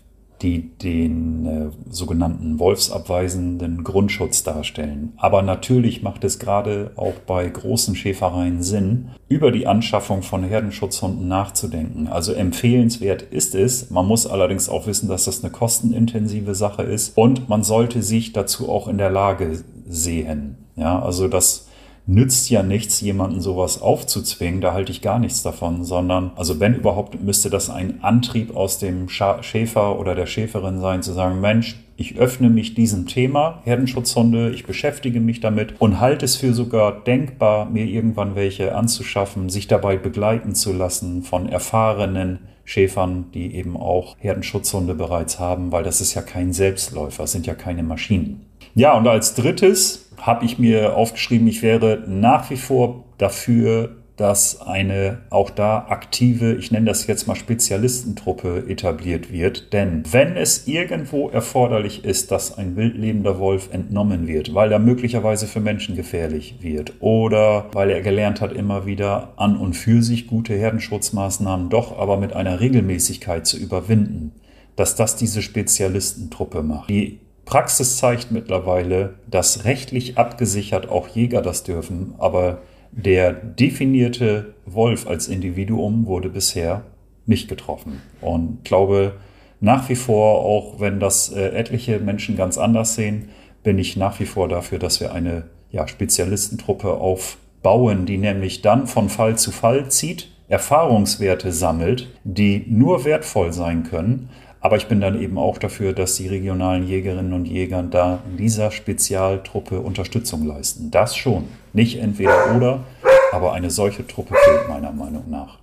die den äh, sogenannten wolfsabweisenden Grundschutz darstellen. Aber natürlich macht es gerade auch bei großen Schäfereien Sinn, über die Anschaffung von Herdenschutzhunden nachzudenken. Also empfehlenswert ist es. Man muss allerdings auch wissen, dass das eine kostenintensive Sache ist und man sollte sich dazu auch in der Lage sehen. Ja, also das nützt ja nichts, jemanden sowas aufzuzwingen, da halte ich gar nichts davon, sondern, also wenn überhaupt, müsste das ein Antrieb aus dem Schäfer oder der Schäferin sein, zu sagen, Mensch, ich öffne mich diesem Thema, Herdenschutzhunde, ich beschäftige mich damit und halte es für sogar denkbar, mir irgendwann welche anzuschaffen, sich dabei begleiten zu lassen von erfahrenen Schäfern, die eben auch Herdenschutzhunde bereits haben, weil das ist ja kein Selbstläufer, sind ja keine Maschinen. Ja, und als drittes habe ich mir aufgeschrieben, ich wäre nach wie vor dafür, dass eine auch da aktive, ich nenne das jetzt mal Spezialistentruppe etabliert wird. Denn wenn es irgendwo erforderlich ist, dass ein wildlebender Wolf entnommen wird, weil er möglicherweise für Menschen gefährlich wird oder weil er gelernt hat, immer wieder an und für sich gute Herdenschutzmaßnahmen doch aber mit einer Regelmäßigkeit zu überwinden, dass das diese Spezialistentruppe macht. Die Praxis zeigt mittlerweile, dass rechtlich abgesichert auch Jäger das dürfen, aber der definierte Wolf als Individuum wurde bisher nicht getroffen. Und glaube nach wie vor, auch wenn das äh, etliche Menschen ganz anders sehen, bin ich nach wie vor dafür, dass wir eine ja, Spezialistentruppe aufbauen, die nämlich dann von Fall zu Fall zieht, Erfahrungswerte sammelt, die nur wertvoll sein können, aber ich bin dann eben auch dafür, dass die regionalen Jägerinnen und Jäger da in dieser Spezialtruppe Unterstützung leisten. Das schon. Nicht entweder oder, aber eine solche Truppe fehlt meiner Meinung nach.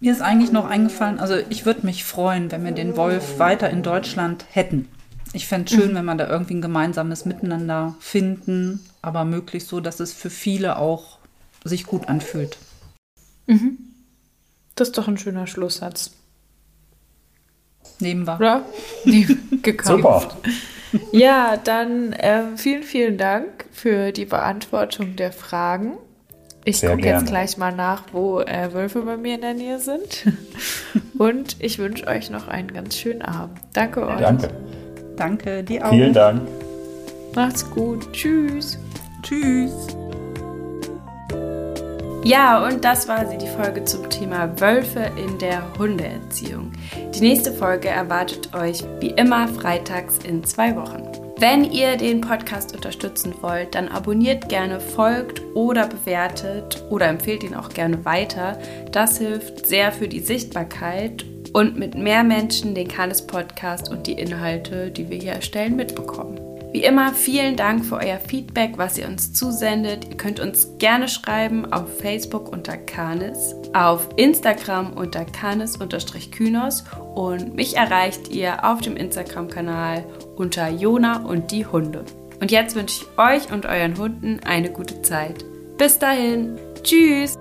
Mir ist eigentlich noch eingefallen, also ich würde mich freuen, wenn wir den Wolf weiter in Deutschland hätten. Ich fände es schön, mhm. wenn man da irgendwie ein gemeinsames Miteinander finden, aber möglichst so, dass es für viele auch sich gut anfühlt. Mhm. Das ist doch ein schöner Schlusssatz. Nehmen wir. Oder? <laughs> Nehmen, gekauft. Super. Ja, dann äh, vielen, vielen Dank für die Beantwortung der Fragen. Ich gucke jetzt gleich mal nach, wo äh, Wölfe bei mir in der Nähe sind. <laughs> Und ich wünsche euch noch einen ganz schönen Abend. Danke euch. Danke. Danke, dir auch. Vielen Dank. Macht's gut. Tschüss. Tschüss. Ja, und das war sie, die Folge zum Thema Wölfe in der Hundeerziehung. Die nächste Folge erwartet euch wie immer freitags in zwei Wochen. Wenn ihr den Podcast unterstützen wollt, dann abonniert gerne, folgt oder bewertet oder empfehlt ihn auch gerne weiter. Das hilft sehr für die Sichtbarkeit und mit mehr Menschen den Kanes Podcast und die Inhalte, die wir hier erstellen, mitbekommen. Wie immer, vielen Dank für euer Feedback, was ihr uns zusendet. Ihr könnt uns gerne schreiben auf Facebook unter Kanis, auf Instagram unter Kanis-Kynos und mich erreicht ihr auf dem Instagram-Kanal unter Jona und die Hunde. Und jetzt wünsche ich euch und euren Hunden eine gute Zeit. Bis dahin, tschüss!